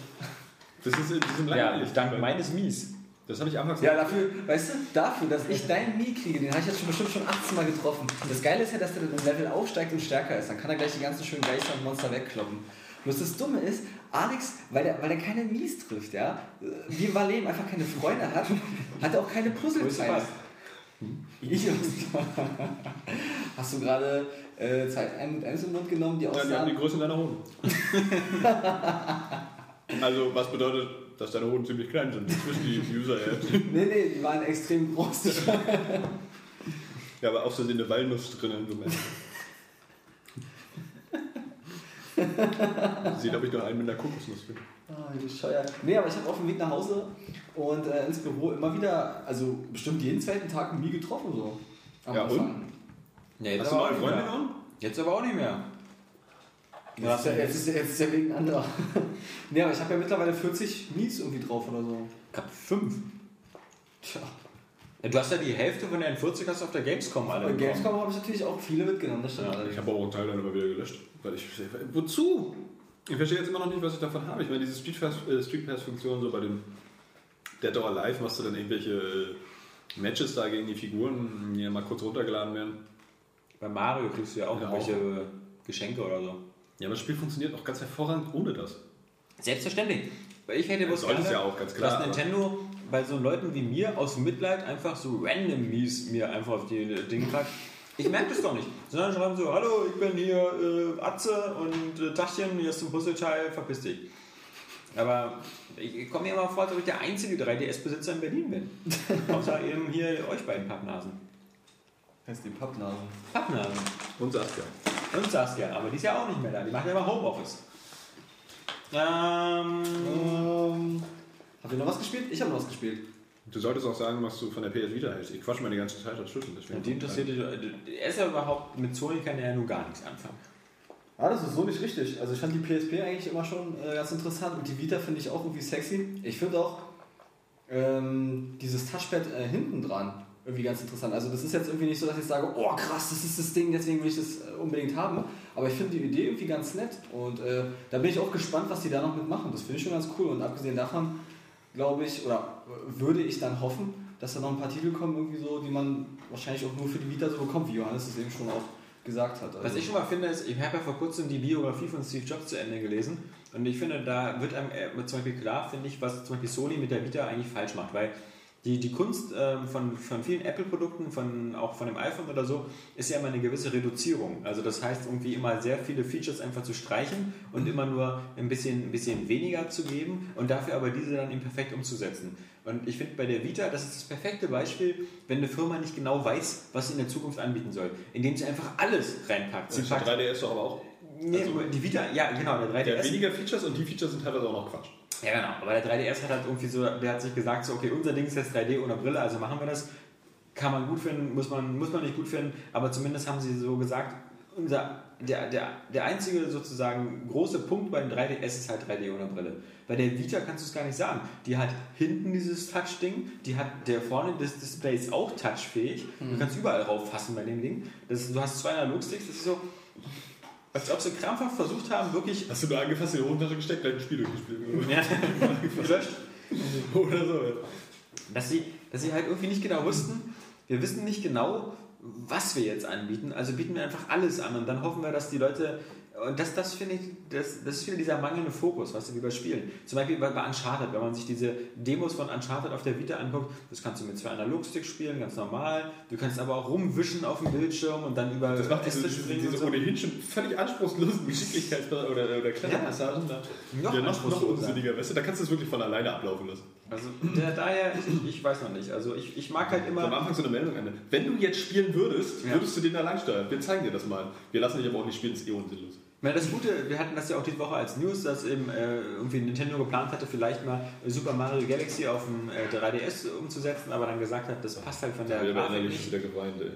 das ist, die sind Ja, langweilig. dank meines Mies. Das habe ich anfangs Ja, dafür, weißt du, dafür, dass ich deinen Mii kriege, den habe ich jetzt schon bestimmt schon 18 Mal getroffen. Das Geile ist ja, dass der dann im Level aufsteigt und stärker ist. Dann kann er gleich die ganzen schönen Geister und Monster wegkloppen. Bloß das Dumme ist, Alex, weil der, weil der keine Mies trifft, ja, wie Valem einfach keine Freunde hat, hat er auch keine Puzzleteile. Ich Hast du gerade äh, Zeit mit eins im Mund genommen, die Ja, die haben die aussahen? Größe deiner Hoden. also, was bedeutet, dass deine Hoden ziemlich klein sind? Das wissen die User ja jetzt. Nee, nee, die waren extrem groß. Ja, aber auf so eine Walnuss drin im Moment. Sieht, ob ich noch einen mit einer Kokosnuss bin. Ah, wie bescheuert. Nee, aber ich habe auf dem Weg nach Hause und äh, ins Büro immer wieder, also bestimmt jeden zweiten Tag nie getroffen so. Am Ja, Anfang. Ja, jetzt Hast du auch neue nicht Freunde mehr. genommen? Jetzt aber auch nicht mehr. Jetzt, ist ja, jetzt, ist, ja- jetzt ist ja wegen anderer. nee, aber ich habe ja mittlerweile 40 Mies irgendwie drauf oder so. Ich hab fünf. Tja. Ja, du hast ja die Hälfte von deinen 40 hast du auf der Gamescom alle Bei. Gamescom habe ich natürlich auch viele mitgenommen, das stimmt. Ja. Ich habe auch einen Teil dann immer wieder gelöscht. Weil ich, wozu? Ich verstehe jetzt immer noch nicht, was ich davon habe. Ich meine, diese Street Pass- äh, Street Pass-Funktion, so bei dem Dead or Alive, machst du dann irgendwelche äh, Matches da gegen die Figuren, die ja mal kurz runtergeladen werden. Bei Mario kriegst du ja auch Ja, irgendwelche Geschenke oder so. Ja, aber das Spiel funktioniert auch ganz hervorragend ohne das. Selbstverständlich. Weil ich hätte bloß gerne, ja auch, ganz klar, dass Nintendo bei so Leuten wie mir aus Mitleid einfach so random Mies mir einfach auf die Dinge packt. Ich merke das doch nicht. Sondern schreiben so, hallo, ich bin hier äh, Atze und äh, Tachchen, hier ist ein Puzzleteil, verpiss dich. Aber ich, ich komme mir immer vor, als ob ich der einzige 3DS-Besitzer in Berlin bin. Außer eben hier euch beiden Pappnasen. Heißt die Pappnasen. Pappnasen. Und Saskia. Und Saskia, aber die ist ja auch nicht mehr da. Die macht ja immer Homeoffice. Ähm, Ähm, habt ihr noch was gespielt? Ich habe noch was gespielt. Du solltest auch sagen, was du von der PS Vita hältst. Ich quatsch mal die ganze Zeit als Schlüssel. Deswegen die interessiert dich. Er ist ja überhaupt mit Sony kann er ja nur gar nichts anfangen. Ah, das ist so nicht richtig. Also ich fand die PSP eigentlich immer schon äh, ganz interessant und die Vita finde ich auch irgendwie sexy. Ich finde auch ähm, dieses Touchpad äh, hinten dran irgendwie ganz interessant. Also das ist jetzt irgendwie nicht so, dass ich sage, oh krass, das ist das Ding, deswegen will ich das äh, unbedingt haben. Aber ich finde die Idee irgendwie ganz nett und äh, da bin ich auch gespannt, was die da noch mitmachen. Das finde ich schon ganz cool und abgesehen davon glaube ich oder würde ich dann hoffen, dass da noch ein paar Titel kommen irgendwie so, die man wahrscheinlich auch nur für die Vita so bekommt, wie Johannes es eben schon auch gesagt hat. Was Also- ich schon mal finde, ist, ich habe ja vor kurzem die Biografie von Steve Jobs zu Ende gelesen und ich finde, da wird einem äh, zum Beispiel klar, finde ich, was zum Beispiel Sony mit der Vita eigentlich falsch macht, weil die, die Kunst ähm, von, von vielen Apple-Produkten, von, auch von dem iPhone oder so, ist ja immer eine gewisse Reduzierung. Also das heißt, irgendwie immer sehr viele Features einfach zu streichen und immer nur ein bisschen, ein bisschen weniger zu geben und dafür aber diese dann eben perfekt umzusetzen. Und ich finde bei der Vita, das ist das perfekte Beispiel, wenn eine Firma nicht genau weiß, was sie in der Zukunft anbieten soll, indem sie einfach alles reinpackt. Sie packt 3DS doch aber auch. Nee, Also- die Vita, ja genau, der 3DS. Der hat weniger Features und die Features sind teilweise auch noch Quatsch. Ja genau, aber der 3DS hat halt irgendwie so, der hat sich gesagt, so okay, unser Ding ist jetzt 3D ohne Brille, also machen wir das. Kann man gut finden, muss man, muss man nicht gut finden, aber zumindest haben sie so gesagt, unser, der, der, der einzige sozusagen große Punkt bei dem 3DS ist halt 3D ohne Brille. Bei der Vita kannst du es gar nicht sagen. Die hat hinten dieses Touch-Ding, die hat der vorne des Displays auch touchfähig. Du kannst überall drauf fassen bei dem Ding. Das, du hast zwei Analogsticks, das ist so, als ob sie krampfhaft versucht haben, wirklich Hast du nur angefasst die Hosentasche gesteckt, gleich ein Spiel durchgespielt? ja, gelöscht. Oder so. dass sie, dass sie halt irgendwie nicht genau wussten, wir wissen nicht genau, was wir jetzt anbieten, also bieten wir einfach alles an und dann hoffen wir, dass die Leute, und das, das finde ich, das, das ist wieder dieser mangelnde Fokus, was sie wie bei Spielen. Zum Beispiel bei, bei Uncharted, wenn man sich diese Demos von Uncharted auf der Vita anguckt, das kannst du mit zwei Analogsticks spielen, ganz normal. Du kannst aber auch rumwischen auf dem Bildschirm und dann über Das macht Äste diese, springen diese so. ohnehin schon völlig anspruchslosen Geschicklichkeits- oder, oder Kletterpassagen da. Noch ja, noch, noch unsinniger, weißt du, da kannst du es wirklich von alleine ablaufen lassen. Also der, daher, ich, ich weiß noch nicht. Also ich, ich mag halt So am immer. Anfang so eine Meldung an. Wenn du jetzt spielen würdest, Ja. würdest du den da langsteuern. Wir zeigen dir das mal. Wir lassen dich aber auch nicht spielen, das ist eh unsinnlos. Meine, das Gute, wir hatten das ja auch diese Woche als News, dass eben äh, irgendwie Nintendo geplant hatte, vielleicht mal Super Mario Galaxy auf dem äh, 3DS umzusetzen, aber dann gesagt hat, das passt halt von der Grafik innerlich nicht. wieder geweint, ey.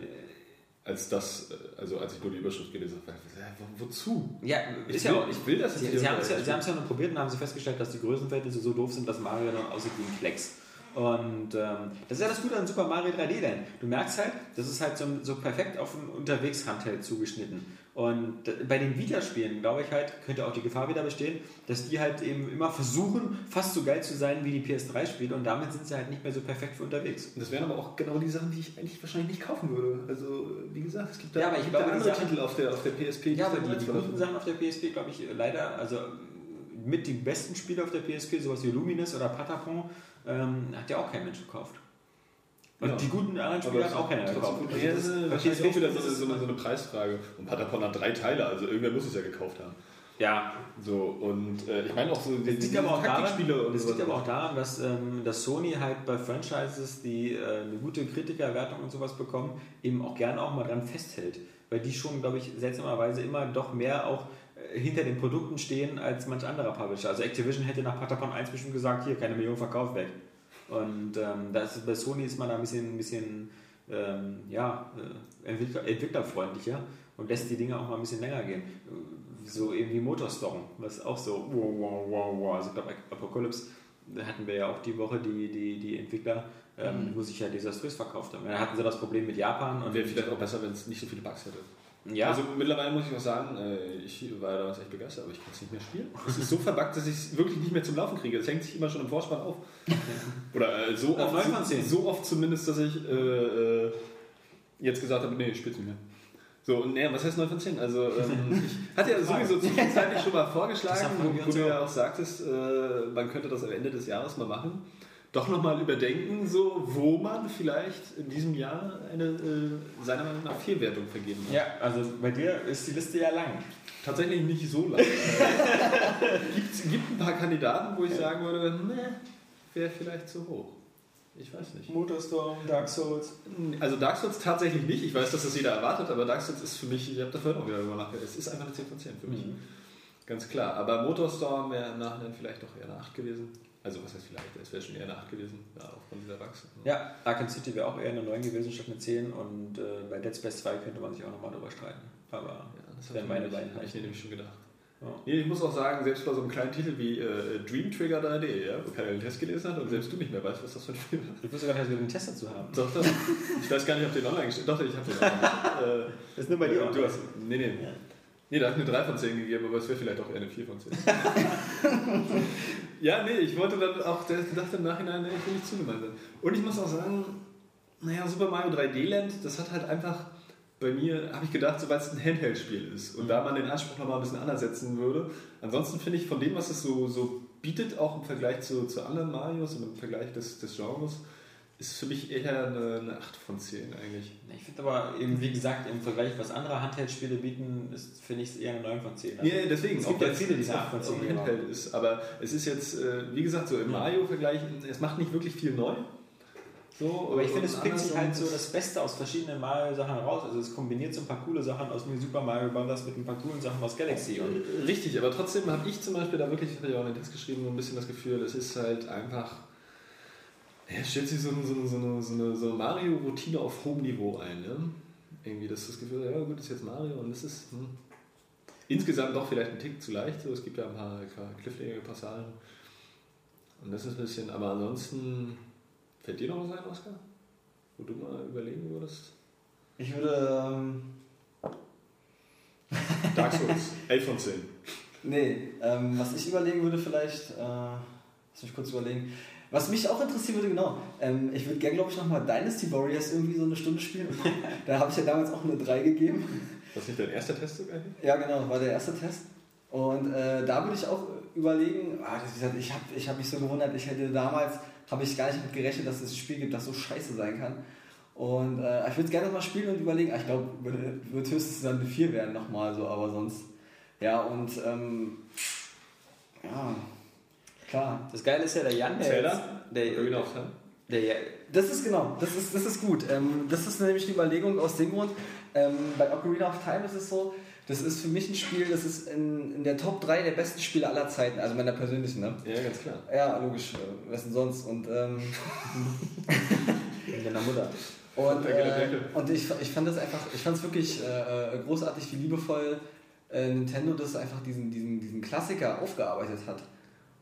als das, äh, also als ich nur die Überschrift gelesen habe. Ja, wo- wozu? Ja, Ich ist ja will- auch. ich will das Sie, jetzt sie hier haben es ja, nicht. sie ja nur probiert und haben sie festgestellt, dass die Größenverhältnisse so doof sind, dass Mario dann aussieht wie ein Klecks. Und ähm, das ist ja das Gute an Super Mario 3D Land. Du merkst halt, das ist halt so, so perfekt auf ein Unterwegs-Handheld zugeschnitten. Und äh, bei den Vita-Spielen, glaube ich halt, könnte auch die Gefahr wieder bestehen, dass die halt eben immer versuchen, fast so geil zu sein wie die PS3-Spiele und damit sind sie halt nicht mehr so perfekt für unterwegs. Das wären aber auch genau die Sachen, die ich eigentlich wahrscheinlich nicht kaufen würde. Also, wie gesagt, es gibt da, Ja, aber ich glaube, die andere Sachen- Titel auf der, auf der PSP. Ja, aber die, die bereits guten Sachen auf der PSP, glaube ich, leider, also mit die besten Spiele auf der PSP, sowas wie Luminous oder Patapon, ähm, hat ja auch kein Mensch gekauft. Und Ja. die guten anderen Spiele hat auch keiner gekauft. Also das- das ist auch wieder so eine, so, eine, so eine Preisfrage. Und Patapon hat drei Teile, also irgendwer muss es ja gekauft haben. Ja, So, und äh, ich meine auch so die, das liegt aber auch daran, Taktikspiele und das so. liegt aber auch daran dass, ähm, dass Sony halt bei Franchises, die äh, eine gute Kritikerwertung und sowas bekommen, eben auch gerne auch mal dran festhält. Weil die schon, glaube ich, seltsamerweise immer doch mehr auch äh, hinter den Produkten stehen als manch anderer Publisher. Also Activision hätte nach Patapon 1 bestimmt gesagt, hier, keine Million verkauft weg. Und ähm, das, bei Sony ist man da ein bisschen, ein bisschen ähm, ja, äh, entwickler, entwicklerfreundlicher und lässt die Dinge auch mal ein bisschen länger gehen. So eben wie Motorstorm, was auch so wow, wow, wow, wow. Also ich glaube, Apocalypse da hatten wir ja auch die Woche die, die, die Entwickler, ähm, wo sich ja desaströs verkauft haben. Dann hatten sie das Problem mit Japan und Wäre vielleicht auch besser, wenn es nicht so viele Bugs hätte. Ja, Also mittlerweile muss ich auch sagen, äh, ich war damals echt begeistert, aber ich kann es nicht mehr spielen. Es ist so verbuggt, dass ich es wirklich nicht mehr zum Laufen kriege. Es hängt sich immer schon im Vorspann auf. Oder äh, so, Ja, oft, so oft zumindest, dass ich äh, äh, jetzt gesagt habe, nee, ich spiele nicht mehr. So, und nee, was heißt 9 von 10? Also, ähm, ich hatte ja sowieso zwischenzeitlich schon mal vorgeschlagen, wo, wo du ja ja auch sagtest, äh, man könnte das am Ende des Jahres mal machen. Doch nochmal überdenken, so, wo man vielleicht in diesem Jahr eine, äh, seiner Meinung nach Fehlwertung vergeben hat. ja, also bei dir ist die Liste ja lang. Tatsächlich nicht so lang. gibt, gibt ein paar Kandidaten, wo ich sagen würde, ne, wäre vielleicht zu hoch. Ich weiß nicht. Motorstorm, Dark Souls. Also Dark Souls tatsächlich nicht. Ich weiß, dass das jeder erwartet, aber Dark Souls ist für mich, ich habe da vorhin auch wieder drüber nachgedacht, es ist einfach eine 10 von 10 für mich. Mhm. Ganz klar. Aber Motorstorm wäre im Nachhinein vielleicht doch eher eine 8 gewesen. Also was heißt vielleicht, es wäre schon eher eine 8 gewesen, ja, aufgrund dieser Bugs. Ja, Arkham City wäre auch eher eine 9 gewesen statt eine 10 und äh, bei Dead Space 2 könnte man sich auch nochmal drüber streiten. Aber Ja, das wären meine ich, beiden ich mir nämlich schon gedacht. Ja. Nee, ich muss auch sagen, selbst bei so einem kleinen Titel wie äh, Dream Trigger 3D, ja, wo keiner den Test gelesen hat und selbst du nicht mehr weißt, was das für ein Spiel ist. Ich wusste gar nicht, dass wir den Test dazu haben. Doch, doch. Ich weiß gar nicht, ob den online gestellt Doch, ich habe den online. äh, Das ist nur bei dir. du hast, nee, nee. Ja. Nee, da habe ich eine 3 von 10 gegeben, aber es wäre vielleicht auch eher eine 4 von 10. ja, nee, ich wollte dann auch, der dachte im Nachhinein, nee, ich will nicht zu gemein sein. Und ich muss auch sagen, naja, Super Mario 3D Land, das hat halt einfach bei mir, habe ich gedacht, sobald es ein Handheld-Spiel ist und da man den Anspruch nochmal ein bisschen anders setzen würde. Ansonsten finde ich von dem, was es so, so bietet, auch im Vergleich zu, zu anderen Marios und im Vergleich des, des Genres, ist für mich eher eine, eine 8 von 10 eigentlich. Ich finde aber eben, wie gesagt, im Vergleich, was andere Handheld-Spiele bieten, finde ich es eher eine 9 von 10. Also, Ja, deswegen. Es gibt ja viele, die es eine auch- 8 von 10 auch geben. Handheld ist. Aber es ist jetzt, äh, wie gesagt, so im Ja. Mario-Vergleich, es macht nicht wirklich viel neu. So, Aber ich finde, es pickt sich halt so das Beste aus verschiedenen Mario-Sachen raus. Also es kombiniert so ein paar coole Sachen aus New Super Mario Bros. mit ein paar coolen Sachen aus Galaxy. Und Richtig, aber trotzdem habe ich zum Beispiel da wirklich, ich hatte ja auch in den Text geschrieben, so ein bisschen das Gefühl, es ist halt einfach. Es stellt sich so, eine- so, so eine, so eine, so eine Mario-Routine auf hohem Niveau ein. Ne? Irgendwie das, das Gefühl, ja gut, das ist jetzt Mario und das ist hm, insgesamt doch vielleicht ein Tick zu leicht. So. Es gibt ja ein paar, cliffhangige Passagen. Und das ist ein bisschen, aber ansonsten, fällt dir noch was ein, Oskar? Wo du mal überlegen würdest? Ich würde. Ähm, Dark Souls, 11 von 10. nee, ähm, was ich überlegen würde, vielleicht. Äh, lass mich kurz überlegen. Was mich auch interessieren würde, genau. Ähm, ich würde gerne, glaube ich, nochmal Dynasty Warriors irgendwie so eine Stunde spielen. da habe ich ja damals auch eine 3 gegeben. Das ist nicht dein erster Test sogar? Ja, genau, war der erste Test. Und äh, da würde ich auch überlegen, ah, das, gesagt, ich habe ich hab mich so gewundert, ich hätte damals, habe ich gar nicht mit gerechnet, dass es ein Spiel gibt, das so scheiße sein kann. Und äh, ich würde es gerne mal spielen und überlegen, ah, ich glaube, wird, wird höchstens dann eine 4 werden nochmal so, aber sonst. Ja, und ähm, ja, klar. das Geile ist ja, der Jan, der, Zelda? jetzt, der, Time? der, der Das ist genau, das ist, das ist gut. Ähm, das ist nämlich die Überlegung aus dem Grund, ähm, bei Ocarina of Time ist es so, das ist für mich ein Spiel, das ist in, in der Top 3 der besten Spiele aller Zeiten, also meiner persönlichen, ne? Ja, ganz klar. Ja, logisch, äh, was denn sonst? Und ähm, mit deiner Mutter. Und, der äh, und ich, ich fand das einfach, ich fand es wirklich äh, äh, großartig, wie liebevoll äh, Nintendo das einfach diesen, diesen, diesen Klassiker aufgearbeitet hat.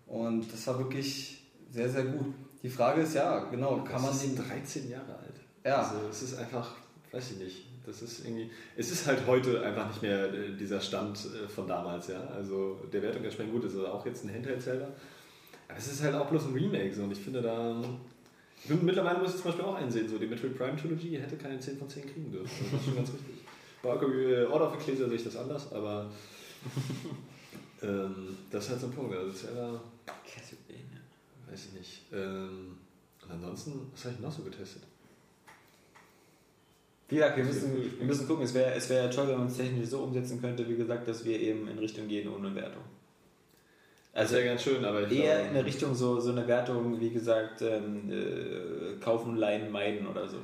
Und das war wirklich sehr, sehr gut. Die Frage ist ja, genau, kann man das den. ist 13 Jahre alt. Ja. Also es ist einfach, weiß ich nicht. Das ist irgendwie, es ist halt heute einfach nicht mehr äh, dieser Stand äh, von damals, ja. Also der Wertung entsprechend gut, ist auch jetzt ein Handheld-Zelda. Aber es ist halt auch bloß ein Remake so und ich finde da. Ich bin, mittlerweile muss ich zum Beispiel auch einsehen, so die Metroid Prime Trilogy hätte keine 10 von 10 kriegen dürfen. Das ist schon ganz richtig. Bei äh, Order of Ecclesia sehe ich das anders, aber ähm, das ist halt so ein Punkt. Also Zelda. Weiß ich nicht. Ähm, und ansonsten, was habe ich noch so getestet? Wie gesagt, wir müssen, wir müssen gucken, es wäre es wär toll, wenn man es technisch so umsetzen könnte, wie gesagt, dass wir eben in Richtung gehen ohne Wertung. Das Also wäre ganz schön, aber eher glaube- in eine Richtung so, so eine Wertung, wie gesagt, ähm, äh, kaufen, leihen, meiden oder so.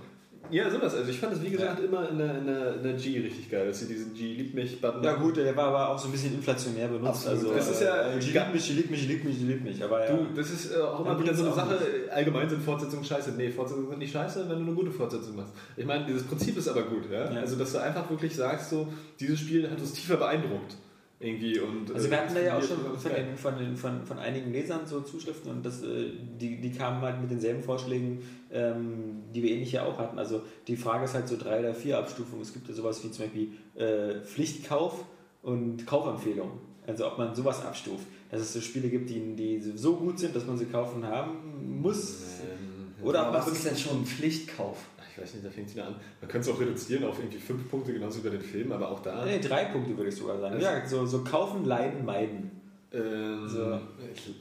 Ja, sowas. Also ich fand es wie gesagt immer in der, in, der, in der G richtig geil, dass sie diesen G liebt mich Button. Ja gut, der war aber auch so ein bisschen inflationär benutzt. Absolut. Also, Das ist ja- äh, die liebt mich, die liebt mich, die liebt mich, die liebt mich. Aber ja, Du, das ist äh, auch immer wieder so eine Sache. Allgemein sind Fortsetzungen scheiße. Nee, Fortsetzungen sind nicht scheiße, wenn du eine gute Fortsetzung machst. Ich meine, dieses Prinzip ist aber gut, ja. Ja. Also dass du einfach wirklich sagst, so dieses Spiel hat uns tiefer beeindruckt irgendwie und. Also äh, wir hatten da ja auch schon von, den, von, den, von, von einigen Lesern so Zuschriften und das, äh, die, die kamen halt mit denselben Vorschlägen, ähm, die wir ähnlich ja auch hatten. Also die Frage ist halt so drei oder vier Abstufungen. Es gibt ja sowas wie zum Beispiel äh, Pflichtkauf und Kaufempfehlung. Also ob man sowas abstuft. Dass es so Spiele gibt, die, die so gut sind, dass man sie kaufen haben muss. Ähm, Oder Aber ob was ist denn schon ein Pflichtkauf? Ich weiß nicht, da fängt es wieder an. Man könnte es auch reduzieren auf irgendwie fünf Punkte, genauso wie bei den Filmen, aber auch da. Nee, drei Punkte würde ich sogar sagen. Ja, so, so kaufen, leiden, meiden. Ähm, So.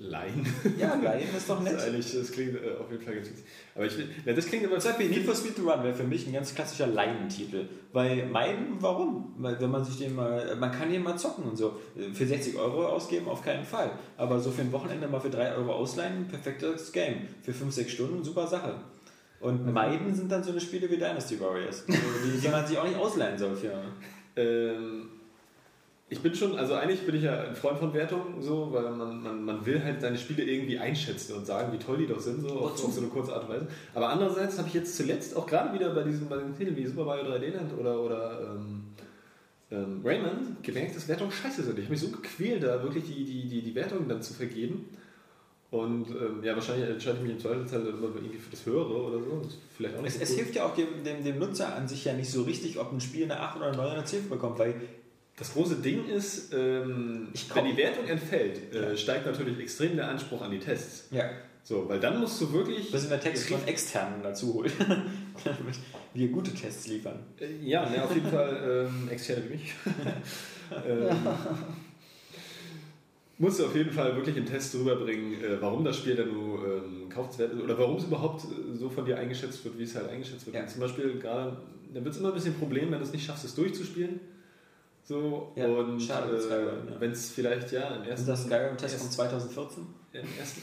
Laien. Ja, leiden ist doch Das, nett. ist eigentlich, das klingt äh, auf jeden Fall ganz witzig. Aber ich will, na, das klingt aber Zum Beispiel Need for Speed to Run wäre für mich ein ganz klassischer Laientitel. Weil meiden, warum? Weil wenn man sich den mal, man kann den mal zocken und so. Für 60 Euro ausgeben, auf keinen Fall. Aber so für ein Wochenende mal für 3 Euro ausleihen, perfektes Game. Für 5, 6 Stunden, super Sache. Und meiden sind dann so eine Spiele wie Dynasty Warriors, die, man sich auch nicht ausleihen soll für. Ähm, ich bin schon, also eigentlich bin ich ja ein Freund von Wertungen, so, weil man, man, man will halt seine Spiele irgendwie einschätzen und sagen, wie toll die doch sind, so auf, auf so eine kurze Art und Weise. Aber andererseits habe ich jetzt zuletzt auch gerade wieder bei diesen, bei den Titeln wie Super Mario 3D Land oder, oder ähm, ähm, Rayman gemerkt, dass Wertungen scheiße sind. Ich habe mich so gequält, da wirklich die, die, die, die Wertungen dann zu vergeben. Und ähm, ja, wahrscheinlich entscheide ich mich im Zweifelsfall dann immer irgendwie für das Höhere oder so. Vielleicht auch nicht Es, so es hilft ja auch dem, dem, dem Nutzer an sich ja nicht so richtig, ob ein Spiel eine 8 oder eine 9 oder 10 bekommt, weil Das große Ding ist, ähm, wenn die Wertung entfällt, äh, steigt natürlich extrem der Anspruch an die Tests. ja, So, weil dann musst du wirklich. in der Text von externen dazu holt, damit wir gute Tests liefern. Äh, ja, ne, auf jeden Fall ähm, externe wie mich. ähm, musst du auf jeden Fall wirklich im Test rüberbringen, äh, warum das Spiel dann nur ähm, kaufenswert ist oder warum es überhaupt äh, so von dir eingeschätzt wird, wie es halt eingeschätzt wird. Ja. Und zum Beispiel gerade, da wird es immer ein bisschen ein Problem, wenn du es nicht schaffst, es durchzuspielen. So, Ja, und schade Skyrim, ja. wenn es vielleicht ja im Ist ersten. das Skyrim-Test von 2014? im ersten,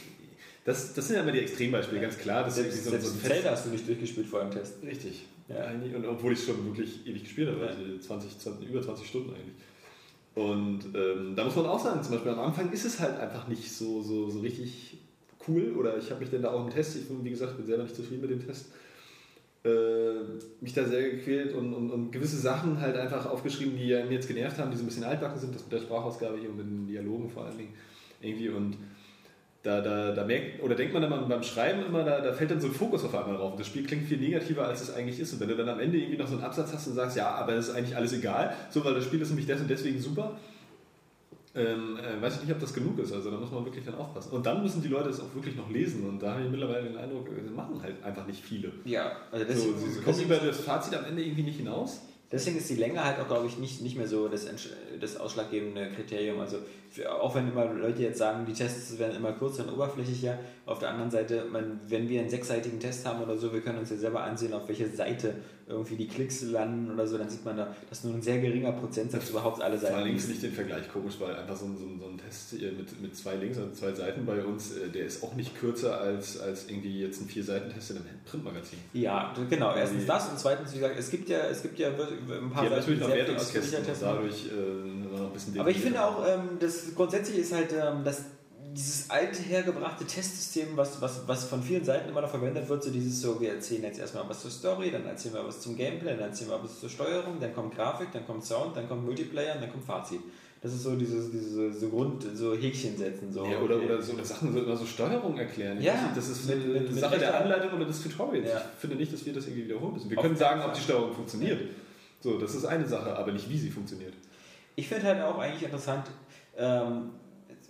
das, das sind ja immer die Extrembeispiele, ganz klar. Das ist Selbst, irgendwie so, selbst so ein Zelda hast du nicht durchgespielt vor dem Test. Richtig. Ja. Eigentlich, und obwohl ich schon wirklich ewig gespielt habe, Ja. also 20, 20, über 20 Stunden eigentlich. Und ähm, da muss man auch sagen, zum Beispiel am Anfang ist es halt einfach nicht so, so, so richtig cool. Oder ich habe mich dann da auch im Test, ich bin, wie gesagt, bin selber nicht zufrieden mit dem Test, äh, mich da sehr gequält und, und, und gewisse Sachen halt einfach aufgeschrieben, die ja mir jetzt genervt haben, die so ein bisschen altbacken sind, das mit der Sprachausgabe hier und mit den Dialogen vor allen Dingen irgendwie und da, da, da merkt, oder denkt man dann beim- Schreiben immer, da, da fällt dann so ein Fokus auf einmal drauf. Das Spiel klingt viel negativer, als es eigentlich ist. Und wenn du dann am Ende irgendwie noch so einen Absatz hast und sagst, ja, aber das ist eigentlich alles egal, so, weil das Spiel ist nämlich des und deswegen super, ähm, äh, weiß ich nicht, ob das genug ist. Also da muss man wirklich dann aufpassen. Und dann müssen die Leute es auch wirklich noch lesen. Und da habe ich mittlerweile den Eindruck, das machen halt einfach nicht viele. Ja, also So, deswegen, sie sie kommen über das Fazit am Ende irgendwie nicht hinaus. deswegen ist die Länge halt auch, glaube ich, nicht, nicht mehr so das, das ausschlaggebende Kriterium. Also auch wenn immer Leute jetzt sagen, die Tests werden immer kürzer und oberflächlicher, auf der anderen Seite, man, wenn wir einen sechsseitigen Test haben oder so, wir können uns ja selber ansehen, auf welche Seite irgendwie die Klicks landen oder so, dann sieht man da, dass nur ein sehr geringer Prozentsatz überhaupt alle Vor Seiten Dingen liest. finde ich den Vergleich komisch, weil einfach so ein, so ein, so ein Test mit, mit zwei Links, also zwei Seiten bei uns, äh, der ist auch nicht kürzer als, als irgendwie jetzt ein Vier-Seiten-Test in einem Printmagazin. Ja, genau. Erstens Die- das und zweitens, wie gesagt, es gibt ja, es gibt ja ein paar Die haben natürlich noch Wertungskästen und dadurch äh, noch ein bisschen Aber ich finde auch, ähm, das grundsätzlich ist halt, ähm, dass dieses alte hergebrachte Testsystem, was, was, was von vielen Seiten immer noch verwendet wird, so dieses so, wir erzählen jetzt erstmal was zur Story, dann erzählen wir was zum Gameplay, dann erzählen wir was zur Steuerung, dann kommt Grafik, dann kommt Sound, dann kommt Multiplayer und dann kommt Fazit. Das ist so dieses, diese so Grund, so Häkchen setzen. So. Ja, oder, oder so Sachen, so, immer so Steuerung erklären. Ja. nicht, das ist Mit- eine mit- mit Sache der rechter- Anleitung oder des Tutorials. Ja. Ich finde nicht, dass wir das irgendwie wiederholen müssen. Wir Auf können sagen, Fall. ob die Steuerung funktioniert. So, das ist eine Sache, aber nicht wie sie funktioniert. Ich finde halt auch eigentlich interessant, ähm,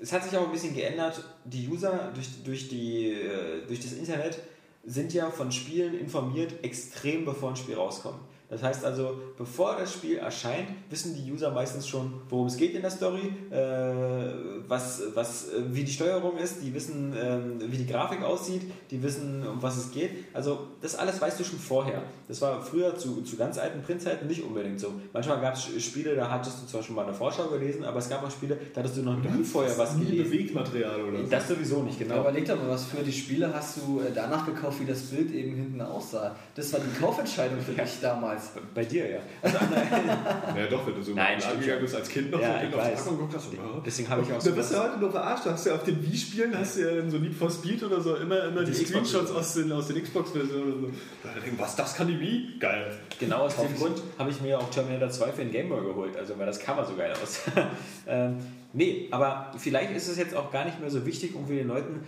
es hat sich auch ein bisschen geändert, die User durch, durch, die, äh, durch das Internet sind ja von Spielen informiert, extrem bevor ein Spiel rauskommt. Das heißt also, bevor das Spiel erscheint, wissen die User meistens schon, worum es geht in der Story, äh, was, was, äh, wie die Steuerung ist, die wissen, ähm, wie die Grafik aussieht, die wissen, um was es geht. Also das alles weißt du schon vorher. Das war früher zu, zu ganz alten Printzeiten nicht unbedingt so. Manchmal gab es Spiele, da hattest du zwar schon mal eine Vorschau gelesen, aber es gab auch Spiele, da hattest du noch nie vorher was Nie gelesen. Bewegtmaterial oder so. Das sowieso nicht, Ja, genau. überleg doch mal, was für die Spiele hast du äh, danach gekauft, wie das Bild eben hinten aussah. Das war die Kaufentscheidung für dich damals. Bei dir, ja. Also, Ja, doch, wenn du so Nein, mal gegangen bist als Kind noch Ja, so Kind auf die. Packung geguckt hast. Ja. Deswegen habe ich auch Da so bist du heute nur verarscht. Da hast du ja auf den Wii-Spielen hast du ja in so Need for Speed oder so immer, immer die, Die Screenshots aus den, aus den Xbox-Versionen oder so. Da denk was, das kann die Wii? Geil. Genau aus dem Grund habe ich mir auch Terminator 2 für den Gameboy geholt, also weil das Cover so geil aus. ähm, nee, aber vielleicht ist es jetzt auch gar nicht mehr so wichtig, irgendwie den Leuten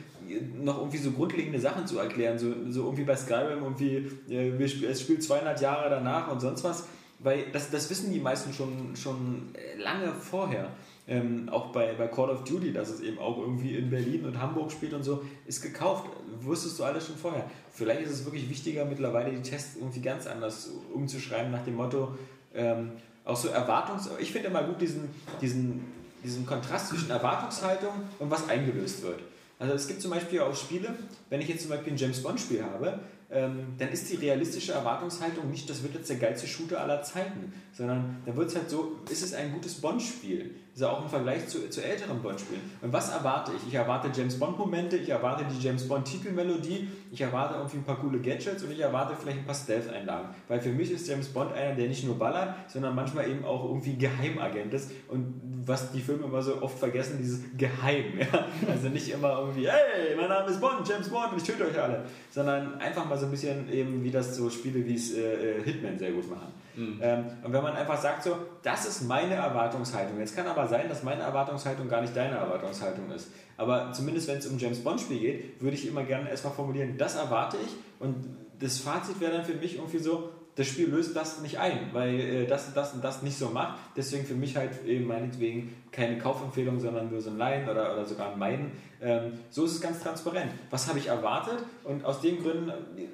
noch irgendwie so grundlegende Sachen zu erklären, so, so irgendwie bei Skyrim irgendwie, äh, wir sp es spielt 200 Jahre danach und sonst was, weil das, das wissen die meisten schon, schon äh, lange vorher. Ähm, auch bei, bei Call of Duty, dass es eben auch irgendwie in Berlin und Hamburg spielt und so, ist gekauft. Wusstest du alles schon vorher. Vielleicht ist es wirklich wichtiger, mittlerweile die Tests irgendwie ganz anders umzuschreiben, nach dem Motto, ähm, auch so Erwartungs... Ich finde immer gut diesen, diesen, diesen Kontrast zwischen Erwartungshaltung und was eingelöst wird. Also es gibt zum Beispiel auch Spiele, wenn ich jetzt zum Beispiel ein James Bond Spiel habe, ähm, dann ist die realistische Erwartungshaltung nicht, das wird jetzt der geilste Shooter aller Zeiten, sondern dann wird es halt so, ist es ein gutes Bond-Spiel? Ist ja auch im Vergleich zu, zu älteren Bond-Spielen. Und was erwarte ich? Ich erwarte James Bond-Momente, ich erwarte die James Bond-Titelmelodie, ich erwarte irgendwie ein paar coole Gadgets und ich erwarte vielleicht ein paar Stealth-Einlagen. Weil für mich ist James Bond einer, der nicht nur ballert, sondern manchmal eben auch irgendwie Geheimagent ist. Und was die Filme immer so oft vergessen, dieses Geheim. Ja? Also nicht immer irgendwie, hey, mein Name ist Bond, James Bond und ich töte euch alle. Sondern einfach mal so ein bisschen eben, wie das so Spiele wie es äh, äh, Hitman sehr gut machen. Ähm, und wenn man einfach sagt so, das ist meine Erwartungshaltung. Jetzt kann aber sein, dass meine Erwartungshaltung gar nicht deine Erwartungshaltung ist. Aber zumindest wenn es um James Bond Spiel geht, würde ich immer gerne erstmal formulieren, das erwarte ich. Und das Fazit wäre dann für mich irgendwie so, das Spiel löst das nicht ein, weil äh, das und das und das nicht so macht. Deswegen für mich halt eben meinetwegen keine Kaufempfehlung, sondern nur so ein Leihen oder, oder sogar ein Meiden. Ähm, so ist es ganz transparent. Was habe ich erwartet? Und aus den Gründen,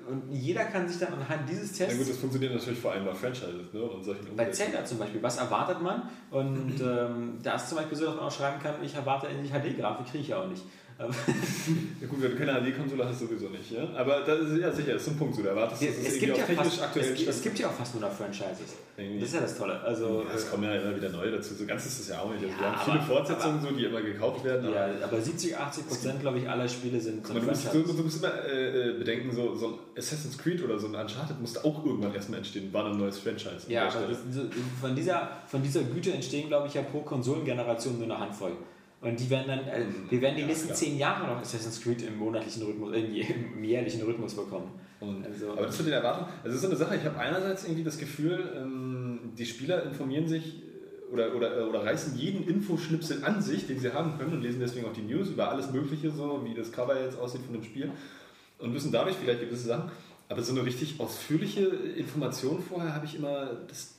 und jeder kann sich dann anhand dieses Tests gut, das funktioniert natürlich vor allem bei Franchises ne? und solchen bei. Zelda zum Beispiel, was erwartet man? Und ähm, da ist zum Beispiel so, dass man auch schreiben kann, ich erwarte endlich HD-Grafik, kriege ich ja auch nicht. Aber Ja gut, wenn du keine HD-Konsole hast, sowieso nicht. Ja? Aber das ist ja sicher, das ist ein Punkt. So, da erwartest du, dass es, es gibt ja technisch fast, aktuell es, gibt- es gibt ja auch fast nur noch Franchises. Irgendwie. Das ist ja das Tolle. Also, ja, es kommen ja immer wieder neue dazu. So ganz ist das ja auch nicht. Also Ja, wir haben aber- viele Fortsetzungen, so, die immer gekauft werden. ja, aber aber 70, 80 Prozent, glaube ich, aller Spiele sind, Aber sind du, musst, du, du musst immer äh, äh, bedenken, so, so ein Assassin's Creed oder so ein Uncharted musste auch irgendwann erstmal entstehen. War ein neues Franchise. an Ja, aber das, von, dieser, von dieser Güte entstehen, glaube ich, ja pro Konsolengeneration nur eine Handvoll. Und die werden dann, äh, wir werden die Ja, nächsten klar. zehn Jahre noch Assassin's Creed im monatlichen Rhythmus, äh, im jährlichen Rhythmus bekommen. Und, Also- aber das mit den Erwartungen, also das ist so eine Sache, ich habe einerseits irgendwie das Gefühl, ähm, die Spieler informieren sich äh, oder, oder, oder reißen jeden Infoschnipsel an sich, den sie haben können und lesen deswegen auch die News über alles Mögliche, so wie das Cover jetzt aussieht von dem Spiel und wissen dadurch vielleicht gewisse Sachen. Aber so eine richtig ausführliche Information vorher habe ich immer das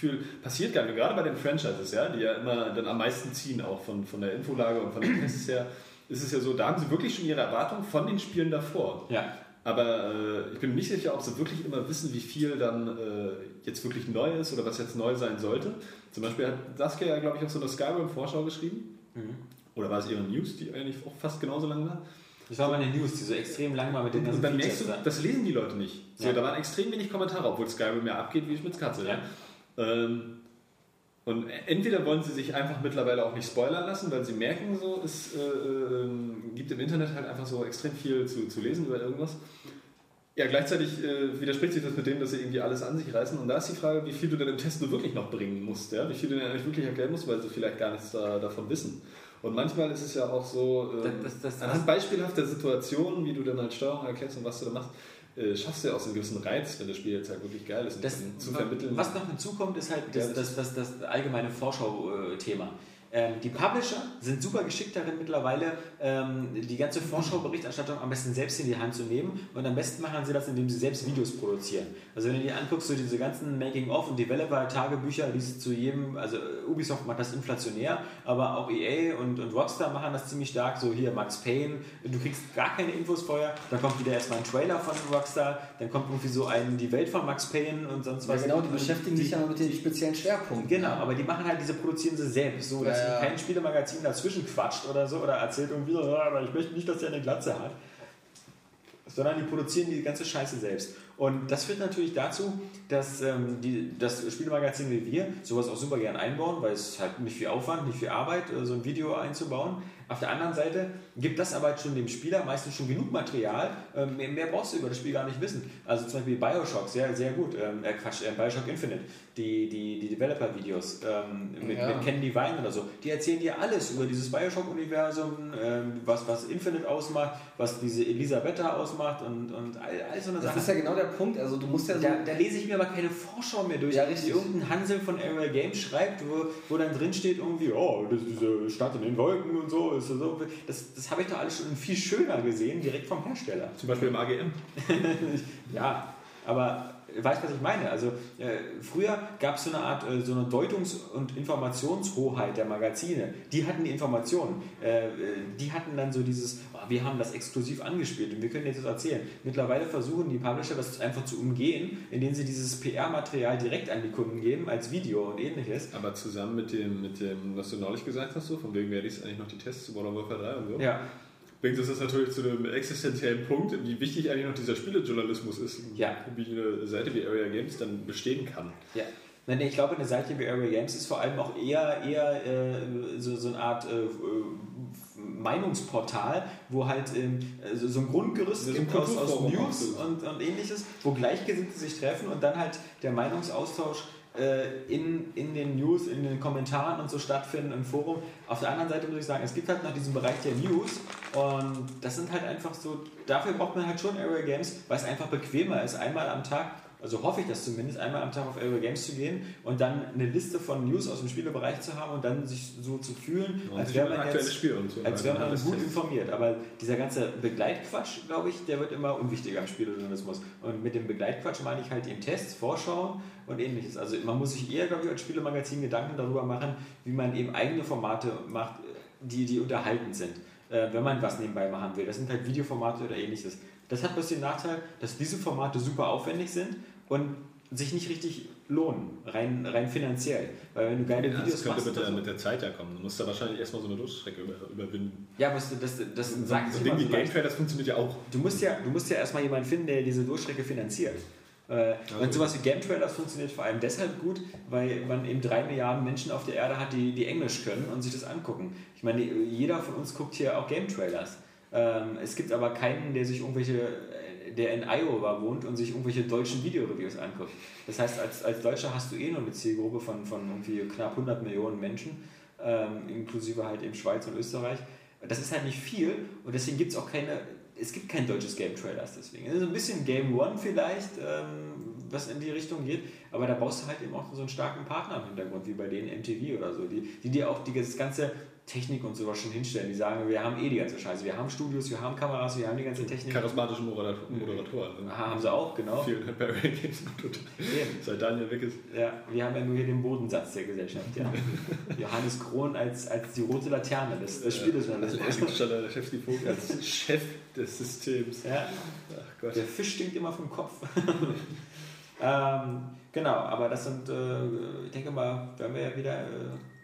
Gefühl, passiert gar nicht. Gerade bei den Franchises, ja, die ja immer dann am meisten ziehen, auch von, von der Infolage und von den Tests her, ist es ja so, da haben sie wirklich schon ihre Erwartungen von den Spielen davor. Ja, Aber äh, ich bin mir nicht sicher, ob sie wirklich immer wissen, wie viel dann äh, jetzt wirklich neu ist oder was jetzt neu sein sollte. Zum Beispiel hat Saskia ja, glaube ich, auch so eine Skyrim-Vorschau geschrieben. Oder war es ihre News, die eigentlich auch fast genauso lang war? das war meine News, die so extrem lang war mit den Und ganzen dann Features merkst du, da. das lesen die Leute nicht. So, Ja. Da waren extrem wenig Kommentare, obwohl Skyrim ja abgeht wie Schmitz Katze. Ja. Ähm, und entweder wollen sie sich einfach mittlerweile auch nicht spoilern lassen, weil sie merken, so, es äh, ähm, gibt im Internet halt einfach so extrem viel zu, zu lesen über irgendwas. Ja, gleichzeitig äh, widerspricht sich das mit dem, dass sie irgendwie alles an sich reißen. Und da ist die Frage, wie viel du denn im Test nur wirklich noch bringen musst. Ja? Wie viel du denn eigentlich wirklich erklären musst, weil sie vielleicht gar nichts da, davon wissen. Und manchmal ist es ja auch so, ähm, Das- das- das- anhand beispielhafter Situationen, wie du dann halt Steuerung erkennst und was du da machst, äh, schaffst du ja auch so einen gewissen Reiz, wenn das Spiel jetzt halt wirklich geil ist, Das, zu vermitteln. was noch hinzukommt, ist halt das, das, das, das allgemeine Vorschau-Thema. Ähm, die Publisher sind super geschickt darin mittlerweile, ähm, die ganze Vorschau-Berichterstattung am besten selbst in die Hand zu nehmen und am besten machen sie das, indem sie selbst Videos produzieren. Also wenn du dir anguckst, so diese ganzen Making-of und Developer-Tagebücher, die es zu jedem, also Ubisoft macht das inflationär, aber auch EA und, und Rockstar machen das ziemlich stark, so hier Max Payne, du kriegst gar keine Infos vorher, dann kommt wieder erstmal ein Trailer von Rockstar, dann kommt irgendwie so ein, die Welt von Max Payne und sonst Ja, was. genau, die beschäftigen sich ja mit den speziellen Schwerpunkten. Genau, aber die machen halt diese produzieren sie selbst, so dass Ja, ja. kein Spielemagazin dazwischen quatscht oder so oder erzählt irgendwie, "Ja, aber ich möchte nicht, dass der eine Glatze hat. Sondern die produzieren die ganze Scheiße selbst. Und das führt natürlich dazu, dass ähm, die, das Spielemagazin wie wir sowas auch super gern einbauen, weil es halt nicht viel Aufwand, nicht viel Arbeit, äh, so ein Video einzubauen. Auf der anderen Seite gibt das aber schon dem Spieler meistens schon genug Material. Ähm, mehr, mehr brauchst du über das Spiel gar nicht wissen. Also zum Beispiel Bioshock, sehr, sehr gut. Ähm, äh, Quatsch, äh, Bioshock Infinite, die, die, die Developer-Videos ähm, mit, Ja. mit Ken Levine oder so, die erzählen dir alles über dieses Bioshock-Universum, ähm, was, was Infinite ausmacht, was diese Elisabetta ausmacht und, und all, all so eine Das Sachen. ist ja genau der Punkt. Also du musst ja so. Da, da lese ich mir aber keine Vorschau mehr durch, Ja, die richtig. irgendein Hansel von Area Games schreibt, wo, wo dann drin steht irgendwie, oh, das diese Stadt in den Wolken und so. Ist so. Das, das habe ich doch alles schon viel schöner gesehen, direkt vom Hersteller. Zum Beispiel im AGM. Ja, aber weißt was ich meine? Also äh, früher gab es so eine Art, äh, so eine Deutungs- und Informationshoheit der Magazine. Die hatten die Informationen. Äh, äh, die hatten dann so dieses, oh, wir haben das exklusiv angespielt und wir können jetzt das erzählen. Mittlerweile versuchen die Publisher das einfach zu umgehen, indem sie dieses PR-Material direkt an die Kunden geben, als Video und ähnliches. Aber zusammen mit dem, mit dem, was du neulich gesagt hast, so, von wegen werde ich eigentlich noch die Tests zu Modern Warfare 3 und so, Ja, bringt uns das natürlich zu einem existenziellen Punkt, wie wichtig eigentlich noch dieser Spielejournalismus ist. Ja. Wie eine Seite wie Area Games dann bestehen kann. Ja. Nein, ich glaube, eine Seite wie Area Games ist vor allem auch eher, eher äh, so, so eine Art äh, äh, Meinungsportal, wo halt ähm, so, so ein Grundgerüst Ja, so ein gibt aus, aus News und, und ähnliches, wo Gleichgesinnte sich treffen und dann halt der Meinungsaustausch in, in den News, in den Kommentaren und so stattfinden im Forum. Auf der anderen Seite muss ich sagen, es gibt halt noch diesen Bereich der News und das sind halt einfach so, dafür braucht man halt schon Area Games, weil es einfach bequemer ist, einmal am Tag also hoffe ich das zumindest, einmal am Tag auf Area Games zu gehen und dann eine Liste von News aus dem Spielebereich zu haben und dann sich so zu fühlen, Und als wäre man jetzt Spiel und so als wäre man alles gut informiert. Aber dieser ganze Begleitquatsch, glaube ich, der wird immer unwichtiger im Spielejournalismus. Und mit dem Begleitquatsch meine ich halt eben Tests, Vorschauen und ähnliches. Also man muss sich eher, glaube ich, als Spielemagazin Gedanken darüber machen, wie man eben eigene Formate macht, die, die unterhaltend sind, äh, wenn man was nebenbei machen will. Das sind halt Videoformate oder ähnliches. Das hat bloß den Nachteil, dass diese Formate super aufwendig sind und sich nicht richtig lohnen, rein, rein finanziell. Weil wenn du geile Ja, Videos das könnte machst... mit so- mit der Zeit ja kommen. Du musst da wahrscheinlich erstmal so eine Durchstrecke über, überwinden. ja, aber das, das, das So, sagt so Ding wie so das funktioniert ja auch. Du musst ja, du musst ja erstmal jemanden finden, der diese Durchstrecke finanziert. Äh, und sowas wie Game Trailers funktioniert vor allem deshalb gut, weil man eben drei Milliarden Menschen auf der Erde hat, die, die Englisch können und sich das angucken. Ich meine, jeder von uns guckt hier auch Game Trailers. Ähm, es gibt aber keinen, der sich irgendwelche, der in Iowa wohnt und sich irgendwelche deutschen Videoreviews anguckt. Das heißt, als, als Deutscher hast du eh nur eine Zielgruppe von, von irgendwie knapp 100 Millionen Menschen, ähm, inklusive halt eben Schweiz und Österreich. Das ist halt nicht viel und deswegen gibt es auch keine, es gibt kein deutsches Game Trailers deswegen. Also ein bisschen Game One vielleicht, ähm, was in die Richtung geht, aber da brauchst du halt eben auch so einen starken Partner im Hintergrund, wie bei denen MTV oder so, die, die dir auch die, das ganze Technik und sowas schon hinstellen. Die sagen, wir haben eh die ganze Scheiße, wir haben Studios, wir haben Kameras, wir haben die ganze Technik. Charismatische Moderator- Moderatoren. Aha, haben sie auch, genau. Tut. Eben. Seit Daniel weg ist. Ja, wir haben ja nur hier den Bodensatz der Gesellschaft. Ja. Johannes Krohn als, als die rote Laterne des, des Spielejournalismus. Stand der Chef die Vogel als Chef des Systems. Ja, Ach Gott. der Fisch stinkt immer vom Kopf. ähm, genau, aber das sind, äh, ich denke mal, werden wir ja wieder äh,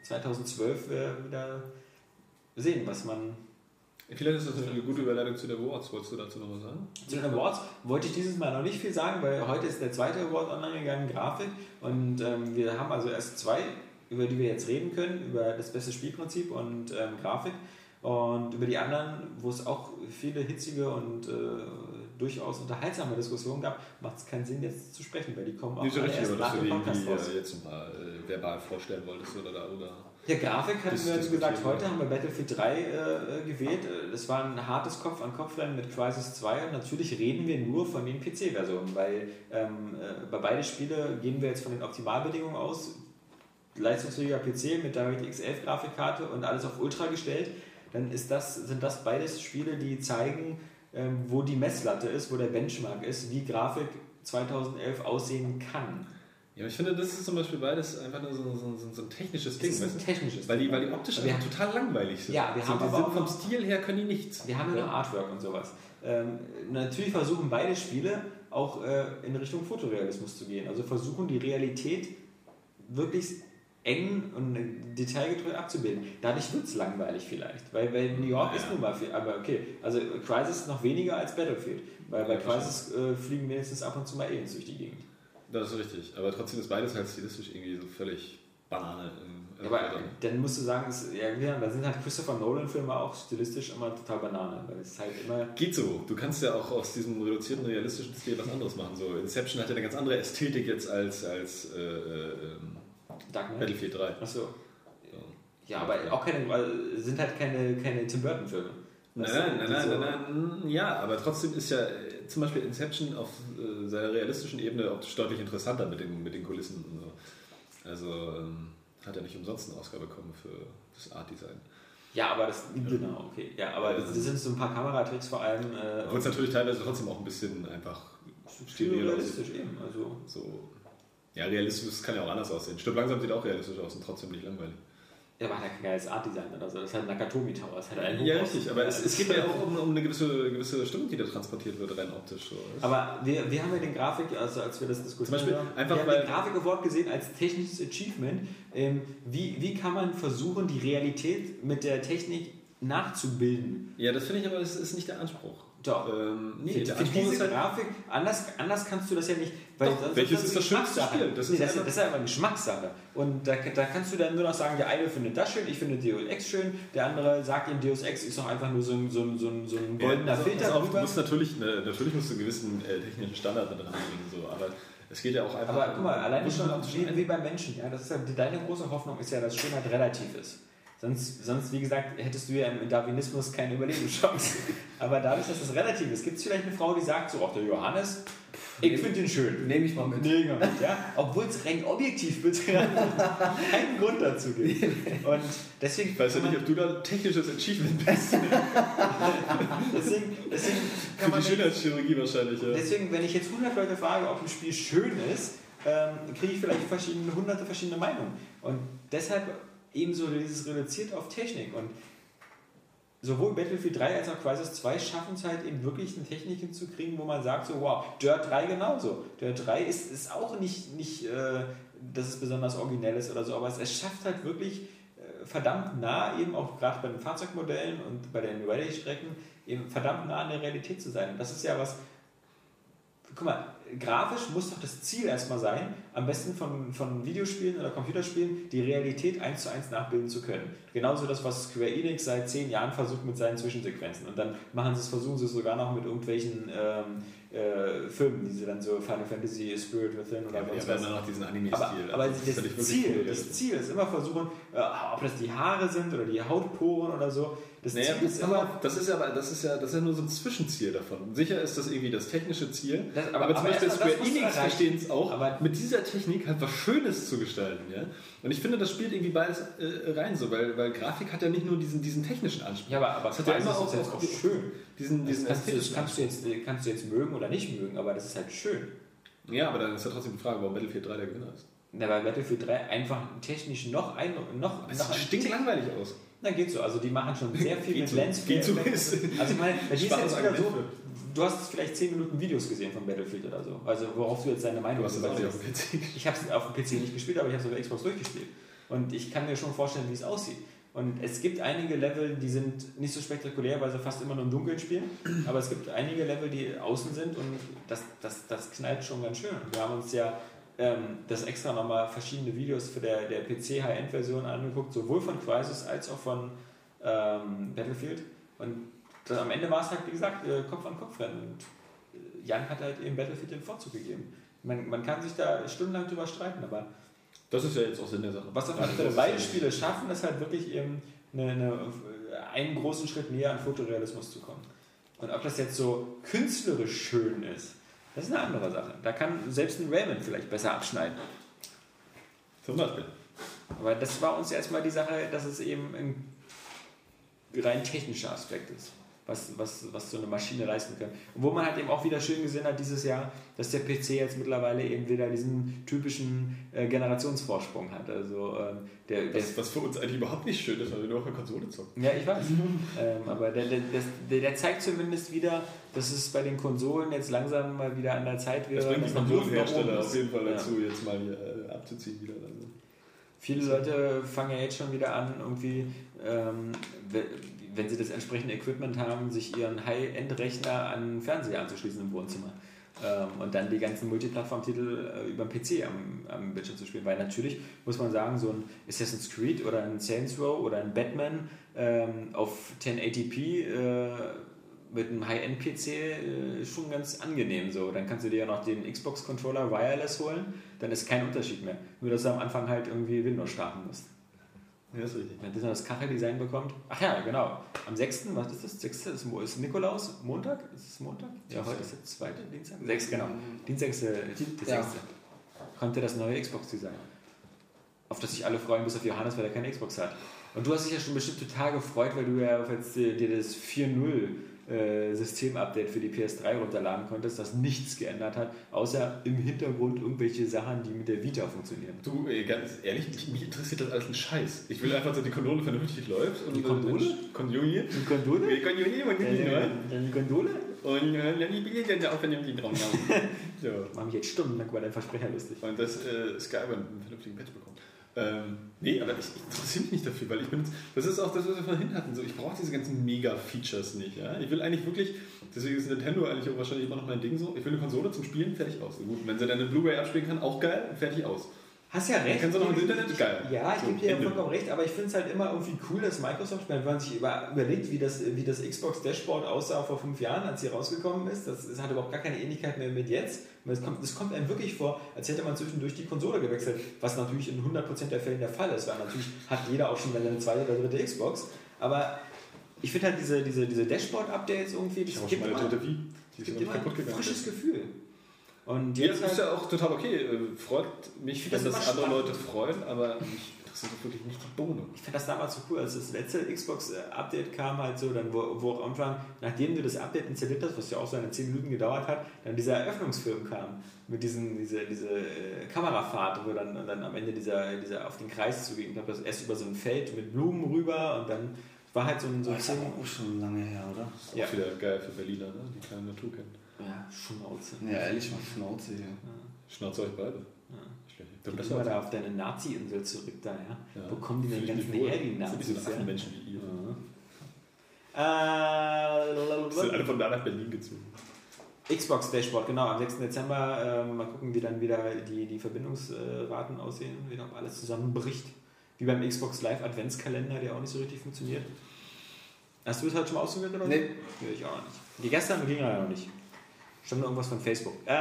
2012 äh, wieder sehen, was man Vielleicht ist das eine gute Überleitung zu der Awards. Wolltest du dazu noch was sagen? Zu den Awards wollte ich dieses Mal noch nicht viel sagen, weil heute ist der zweite Award online gegangen, Grafik. Und ähm, wir haben also erst zwei, über die wir jetzt reden können, über das beste Spielprinzip und ähm, Grafik. Und über die anderen, wo es auch viele hitzige und äh, durchaus unterhaltsame Diskussionen gab, macht es keinen Sinn, jetzt zu sprechen, weil die kommen auch Nicht so richtig, aber dass du die irgendwie äh, jetzt mal äh, verbal vorstellen wolltest oder da, oder. Ja, Grafik hatten wir diskutieren gesagt, heute haben wir Battlefield 3 äh, gewählt. Äh, Das war ein hartes Kopf-an-Kopf-Rennen mit Crisis 2 und natürlich reden wir nur von den PC-Versionen, weil ähm, äh, bei beiden Spiele gehen wir jetzt von den Optimalbedingungen aus. Leistungsfähiger PC mit DirectX 11 Grafikkarte und alles auf Ultra gestellt, dann ist das, sind das beides Spiele, die zeigen, ähm, wo die Messlatte ist, wo der Benchmark ist, wie Grafik 2011 aussehen kann. Ja, ich finde, das ist zum Beispiel beides einfach nur so, so, so, so ein technisches Das Ding. ist weißt ein technisches Weil die, weil die optisch einfach total langweilig sind. Ja, wir haben aber vom Stil her können die nichts. Wir haben ja noch Artwork und sowas. Ähm, natürlich versuchen beide Spiele auch äh, in Richtung Fotorealismus zu gehen. Also versuchen die Realität wirklich eng und detailgetreu abzubilden. Dadurch wird es langweilig vielleicht, weil, weil New York Ja. ist nun mal viel, aber okay, also Crisis ist noch weniger als Battlefield, weil bei Crisis äh, fliegen wenigstens ab und zu mal Aliens durch die Gegend. Das ist richtig. Aber trotzdem ist beides halt stilistisch irgendwie so völlig Banane. Im, Aber also, dann musst du sagen, ja, ja, da sind halt Christopher Nolan-Filme auch stilistisch immer total Banane, weil es halt immer Geht so. Du kannst ja auch aus diesem reduzierten realistischen Stil was anderes machen. So Inception hat ja eine ganz andere Ästhetik jetzt als, als äh, äh, ähm, Dark Knight. Battlefield 3. Achso. So. Ja, aber auch keine, sind halt keine, keine Tim Burton-Filme. Nein, nein, nein, so- nein, nein, ja, aber trotzdem ist ja äh, zum Beispiel Inception auf äh, seiner realistischen Ebene optisch deutlich interessanter mit den, mit den Kulissen und so. Also ähm, hat er nicht umsonst einen Oscar bekommen für das Art Design. Ja, aber das, genau, okay. Ja, aber das, das sind so ein paar Kameratricks vor allem. Äh, Obwohl es natürlich teilweise trotzdem auch ein bisschen einfach steril realistisch eben. Also, So. Ja, realistisch kann ja auch anders aussehen. Stirb langsam sieht auch realistisch aus und trotzdem nicht langweilig. er macht ja kein geiles Art-Design oder so. Das ist halt Nakatomi Tower. Das ist halt ein Ja, richtig, aber es, es geht ja auch um, um eine gewisse, gewisse Stimmung, die da transportiert wird, rein optisch. So. Aber wir, wir haben ja den Grafik, also als wir das diskutiert Zum Beispiel haben, einfach, wir haben den Grafik Award gesehen als technisches Achievement. Ähm, wie, wie kann man versuchen, die Realität mit der Technik nachzubilden? Ja, das finde ich aber, das ist nicht der Anspruch. Doch. Ähm, nee, für, der für diese Grafik, anders, anders kannst du das ja nicht. Weil Doch, sonst- welches sonst ist das schönste. Spiel? Das Das ist nee, das, einfach- das ist einfach Geschmackssache. Und da, da kannst du dann nur noch sagen, der eine findet das schön, ich finde Deus Ex schön, der andere sagt ihm, Deus Ex ist doch einfach nur so ein, so ein, so ein, so ein goldener also, Filter auf, du musst natürlich, ne, natürlich musst du einen gewissen äh, technischen Standard mit ranbringen, so, aber es geht ja auch einfach. Aber guck mal, alleine schon wie, wie beim Menschen. Ja, das ist ja, deine große Hoffnung ist ja, dass Schönheit relativ ist. Sonst, sonst, wie gesagt, hättest du ja im Darwinismus keine Überlebenschance. Aber dadurch, dass es relativ ist, gibt es vielleicht eine Frau, die sagt so, ach der Johannes, ich finde ihn schön. Nehme ich mal mit. Nee, gar nicht, ja? Obwohl es rein objektiv betrachtet keinen Grund dazu gibt. Und deswegen, Ich weiß ja nicht, ob du da ein technisches Achievement bist. deswegen, deswegen kann Für man die Schönheitschirurgie wahrscheinlich, ja. Deswegen, wenn ich jetzt 100 Leute frage, ob ein Spiel schön ist, ähm, kriege ich vielleicht verschiedene, hunderte verschiedene Meinungen. Und deshalb ebenso dieses reduziert auf Technik. Und sowohl Battlefield 3 als auch Crisis 2 schaffen es halt eben wirklich eine Technik hinzukriegen, wo man sagt so, wow, Dirt 3 genauso. Dirt 3 ist, ist auch nicht, nicht äh, dass es besonders originell ist oder so, aber es, es schafft halt wirklich äh, verdammt nah, eben auch gerade bei den Fahrzeugmodellen und bei den Rallye-Strecken, eben verdammt nah an der Realität zu sein. Und das ist ja was, guck mal, grafisch muss doch das Ziel erstmal sein, am besten von, von Videospielen oder Computerspielen die Realität eins zu eins nachbilden zu können. Genauso das, was Square Enix seit zehn Jahren versucht mit seinen Zwischensequenzen. Und dann machen sie es, versuchen sie es sogar noch mit irgendwelchen ähm, äh, Filmen, die sie dann so Final Fantasy Spirit Within oder Ja, was haben immer noch diesen aber, Anime-Stil. aber Also, das, ja wirklich Ziel, cool, das Ziel ist immer versuchen, äh, ob das die Haare sind oder die Hautporen oder so. Das Naja, Ziel ist auf, das ist ja aber das ist ja, das ist ja nur so ein Zwischenziel davon. Sicher ist das irgendwie das technische Ziel, Das- aber, aber- zum aber Beispiel das Square Enix verstehen es auch, Aber- mit dieser Technik halt was Schönes zu gestalten. Ja? Und ich finde, das spielt irgendwie beides äh, rein so, weil, weil Grafik hat ja nicht nur diesen, diesen technischen Anspruch. Ja, aber, aber Es hat ja immer auch, auch auch schön. diesen, diesen Das kannst, du, das kannst, du jetzt, kannst du jetzt mögen oder nicht mögen, aber das ist halt schön. Ja, aber dann ist ja trotzdem die Frage, warum Battlefield 3 der Gewinner ist. Na, weil Battlefield 3 einfach technisch noch ein, noch, Es noch ein stinkt langweilig aus. Na, geht so. Also die machen schon sehr viel mit so. Lens. Geht so. Also ich meine, bei dir ist jetzt wieder so, du hast vielleicht 10 Minuten Videos gesehen von Battlefield oder so. Also worauf du jetzt deine Meinung hast. Ich habe es auf dem PC nicht gespielt, aber ich habe es auf der Xbox durchgespielt. Und ich kann mir schon vorstellen, wie es aussieht. Und es gibt einige Level, die sind nicht so spektakulär, weil sie fast immer nur im Dunkeln spielen. Aber es gibt einige Level, die außen sind und das, das, das knallt schon ganz schön. Wir haben uns ja ähm, das extra nochmal verschiedene Videos für der, der PC High-End-Version angeguckt, sowohl von Crisis als auch von ähm, Battlefield. Und dann am Ende war es halt, wie gesagt, äh, Kopf an Kopf rennen. Und Jan hat halt eben Battlefield den Vorzug gegeben. Man, man kann sich da stundenlang drüber streiten, aber Das ist ja jetzt auch Sinn der Sache. was auf alle Fälle beide Spiele schaffen, ist halt wirklich eben eine, eine, einen großen Schritt näher an Fotorealismus zu kommen. Und ob das jetzt so künstlerisch schön ist, das ist eine andere Sache. Da kann selbst ein Raymond vielleicht besser abschneiden. Zum Beispiel. Aber das war uns erstmal die Sache, dass es eben ein rein technischer Aspekt ist, was, was, was so eine Maschine leisten kann. Und wo man halt eben auch wieder schön gesehen hat dieses Jahr, dass der PC jetzt mittlerweile eben wieder diesen typischen äh, Generationsvorsprung hat. Also ähm, der, der Was, was für uns eigentlich überhaupt nicht schön ist, weil wir nur auf der Konsole zocken. ja, ich weiß. ähm, aber der, der, der, der zeigt zumindest wieder, dass es bei den Konsolen jetzt langsam mal wieder an der Zeit wäre. Das bringt die Konsolenhersteller auf jeden Fall Ja. dazu, jetzt mal hier äh, abzuziehen wieder. Also. Viele Leute fangen ja jetzt schon wieder an, irgendwie, ähm, wenn sie das entsprechende Equipment haben, sich ihren High-End-Rechner an den Fernseher anzuschließen im Wohnzimmer. Ähm, und dann die ganzen Multiplattform-Titel äh, über den PC am, am Bildschirm zu spielen. Weil natürlich muss man sagen, so ein Assassin's Creed oder ein Saints Row oder ein Batman ähm, auf 1080p äh, mit einem High-End-PC äh, ist schon ganz angenehm so. Dann kannst du dir ja noch den Xbox-Controller wireless holen, dann ist kein Unterschied mehr. Nur, dass du am Anfang halt irgendwie Windows starten musst. Ja, ist richtig. Wenn das Kacheldesign bekommt. Ach ja, genau. Am 6., was ist das? 6. ist, ist Nikolaus? Montag? Ist es Montag? Ja, heute ist der zweite, Dienstag? 6, genau. Dienstag ist der, der Ja. 6. Kommt ja das neue Xbox-Design. Auf das sich alle freuen, bis auf Johannes, weil er keine Xbox hat. Und du hast dich ja schon bestimmt total gefreut, weil du ja jetzt äh, dir das 4.0 äh, System-Update für die PS3 runterladen konntest, das nichts geändert hat, außer im Hintergrund irgendwelche Sachen, die mit der Vita funktionieren. Du, ey, ganz ehrlich, mich, mich interessiert das alles ein Scheiß. Ich will einfach, dass die Kondole vernünftig läuft. Und Die Kondole? Kondole? Die Kondole? Die Kondole, vernünftig läuft. Die Kondole? Und äh, dann die Bilder dann auch vernünftig drauf so. Mach mich jetzt stundenlang über deinen Versprecher lustig. Und dass äh, Skyward einen vernünftigen Patch bekommt. Ähm, nee, aber ich, interessiere mich nicht dafür, weil ich bin jetzt, das ist auch das, was wir vorhin hatten. So, ich brauche diese ganzen Mega-Features nicht. Ja? Ich will eigentlich wirklich, deswegen ist Nintendo eigentlich auch wahrscheinlich immer noch mein Ding so. Ich will eine Konsole zum Spielen, fertig aus. Gut, wenn sie dann eine Blu-ray abspielen kann, auch geil, fertig aus. Hast ja Dann kannst du noch ins Internet, geil. Ja, ich gebe dir ja vollkommen recht, aber ich finde es halt immer irgendwie cool, dass Microsoft, wenn man sich über, überlegt, wie das, wie das Xbox Dashboard aussah vor fünf Jahren, als sie rausgekommen ist, das, das hat überhaupt gar keine Ähnlichkeit mehr mit jetzt. Es kommt, es kommt einem wirklich vor, als hätte man zwischendurch die Konsole gewechselt, was natürlich in 100% der Fällen der Fall ist, weil natürlich hat jeder auch schon eine zweite oder dritte Xbox, aber ich finde halt diese, diese, diese Dashboard-Updates irgendwie, das gibt immer, gibt immer ein frisches Gefühl. Und Ja, jetzt das ist halt, ja auch total okay. Äh, Freut mich, wenn das das andere spannend. Leute freuen, aber mich interessiert das wirklich nicht die Bohne. Ich fand das damals so cool, als das letzte Xbox-Update kam, halt so, dann wo, wo auch irgendwann, nachdem du das Update installiert hast, was ja auch so eine 10 Minuten gedauert hat, dann dieser Eröffnungsfilm kam. Mit diesen, diese, diese äh, Kamerafahrt, wo dann, dann am Ende dieser, dieser auf den Kreis zuging. Ich glaube, das erst über so ein Feld mit Blumen rüber und dann war halt so ein, so Das ist aber auch schon lange her, oder? Ist Ja. auch wieder geil für Berliner, ne? die keine Natur kennen. Ja, Schnauze. Ja, ehrlich, mal Schnauze hier. Schnauzt euch beide. Dann besser mal da auf deine Nazi-Insel zurück da, ja? Ja. Wo kommen die denn wohl. her, die Das sind Nazis? diese Ja? Affenmenschen wie ihr. Äh, sind alle von da nach Berlin gezogen. Xbox Dashboard, genau, am 6. Dezember. Ähm, mal gucken, wie dann wieder die, die Verbindungsraten aussehen, wie noch alles zusammenbricht. Wie beim Xbox Live Adventskalender, der auch nicht so richtig funktioniert. Hast du es halt schon mal ausprobiert oder? Nee. Ja, ich auch nicht. Die gestern ging ja noch nicht. Stimmt nur irgendwas von Facebook. Äh,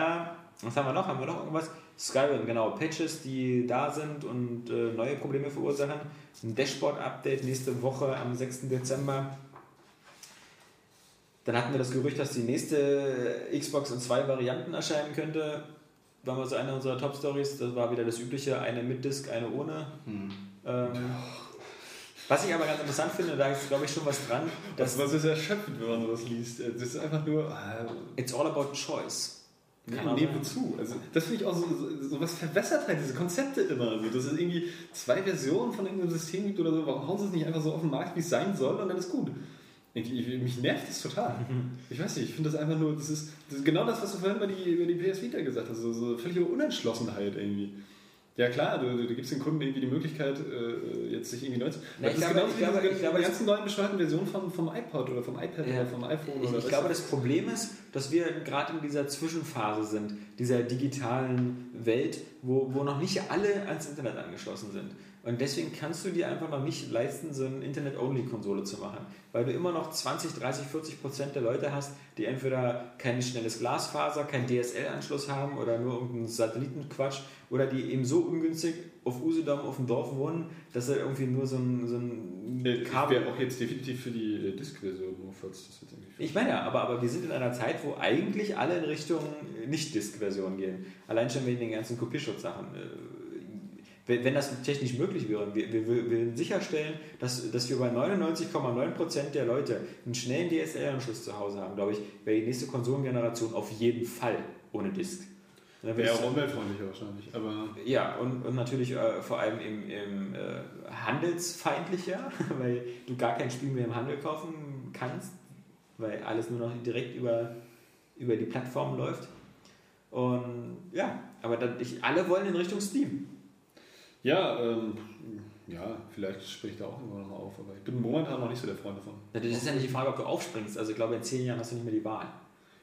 was haben wir noch? Haben wir noch irgendwas? Skyrim, genau. Patches, die da sind und äh, neue Probleme verursachen. Ein Dashboard-Update nächste Woche am 6. Dezember. Dann hatten wir das Gerücht, dass die nächste Xbox in zwei Varianten erscheinen könnte. War mal so eine unserer Top-Stories. Das war wieder das übliche, eine mit Disk, eine ohne. Hm. Ähm, was ich aber ganz interessant finde, da ist glaube ich schon was dran, Das dass war sehr erschöpfend, wenn man sowas liest. Das ist einfach nur. Äh, it's all about choice. Nee, nee, wozu? Also, das finde ich auch so, so, so was verwässert halt, diese Konzepte immer. Also, dass es irgendwie zwei Versionen von irgendeinem System gibt oder so. Warum hauen sie es nicht einfach so auf den Markt, wie es sein soll und dann ist gut? Irgendwie, ich- mich nervt das total. Ich weiß nicht, ich finde das einfach nur, das ist, das ist genau das, was du vorhin über die, über die PS Vita gesagt hast, so, so völlige Unentschlossenheit irgendwie. Ja klar, du, du, du gibst den Kunden irgendwie die Möglichkeit, äh, jetzt sich irgendwie neu zu... Na, das ich ist glaube- genauso ich wie glaube- diese ich glaube, die ganzen neuen bescheuerten Versionen vom, vom iPod oder vom iPad Ja. oder vom iPhone Ich, oder ich glaube, das Problem ist, dass wir gerade in dieser Zwischenphase sind. dieser digitalen Welt, wo, wo noch nicht alle ans Internet angeschlossen sind. Und deswegen kannst du dir einfach noch nicht leisten, so eine Internet-Only-Konsole zu machen. Weil du immer noch 20, 30, 40 Prozent der Leute hast, die entweder kein schnelles Glasfaser, keinen DSL-Anschluss haben oder nur irgendeinen Satellitenquatsch oder die eben so ungünstig auf Usedom auf dem Dorf wohnen, dass er irgendwie nur so ein, so ein Äh, Ich wäre auch jetzt definitiv für die äh, Disk-Version, nur falls das jetzt irgendwie. Ich meine ja, aber, aber wir sind in einer Zeit, wo eigentlich alle in Richtung Nicht-Disk-Version gehen. Allein schon wegen den ganzen Kopierschutz-Sachen. Wenn das technisch möglich wäre, wir, wir, wir würden sicherstellen, dass, dass wir bei 99,9% der Leute einen schnellen DSL-Anschluss zu Hause haben, glaube ich, wäre die nächste Konsolengeneration auf jeden Fall ohne Disk. Wäre auch umweltfreundlicher wahrscheinlich. Aber ja, und, und natürlich äh, vor allem im, im äh, handelsfeindlicher, weil du gar kein Spiel mehr im Handel kaufen kannst, weil alles nur noch direkt über, über die Plattform läuft. Und ja, aber dann, ich, alle wollen in Richtung Steam. Ja, ähm, ja, vielleicht spricht da auch irgendwann nochmal auf. Aber ich bin momentan noch nicht so der Freund davon. Das ist ja nicht die Frage, ob du aufspringst. Also ich glaube, in zehn Jahren hast du nicht mehr die Wahl.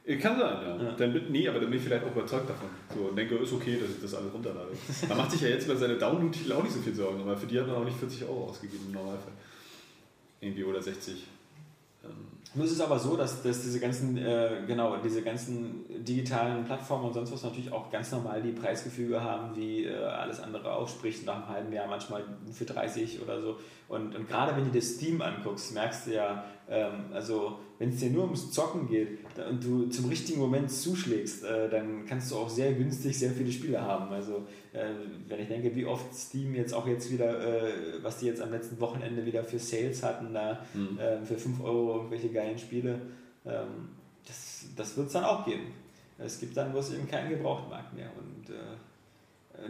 Äh, Kann sein, ja. Ja. Dann bin, nee, aber dann bin ich vielleicht auch überzeugt davon. So, und denke, ist okay, dass ich das alles runterlade. Man macht sich ja jetzt über seine Download-Titel auch nicht so viel Sorgen, aber für die hat man auch nicht 40 Euro ausgegeben im Normalfall. Irgendwie oder 60. Ähm, Nur ist es aber so, dass, dass diese ganzen, äh, genau, diese ganzen digitalen Plattformen und sonst was natürlich auch ganz normal die Preisgefüge haben, wie äh, alles andere auch, sprich nach einem halben Jahr manchmal für 30 oder so. Und, und gerade wenn du dir Steam anguckst, merkst du ja, ähm, also wenn es dir nur ums Zocken geht da- und du zum richtigen Moment zuschlägst, äh, dann kannst du auch sehr günstig sehr viele Spiele haben. Also äh, wenn ich denke, wie oft Steam jetzt auch jetzt wieder, äh, was die jetzt am letzten Wochenende wieder für Sales hatten, da Mhm. ähm, für 5 Euro irgendwelche geilen Spiele, ähm, das, das wird es dann auch geben. Es gibt dann bloß eben keinen Gebrauchtmarkt mehr und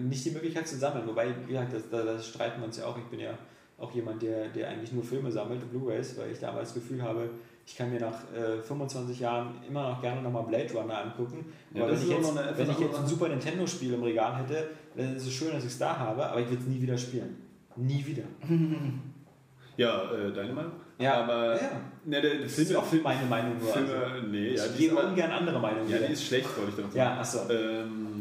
nicht die Möglichkeit zu sammeln. Wobei, wie gesagt, das, da, das streiten wir uns ja auch. Ich bin ja auch jemand, der, der eigentlich nur Filme sammelt, Blu-Rays, weil ich damals das Gefühl habe, ich kann mir nach äh, 25 Jahren immer noch gerne nochmal Blade Runner angucken. Ja, aber wenn ich, jetzt, eine wenn ich jetzt ein Super Nintendo-Spiel im Regal hätte, dann ist es schön, dass ich es da habe, aber ich würde es nie wieder spielen. Nie wieder. ja, äh, deine Meinung? Ja, aber ja. Ne, der, Das Film, ist auch Film, meine Meinung nur. Filme, also. nee, ja, ich aber- ungern andere Meinungen. ja, wieder. die ist schlecht, wollte ich damit Ja, achso. Ähm,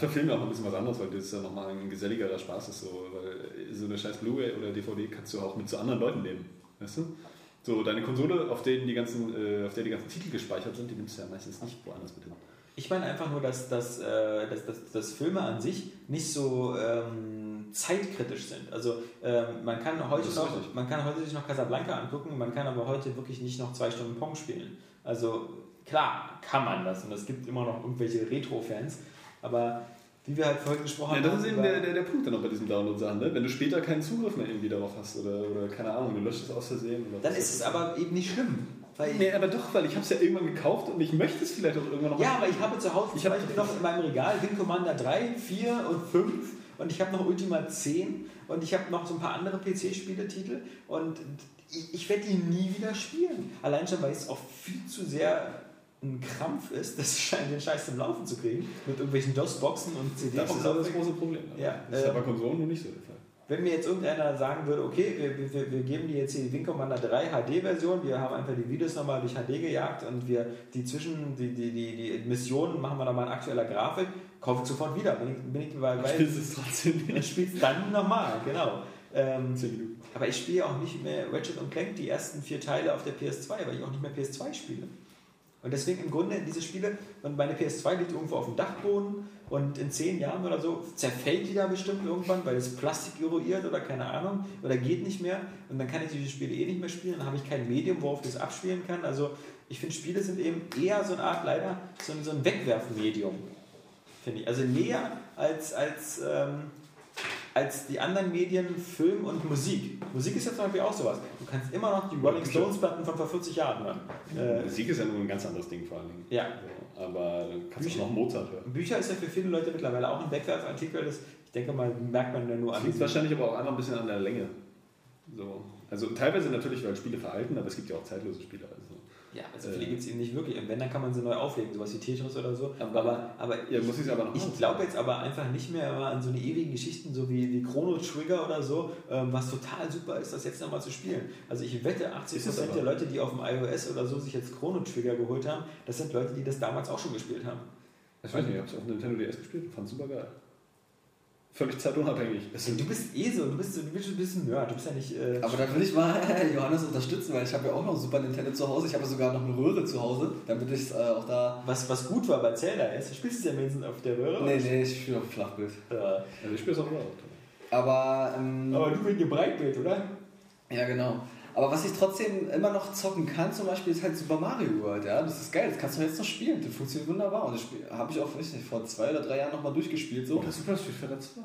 bei Filmen auch ein bisschen was anderes, weil das ja nochmal ein geselligerer Spaß ist. So, weil so eine scheiß Blu-ray oder DVD kannst du auch mit so anderen Leuten nehmen. Weißt du? So, deine Konsole, auf, denen die ganzen, äh, auf der die ganzen Titel gespeichert sind, die nimmst du ja meistens nicht woanders mit hin. Ich meine einfach nur, dass, dass, äh, dass, dass, dass Filme an sich nicht so ähm, zeitkritisch sind. Also ähm, man, kann heute noch, richtig. man kann heute sich noch Casablanca angucken, man kann aber heute wirklich nicht noch zwei Stunden Pong spielen. Also klar kann man das und es gibt immer noch irgendwelche Retro-Fans, aber wie wir halt vorhin gesprochen Ja, das ist eben der, der, der Punkt dann auch bei diesen Download-Sachen. Ne? Wenn du später keinen Zugriff mehr irgendwie darauf hast oder, oder keine Ahnung, du löscht es aus Versehen. Oder dann ist es ich. aber eben nicht schlimm. Weil Nee, aber doch, weil ich habe es ja irgendwann gekauft und ich möchte es vielleicht auch irgendwann noch Ja, aber ich habe zu Hause Ich zum Beispiel noch in meinem Regal Wing Commander 3, 4 und 5 und ich habe noch Ultima 10 und ich habe noch so ein paar andere PC-Spieletitel und ich, ich werde die nie wieder spielen. Allein schon, weil es auch viel zu sehr ein Krampf ist, das scheint den Scheiß zum Laufen zu kriegen mit irgendwelchen DOS-Boxen und CDs. Das ist das große Problem. Ja, das ist ja ähm, bei Konsolen nur nicht so der Fall. Wenn mir jetzt irgendeiner sagen würde, okay, wir, wir, wir geben dir jetzt hier die Wing Commander 3 HD-Version, wir haben einfach die Videos nochmal durch HD gejagt und wir die zwischen, die, die, die, die Missionen machen wir nochmal in aktueller Grafik, kaufe ich sofort wieder. Bin ich, bin ich bei, bei spiele es trotzdem dann nicht. spielst dann nochmal, genau. Ähm, 10 Minuten. aber ich spiele auch nicht mehr Ratchet und Clank, die ersten vier Teile auf der PS2, weil ich auch nicht mehr PS2 spiele. Und deswegen im Grunde diese Spiele, und meine PS2 liegt irgendwo auf dem Dachboden und in zehn Jahren oder so zerfällt die da bestimmt irgendwann, weil das Plastik eruiert oder keine Ahnung oder geht nicht mehr und dann kann ich diese Spiele eh nicht mehr spielen, dann habe ich kein Medium, worauf ich das abspielen kann. Also ich finde Spiele sind eben eher so eine Art leider so ein, so ein Wegwerfmedium, finde ich. Also näher als, als, ähm, als die anderen Medien Film und Musik. Musik ist ja zum Beispiel auch sowas. Du kannst immer noch die Rolling. Stones Platten von vor 40 Jahren hören. Äh, Musik ist ja nur ein ganz anderes Ding vor allen Dingen. Ja. So, aber du kannst Bücher. auch noch Mozart hören. Bücher ist ja für viele Leute mittlerweile auch ein Wegwerfartikel. Das, ich denke mal, merkt man ja nur Das an. liegt wahrscheinlich aber auch einfach ein bisschen an der Länge. So. Also teilweise natürlich, weil Spiele veralten, aber es gibt ja auch zeitlose Spiele. Also. Ja, also viele Äh. gibt es eben nicht wirklich. Und wenn, dann kann man sie neu auflegen, sowas wie Tetris oder so. Aber- Aber, aber Ja, muss ich es aber noch ich glaube jetzt aber einfach nicht mehr an so eine ewigen Geschichten, so wie, wie Chrono Trigger oder so, ähm, was total super ist, das jetzt nochmal zu spielen. Also ich wette, Ist 80% es aber. der Leute, die auf dem iOS oder so sich jetzt Chrono Trigger geholt haben, das sind Leute, die das damals auch schon gespielt haben. Ich weiß nicht, ich habe es auf Nintendo DS gespielt und fand super geil. Völlig zeitunabhängig. Es Du bist eh so, du bist, so- du bist, du bist ein Nerd, du bist ja nicht. Äh, Aber da will ich mal Johannes unterstützen, weil ich habe ja auch noch Super Nintendo zu Hause. Ich habe ja sogar noch eine Röhre zu Hause, damit ich äh, auch da. was, was gut war bei Zelda ist, du spielst es ja wenigstens auf der Röhre. Nee, nee, ich spiele auf Flachbild. Ja. Also ich spiele es auch überhaupt. Aber, ähm, Aber du wegen dem Breitbild, oder? ja genau. Aber was ich trotzdem immer noch zocken kann, zum Beispiel, ist halt Super Mario World. Ja, das ist geil. Das kannst du jetzt noch spielen. Das funktioniert wunderbar. Und das habe ich auch, weiß nicht, vor zwei oder drei Jahren nochmal durchgespielt. So. Oh, das Super Street Fighter 2.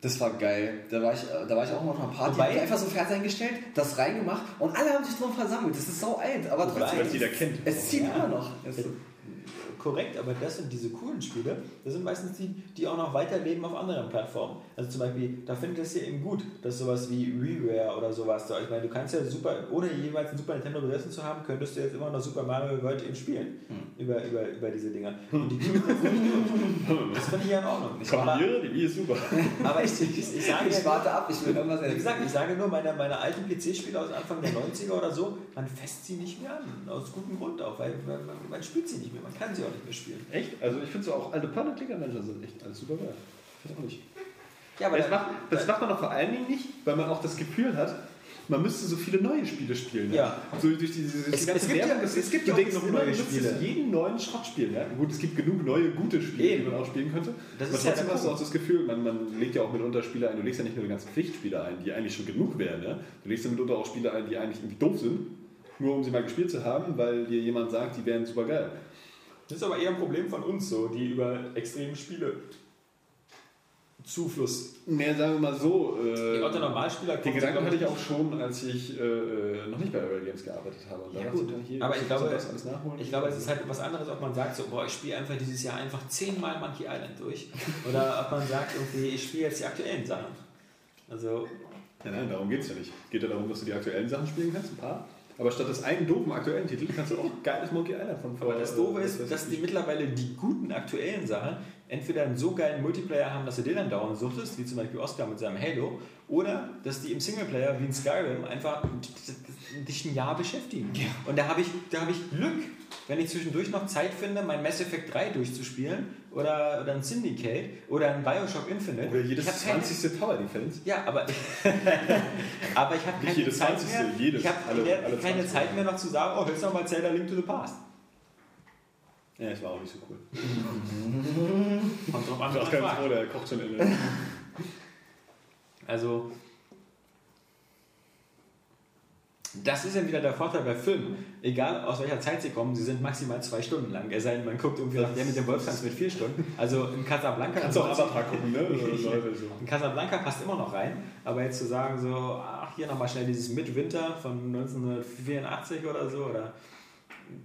Das war geil. Da war ich, da war ich auch noch mal Party. Wobei- ich einfach so ein eingestellt, das reingemacht und alle haben sich drum versammelt. Das ist so alt, aber trotzdem. Weil es jeder kennt. Es zieht Ja. immer noch. Es, Korrekt, aber das sind diese coolen Spiele, das sind meistens die, die auch noch weiterleben auf anderen Plattformen. Also zum Beispiel, da finde ich es ja eben gut, dass sowas wie WiiWare oder sowas da, ich meine, du kannst ja super, ohne jeweils ein Super Nintendo besessen zu haben, könntest du jetzt immer noch Super Mario World eben spielen. Über, über, über diese Dinger. Und die gibt. Das finde ich ja in Ordnung. Ich Kombiniere, die Wii ist super. aber ich, ich, ich sage ich warte ab, ich will hören, was er wie gesagt, ich sage nur, meine, meine alten PC-Spiele aus Anfang der 90er oder so, man fässt sie nicht mehr an. Aus gutem Grund auch, weil, weil man, man spielt sie nicht mehr, man kann sie auch nicht mehr spielen. Echt? Also ich finde so auch alte Point-and-Clicker-Manager sind echt alles super geil. Ich weiß auch nicht. Ja, das, macht, das macht man auch vor allen Dingen nicht, weil man auch das Gefühl hat, man müsste so viele neue Spiele spielen. Ne? Ja. So durch die, durch die Es- ganze es gibt ja- Werbung. es- es gibt du ja auch denkst immer, neue Spiele. jeden neuen Schrott spielen. Ja? Gut, es gibt genug neue, gute Spiele, Eben. die man auch spielen könnte. Das Aber ist ja trotzdem der hast du auch das Gefühl, man, man legt ja auch mitunter Spiele ein, du legst ja nicht nur die ganzen Pflichtspiele ein, die eigentlich schon genug wären. Ja? Du legst ja mitunter auch Spiele ein, die eigentlich irgendwie doof sind, nur um sie mal gespielt zu haben, weil dir jemand sagt, die wären super geil. Das ist aber eher ein Problem von uns so, die über extreme Spiele Zufluss. Mehr sagen wir mal so. Äh, Die Otto Normalspieler Den Gedanken hatte ich auch schon, als ich äh, äh, noch nicht bei Aerial Games gearbeitet habe. Und Ja, gut. hier, Aber ich glaube- das alles nachholen. Ich glaube, es ist halt was anderes, ob man sagt, so, boah, ich spiele einfach dieses Jahr einfach zehnmal Monkey Island durch. Oder ob man sagt, irgendwie, ich spiele jetzt die aktuellen Sachen. Also, Ja, nein, darum geht es ja nicht. Es geht ja darum, dass du die aktuellen Sachen spielen kannst, ein paar. Aber statt des einen doofen aktuellen Titels kannst du auch geiles Monkey Island von aber das äh, Doofe was ist, dass die mittlerweile die guten aktuellen Sachen entweder einen so geilen Multiplayer haben, dass du den dann dauernd suchtest, wie zum Beispiel Oscar mit seinem Halo, oder dass die im Singleplayer wie in Skyrim einfach dich ein Jahr beschäftigen. Und da habe ich, da habe ich Glück, wenn ich zwischendurch noch Zeit finde, mein Mass Effect 3 durchzuspielen oder, oder ein Syndicate oder ein Bioshock Infinite. Oder jedes ich hab keine- 20. Tower Defense. Ja, aber ich, aber ich habe keine jedes Zeit 20., mehr. ich habe alle- keine alle 20. Zeit mehr noch zu sagen, oh, jetzt noch mal Zelda Link to the Past. Ja, das war auch nicht so cool. Kommt drauf an, Ich was ganz froh, der kocht schon in der. Also, das ist ja wieder der Vorteil bei Filmen. Egal aus welcher Zeit sie kommen, sie sind maximal zwei Stunden lang. Es sei denn, man guckt irgendwie nach der mit dem Wolfstanz mit vier Stunden. Also in Casablanca. Kannst du auch Avatar gucken, ne? In Casablanca passt immer noch rein, aber jetzt zu sagen, so, ach, hier nochmal schnell dieses Midwinter von 1984 oder so, oder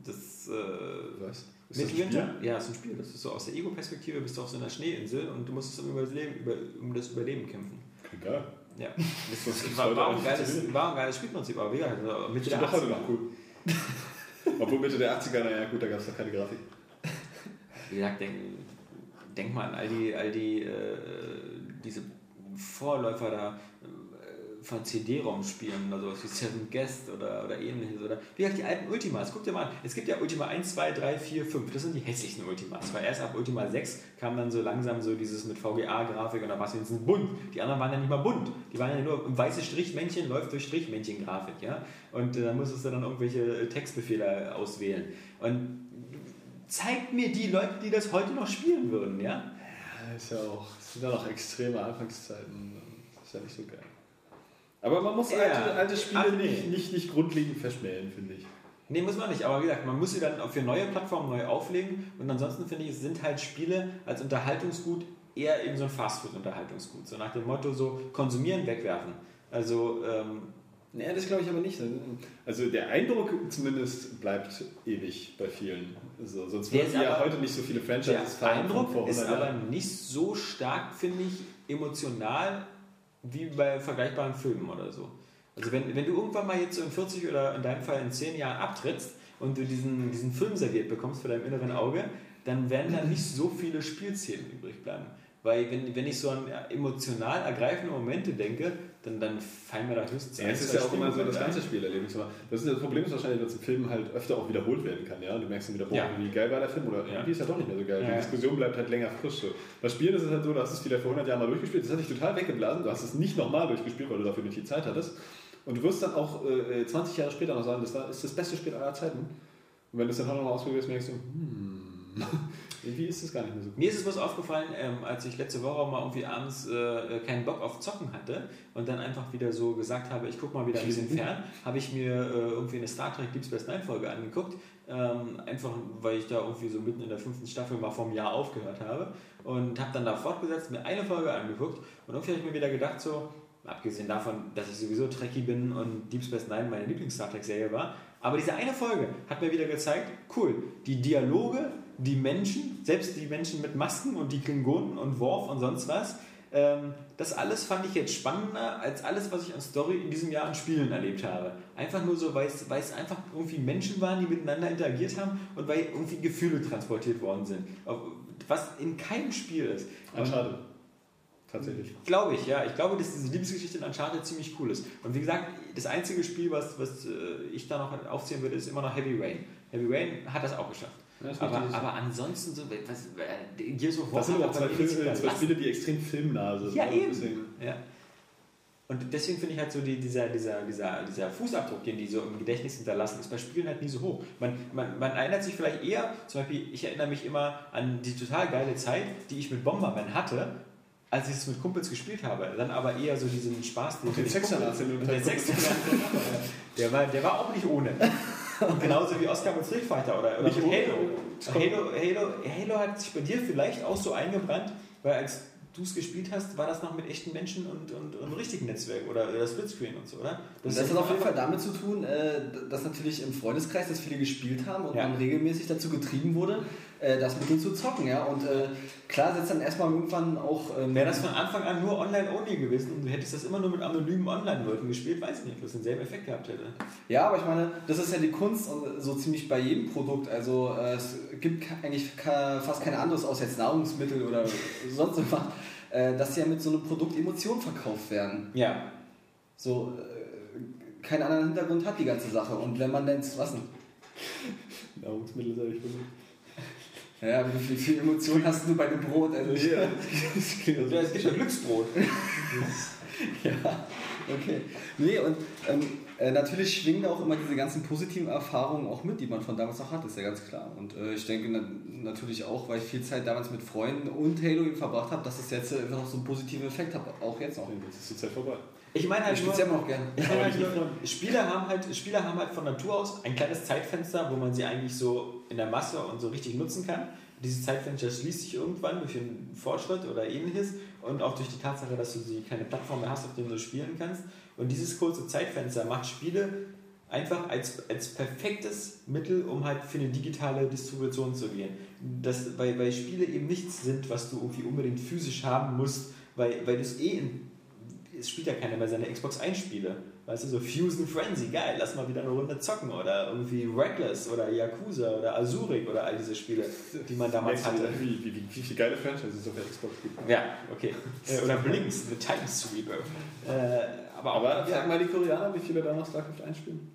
das. Äh, Was? Das Midwinter? Spiel? Ja, ist ein Spiel. Das ist so aus der Ego-Perspektive, bist du auf so einer Schneeinsel und du musst um, über das, Leben, über, um das Überleben kämpfen. Geil. Ja. Das Das ist war, war, ein geiles, war ein geiles Spielprinzip, aber wie gesagt, also Mitte der doch heute 80er. noch cool. Obwohl Mitte der 80er, naja, gut, da gab es doch keine Grafik. Wie gesagt, denk, denk mal an all die, all die äh, diese Vorläufer da äh, von CD-ROM-Spielen oder sowas wie Seven Guest oder, oder ähnliches. Oder wie gesagt, die alten Ultimas. Guck dir mal an. Es gibt ja Ultima 1, 2, 3, 4, 5. Das sind die hässlichen Ultimas. Weil erst ab Ultima 6 kam dann so langsam so dieses mit VGA-Grafik und da war es wenigstens bunt. Die anderen waren ja nicht mal bunt. Die waren ja nur ein weißes Strichmännchen läuft durch Strichmännchen-Grafik. Ja? Und äh, da musstest du dann irgendwelche Textbefehle auswählen. Und zeigt mir die Leute, die das heute noch spielen würden, ja? Ja, ist ja auch, sind ja noch extreme Anfangszeiten. Das ist ja nicht so geil. Aber man muss Ja. alte, alte Spiele Ach, nee. nicht, nicht, nicht grundlegend verschmähen, finde ich. Nee, muss man nicht, aber wie gesagt, man muss sie dann für neue Plattformen neu auflegen und ansonsten finde ich, es sind halt Spiele als Unterhaltungsgut eher eben so ein Fastfood-Unterhaltungsgut. So nach dem Motto so konsumieren, wegwerfen. Also, ähm, Nee, das glaube ich aber nicht. Also der Eindruck zumindest bleibt ewig bei vielen. Also, sonst Der würden ja heute nicht so viele der Franchises fahren von Eindruck ist 100 aber nicht so stark, finde ich, emotional wie bei vergleichbaren Filmen oder so. Also wenn, wenn du irgendwann mal jetzt so in 40 oder in deinem Fall in 10 Jahren abtrittst und du diesen, diesen Film serviert bekommst für dein inneren Auge, dann werden da nicht so viele Spielszenen übrig bleiben. Weil wenn, wenn ich so an emotional ergreifende Momente denke, dann, dann fallen mir da höchstens Ja, ein, es ist ja auch immer so das ganze. Spielerlebnis. Das, ist, das Problem ist wahrscheinlich, dass ein Film halt öfter auch wiederholt werden kann. Ja? Und du merkst dann wieder, boah, Ja. wie geil war der Film oder Ja. irgendwie ist er doch nicht mehr so geil. Ja, Die ja. Diskussion bleibt halt länger frisch. So. Bei Spielen ist es halt so, du hast es vielleicht vor 100 Jahren mal durchgespielt, das hat dich total weggeblasen, du hast es nicht nochmal durchgespielt, weil du dafür nicht die Zeit hattest. Und du wirst dann auch äh, 20 Jahre später noch sagen, das war, ist das beste Spiel aller Zeiten. Und wenn du es dann halt nochmal ausprobierst, merkst du, hm, irgendwie ist es gar nicht mehr so gut. Mir ist es was aufgefallen, ähm, als ich letzte Woche mal irgendwie abends äh, keinen Bock auf Zocken hatte und dann einfach wieder so gesagt habe, ich gucke mal wieder ein bisschen fern, habe ich mir äh, irgendwie eine Star Trek Deep Space Nine Folge angeguckt. Ähm, einfach weil ich da irgendwie so mitten in der fünften Staffel mal vom Jahr aufgehört habe und habe dann da fortgesetzt, mir eine Folge angeguckt und irgendwie habe ich mir wieder gedacht, so, abgesehen davon, dass ich sowieso Trekkie bin und Deep Space Nine meine Lieblings-Star Trek-Serie war, aber diese eine Folge hat mir wieder gezeigt, cool, die Dialoge, die Menschen, selbst die Menschen mit Masken und die Klingonen und Worf und sonst was, ähm, das alles fand ich jetzt spannender als alles, was ich an Story in diesem Jahr an Spielen erlebt habe. Einfach nur so, weil es, einfach irgendwie Menschen waren, die miteinander interagiert haben und weil irgendwie Gefühle transportiert worden sind. Was in keinem Spiel ist. Uncharted. Tatsächlich. Glaube ich, ja. Ich glaube, dass diese Liebesgeschichte in Uncharted ziemlich cool ist. Und wie gesagt, das einzige Spiel, was, was äh, ich da noch aufzählen würde, ist immer noch Heavy Rain. Heavy Rain hat das auch geschafft. Ja, das ist aber, aber ansonsten so, was, äh, Gears of War Das sind aber zwei, aber Film, nichts zwei. Spiele, die extrem filmnah sind. Ja, ne? eben. Ja. Und deswegen finde ich halt so die, dieser, dieser, dieser, dieser Fußabdruck, den die so im Gedächtnis hinterlassen, ist bei Spielen halt nie so hoch. Man, man, man erinnert sich vielleicht eher, zum Beispiel, ich erinnere mich immer an die total geile Zeit, die ich mit Bomberman hatte, als ich es mit Kumpels gespielt habe. Dann aber eher so diesen Spaß, den, den den halt Sechser der war, der war auch nicht ohne. Genauso wie Oscar mit Street Fighter oder, oder. Halo. Halo, Halo. Halo hat sich bei dir vielleicht auch so eingebrannt, weil als du es gespielt hast, war das noch mit echten Menschen und, und, und richtigen Netzwerken oder, oder Splitscreen und so, oder? Das, das hat auf jeden Fall damit zu tun, äh, dass natürlich im Freundeskreis das viele gespielt haben und Ja. man regelmäßig dazu getrieben wurde, äh, das mit denen zu zocken. Ja? Und äh, klar setzt dann erstmal irgendwann auch. Ähm, Wäre das von Anfang an nur online-only gewesen und du hättest das immer nur mit anonymen Online-Leuten gespielt, weiß ich nicht, ob das denselben Effekt gehabt hätte. Ja, aber ich meine, das ist ja die Kunst und so ziemlich bei jedem Produkt. Also äh, es gibt eigentlich fast kein anderes, außer jetzt Nahrungsmittel oder sonst was, äh, dass ja mit so einem Produkt Emotionen verkauft werden. Ja. So äh, keinen anderen Hintergrund hat die ganze Sache. Und wenn man denn was? Nahrungsmittel, sag ich mal. Ja, wie viel, viel Emotionen hast du bei dem Brot? Also Ja, das klingt also Ja, es gibt ja Glücksbrot. Ja, okay. Nee, und ähm, äh, natürlich schwingen da auch immer diese ganzen positiven Erfahrungen auch mit, die man von damals noch hat, ist ja ganz klar. Und äh, ich denke na natürlich auch, weil ich viel Zeit damals mit Freunden und Halo eben verbracht habe, dass es jetzt einfach noch so einen positiven Effekt hat, auch jetzt noch. Jetzt ist die Zeit vorbei. Ich meine halt Ich nur, spiele es ja immer noch gerne. Ich meine halt nur, Spieler haben halt, Spieler haben halt von Natur aus ein kleines Zeitfenster, wo man sie eigentlich so in der Masse und so richtig nutzen kann. Dieses Zeitfenster schließt sich irgendwann durch einen Fortschritt oder ähnliches und auch durch die Tatsache, dass du keine Plattform mehr hast, auf der du spielen kannst. Und dieses kurze Zeitfenster macht Spiele einfach als, als perfektes Mittel, um halt für eine digitale Distribution zu gehen. Das, weil, weil Spiele eben nichts sind, was du irgendwie unbedingt physisch haben musst, weil, weil du es eh in es spielt ja keiner mehr seine Xbox 1 Spiele. Weißt du, so Fusion Frenzy, geil, lass mal wieder eine Runde zocken. Oder irgendwie Reckless oder Yakuza oder Azurik oder all diese Spiele, die man damals hatte. Wie, wie, wie, wie viele geile Franchises es auf der Xbox gibt. Ja, okay. Oder Blinks, The Time Sweeper. Äh, aber auch. Aber frag mal die Koreaner, wie viele da noch StarCraft einspielen.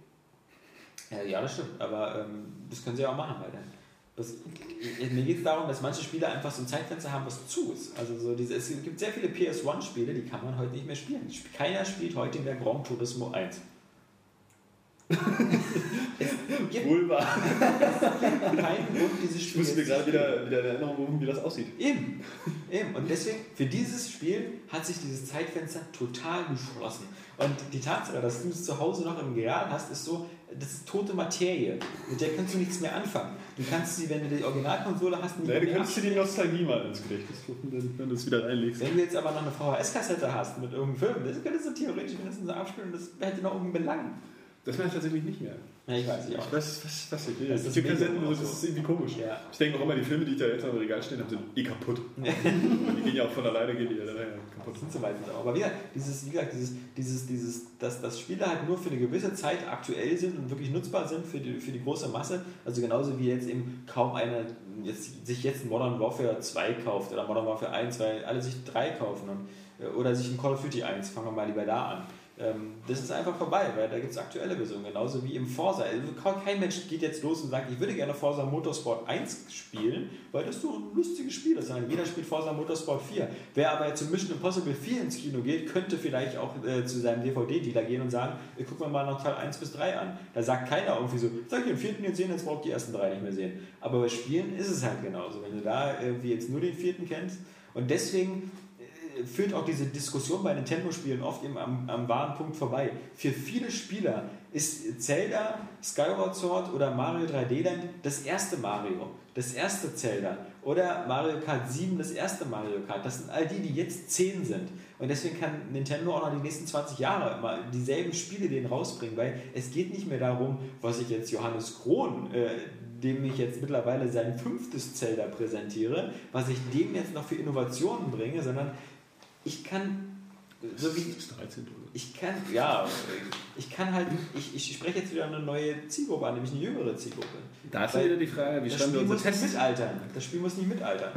Ja, ja, das stimmt. Aber ähm, das können sie ja auch machen weiter. Das, mir geht es darum, dass manche Spiele einfach so ein Zeitfenster haben, was zu ist. Also so diese, es gibt sehr viele PS1-Spiele, die kann man heute nicht mehr spielen. Keiner spielt heute mehr Grand Turismo 1. es gibt Wohl wahr. keinen Grund, dieses Ich Spiel muss mir gerade wieder, wieder in Erinnerung rufen, wie das aussieht. Eben, eben. Und deswegen, für dieses Spiel hat sich dieses Zeitfenster total geschlossen. Und die Tatsache, dass du es zu Hause noch im Regal hast, ist so, das ist tote Materie. Mit der kannst du nichts mehr anfangen. Du kannst sie, wenn du die Originalkonsole hast, nicht du mehr könntest dir die Nostalgie mal ins Gedächtnis rufen, wenn- wenn du es wieder reinlegst. Wenn du jetzt aber noch eine VHS-Kassette hast mit irgendeinem Film, das könntest du theoretisch mindestens abspielen und das hätte noch irgendeinen Belang. Das mache ich tatsächlich nicht mehr. Ja, ich weiß nicht auch. Ich weiß, was, was ich will. Das Das ist ist mega Senden, das ist irgendwie komisch. Ja. Ich denke auch immer, die Filme, die da jetzt am Regal stehen haben, sind eh kaputt. Die gehen ja auch von alleine gehen die ja dann kaputt. sind so weit auch. Aber wie gesagt, dieses, wie gesagt, dieses, dieses, dieses, dass, dass Spiele halt nur für eine gewisse Zeit aktuell sind und wirklich nutzbar sind für die, für die große Masse. Also genauso wie jetzt eben kaum einer jetzt, sich jetzt Modern Warfare 2 kauft oder Modern Warfare 1, weil alle sich 3 kaufen und, äh, oder sich ein Call of Duty 1, fangen wir mal lieber da an. Ähm, Das ist einfach vorbei, weil da gibt es aktuelle Versionen, genauso wie im Forza. Also kein Mensch geht jetzt los und sagt, ich würde gerne Forza Motorsport 1 spielen, weil das so ein lustiges Spiel ist, jeder spielt Forza Motorsport 4. Wer aber zu Mission Impossible 4 ins Kino geht, könnte vielleicht auch äh, zu seinem DVD-Dealer gehen und sagen, ich guck mir mal noch Teil 1 bis 3 an. Da sagt keiner irgendwie so, sag ich den vierten jetzt sehen, jetzt braucht die ersten drei nicht mehr sehen. Aber bei Spielen ist es halt genauso. Wenn du da irgendwie jetzt nur den vierten kennst und deswegen äh, führt auch diese Diskussion bei Nintendo-Spielen oft eben am, am wahren Punkt vorbei. Für viele Spieler ist Zelda, Skyward Sword oder Mario 3D Land das erste Mario, das erste Zelda oder Mario Kart 7 das erste Mario Kart. Das sind all die, die jetzt 10 sind. Und deswegen kann Nintendo auch noch die nächsten 20 Jahre immer dieselben Spiele denen rausbringen, weil es geht nicht mehr darum, was ich jetzt Johannes Krohn, äh, dem ich jetzt mittlerweile sein fünftes Zelda präsentiere, was ich dem jetzt noch für Innovationen bringe, sondern ich kann, so wie, Das ist 13 oder? ich kann, ja, ich kann halt, ich, ich spreche jetzt wieder eine neue Zielgruppe an, nämlich eine jüngere Zielgruppe. Da ist Weil wieder die Frage, wie Das schreiben wir Spiel muss nicht Tests? mitaltern. Das Spiel muss nicht mitaltern.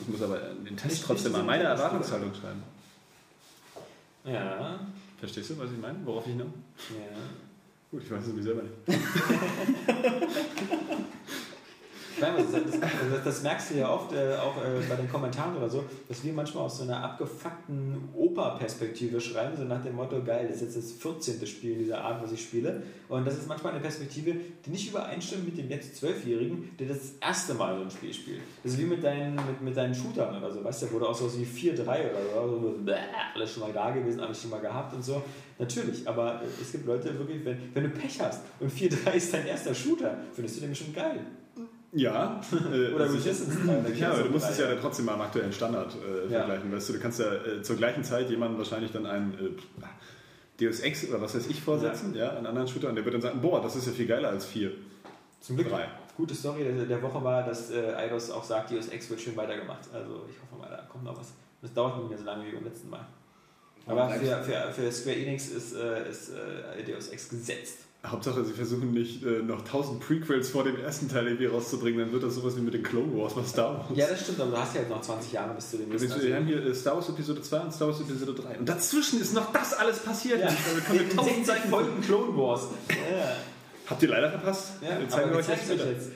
Ich muss aber den Test Nicht- trotzdem nicht an meine Erwartungshaltung schreiben. Ja, Verstehst du, was ich meine? Worauf ich hinaus? ja. Gut, ich weiß es mir selber nicht. Meine, das, das, das, merkst du ja oft äh, auch äh, bei den Kommentaren oder so, dass wir manchmal aus so einer abgefuckten Oper-Perspektive schreiben, so nach dem Motto, geil, das ist jetzt das 14. Spiel dieser Art, was ich spiele. Und das ist manchmal eine Perspektive, die nicht übereinstimmt mit dem jetzt Zwölfjährigen, der das erste Mal so ein Spiel spielt. Das ist wie mit deinen, mit, mit deinen Shootern oder so, weißt du, wo du auch so wie 4-3 oder so, so bäh, alles schon mal da gewesen, alles schon mal gehabt und so. Natürlich, aber äh, es gibt Leute wirklich, wenn, wenn du Pech hast und 4-3 ist dein erster Shooter, findest du den schon geil. Ja. Oder. Resistance 3, da Ja, aber du musst es ja dann trotzdem mal am aktuellen Standard äh, Ja. vergleichen. Weißt du, du kannst ja äh, zur gleichen Zeit jemandem wahrscheinlich dann ein äh, Deus Ex oder was weiß ich vorsetzen, ja. einen anderen Shooter, und der wird dann sagen, boah, das ist ja viel geiler als 4. Zum Glück. Drei. Gute Story der, der Woche war, dass äh, Eidos auch sagt, Deus Ex wird schön weitergemacht. Also ich hoffe mal, da kommt noch was. Das dauert nicht mehr so lange wie beim letzten Mal. Aber für, für, für Square Enix ist, äh, ist äh, Deus Ex gesetzt. Hauptsache, sie versuchen nicht äh, noch tausend Prequels vor dem ersten Teil irgendwie rauszubringen, dann wird das sowas wie mit den Clone Wars, was Star Wars. Ja, das stimmt, aber du hast ja jetzt noch 20 Jahre bis zu dem Wir nächsten. wir haben hier äh, Star Wars Episode 2 und Star Wars Episode 3. Und dazwischen ist noch das alles passiert. ja, wir in 1000 60 Seiten Folgen Clone Wars. Ja, Habt ihr leider verpasst? ja Wir zeigen aber euch jetzt.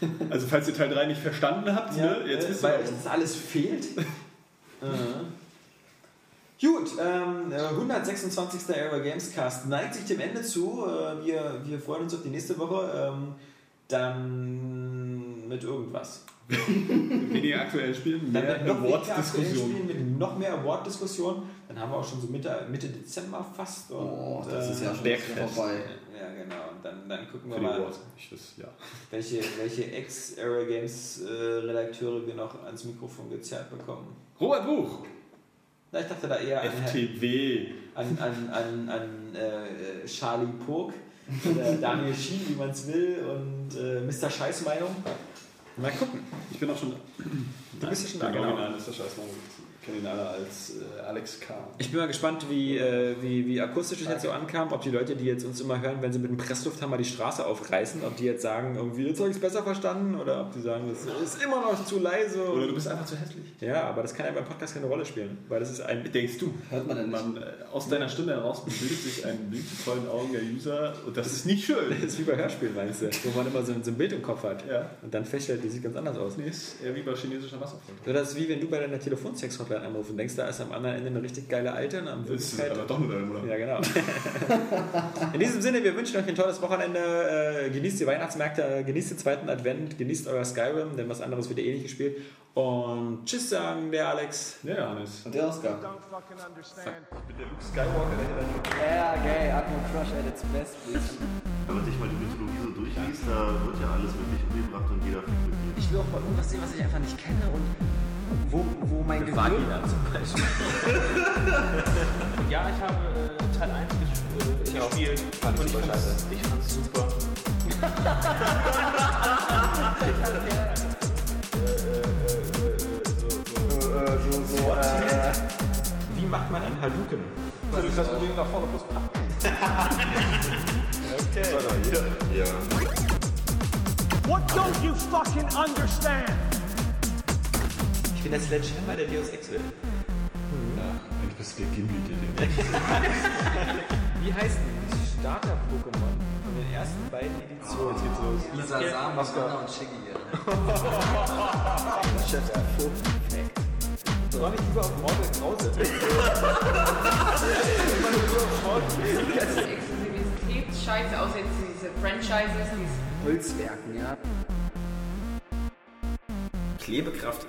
Also falls ihr Teil 3 nicht verstanden habt, Ja, ne, jetzt äh, wisst weil ihr euch das alles fehlt. äh. Gut, ähm, äh, 126. Era Gamescast neigt sich dem Ende zu. Äh, wir, wir freuen uns auf die nächste Woche. Ähm, dann mit irgendwas. weniger aktuell spielen, Dann mehr noch aktuellen Award-Diskussion. Spielen, mit noch mehr Award-Diskussionen. Dann haben wir auch schon so Mitte, Mitte Dezember fast. Und, Oh, das ist ja schon vorbei. Ja, genau. Und dann, dann gucken wir Für die mal, weiß, ja. welche, welche Ex-Era Games-Redakteure wir noch ans Mikrofon gezerrt bekommen. Robert Buch, Na, ich dachte da eher an, FTW. an, an, an, an äh, Charlie Pog oder Daniel Schien, wie man es will, und äh, Mr. Scheißmeinung. Mal gucken. Ich bin auch schon. Du bist ja schon da, genau. genau. Nein, ist kennt ihn alle als äh, Alex K. Ich bin mal gespannt, wie, äh, wie, wie akustisch es jetzt so ankam, ob die Leute, die jetzt uns immer hören, wenn sie mit dem Presslufthammer die Straße aufreißen, ob die jetzt sagen, irgendwie, jetzt habe ich es besser verstanden oder ob die sagen, das ist immer noch zu leise. Oder du bist einfach zu hässlich. ja, aber das kann ja beim Podcast keine Rolle spielen, weil das ist ein... Denkst du? Hört man denn? Man, äh, aus deiner Stimme heraus bildet sich ein Bild vor den Augen der User und das ist nicht schön. Das ist wie bei Hörspielen, meinst du, wo man immer so, so ein Bild im Kopf hat. Ja. Und dann feststellt, die sieht ganz anders aus. Nee, ist eher wie bei chinesischer Wasserfront. So, das ist wie wenn du bei deiner Telefonsex-Hotline anrufst und denkst, da ist am anderen Ende eine richtig geile Alte und am Das ist Wirklichkeit... aber doch nur deine Mutter. Ja, genau. In diesem Sinne, wir wünschen euch ein tolles Wochenende. Äh, genießt die Weihnachtsmärkte, äh, genießt den zweiten Advent, genießt euer Skyrim, denn was anderes wird ihr eh nicht gespielt. Und tschüss sagen der Alex. Ja, Hannes. Und der Oscar. Ja, geil, Atmo Crush at its best, please. Wenn man sich mal die Mythologie so durchliest, da wird ja alles wirklich umgebracht und jeder fliegt mit Ich will auch mal irgendwas sehen, was ich einfach nicht kenne und wo, wo mein Gehirn... Vagina zum Beispiel. Ja, ich habe äh, Teil 1 ges äh, gespielt. Fand und ich fand's, scheiße. ich fand's super. so, so, äh, Wie macht man einen Haluken? Also das Ding nach vorne plus. What don't you fucking understand? Ich bin der Sledgehammer der Deus Ex will. Eigentlich bist du der Gimli, der wie heißt denn die Starter-Pokémon von den ersten beiden Editionen? Jetzt geht's los. Lisa Sam, Anna und Shiggy. Chef Perfekt. Soll ich lieber auf Mortal Krause? Exklusivität, scheiße, außer jetzt diese Franchises, diese Holzwerken, ja. Klebekraft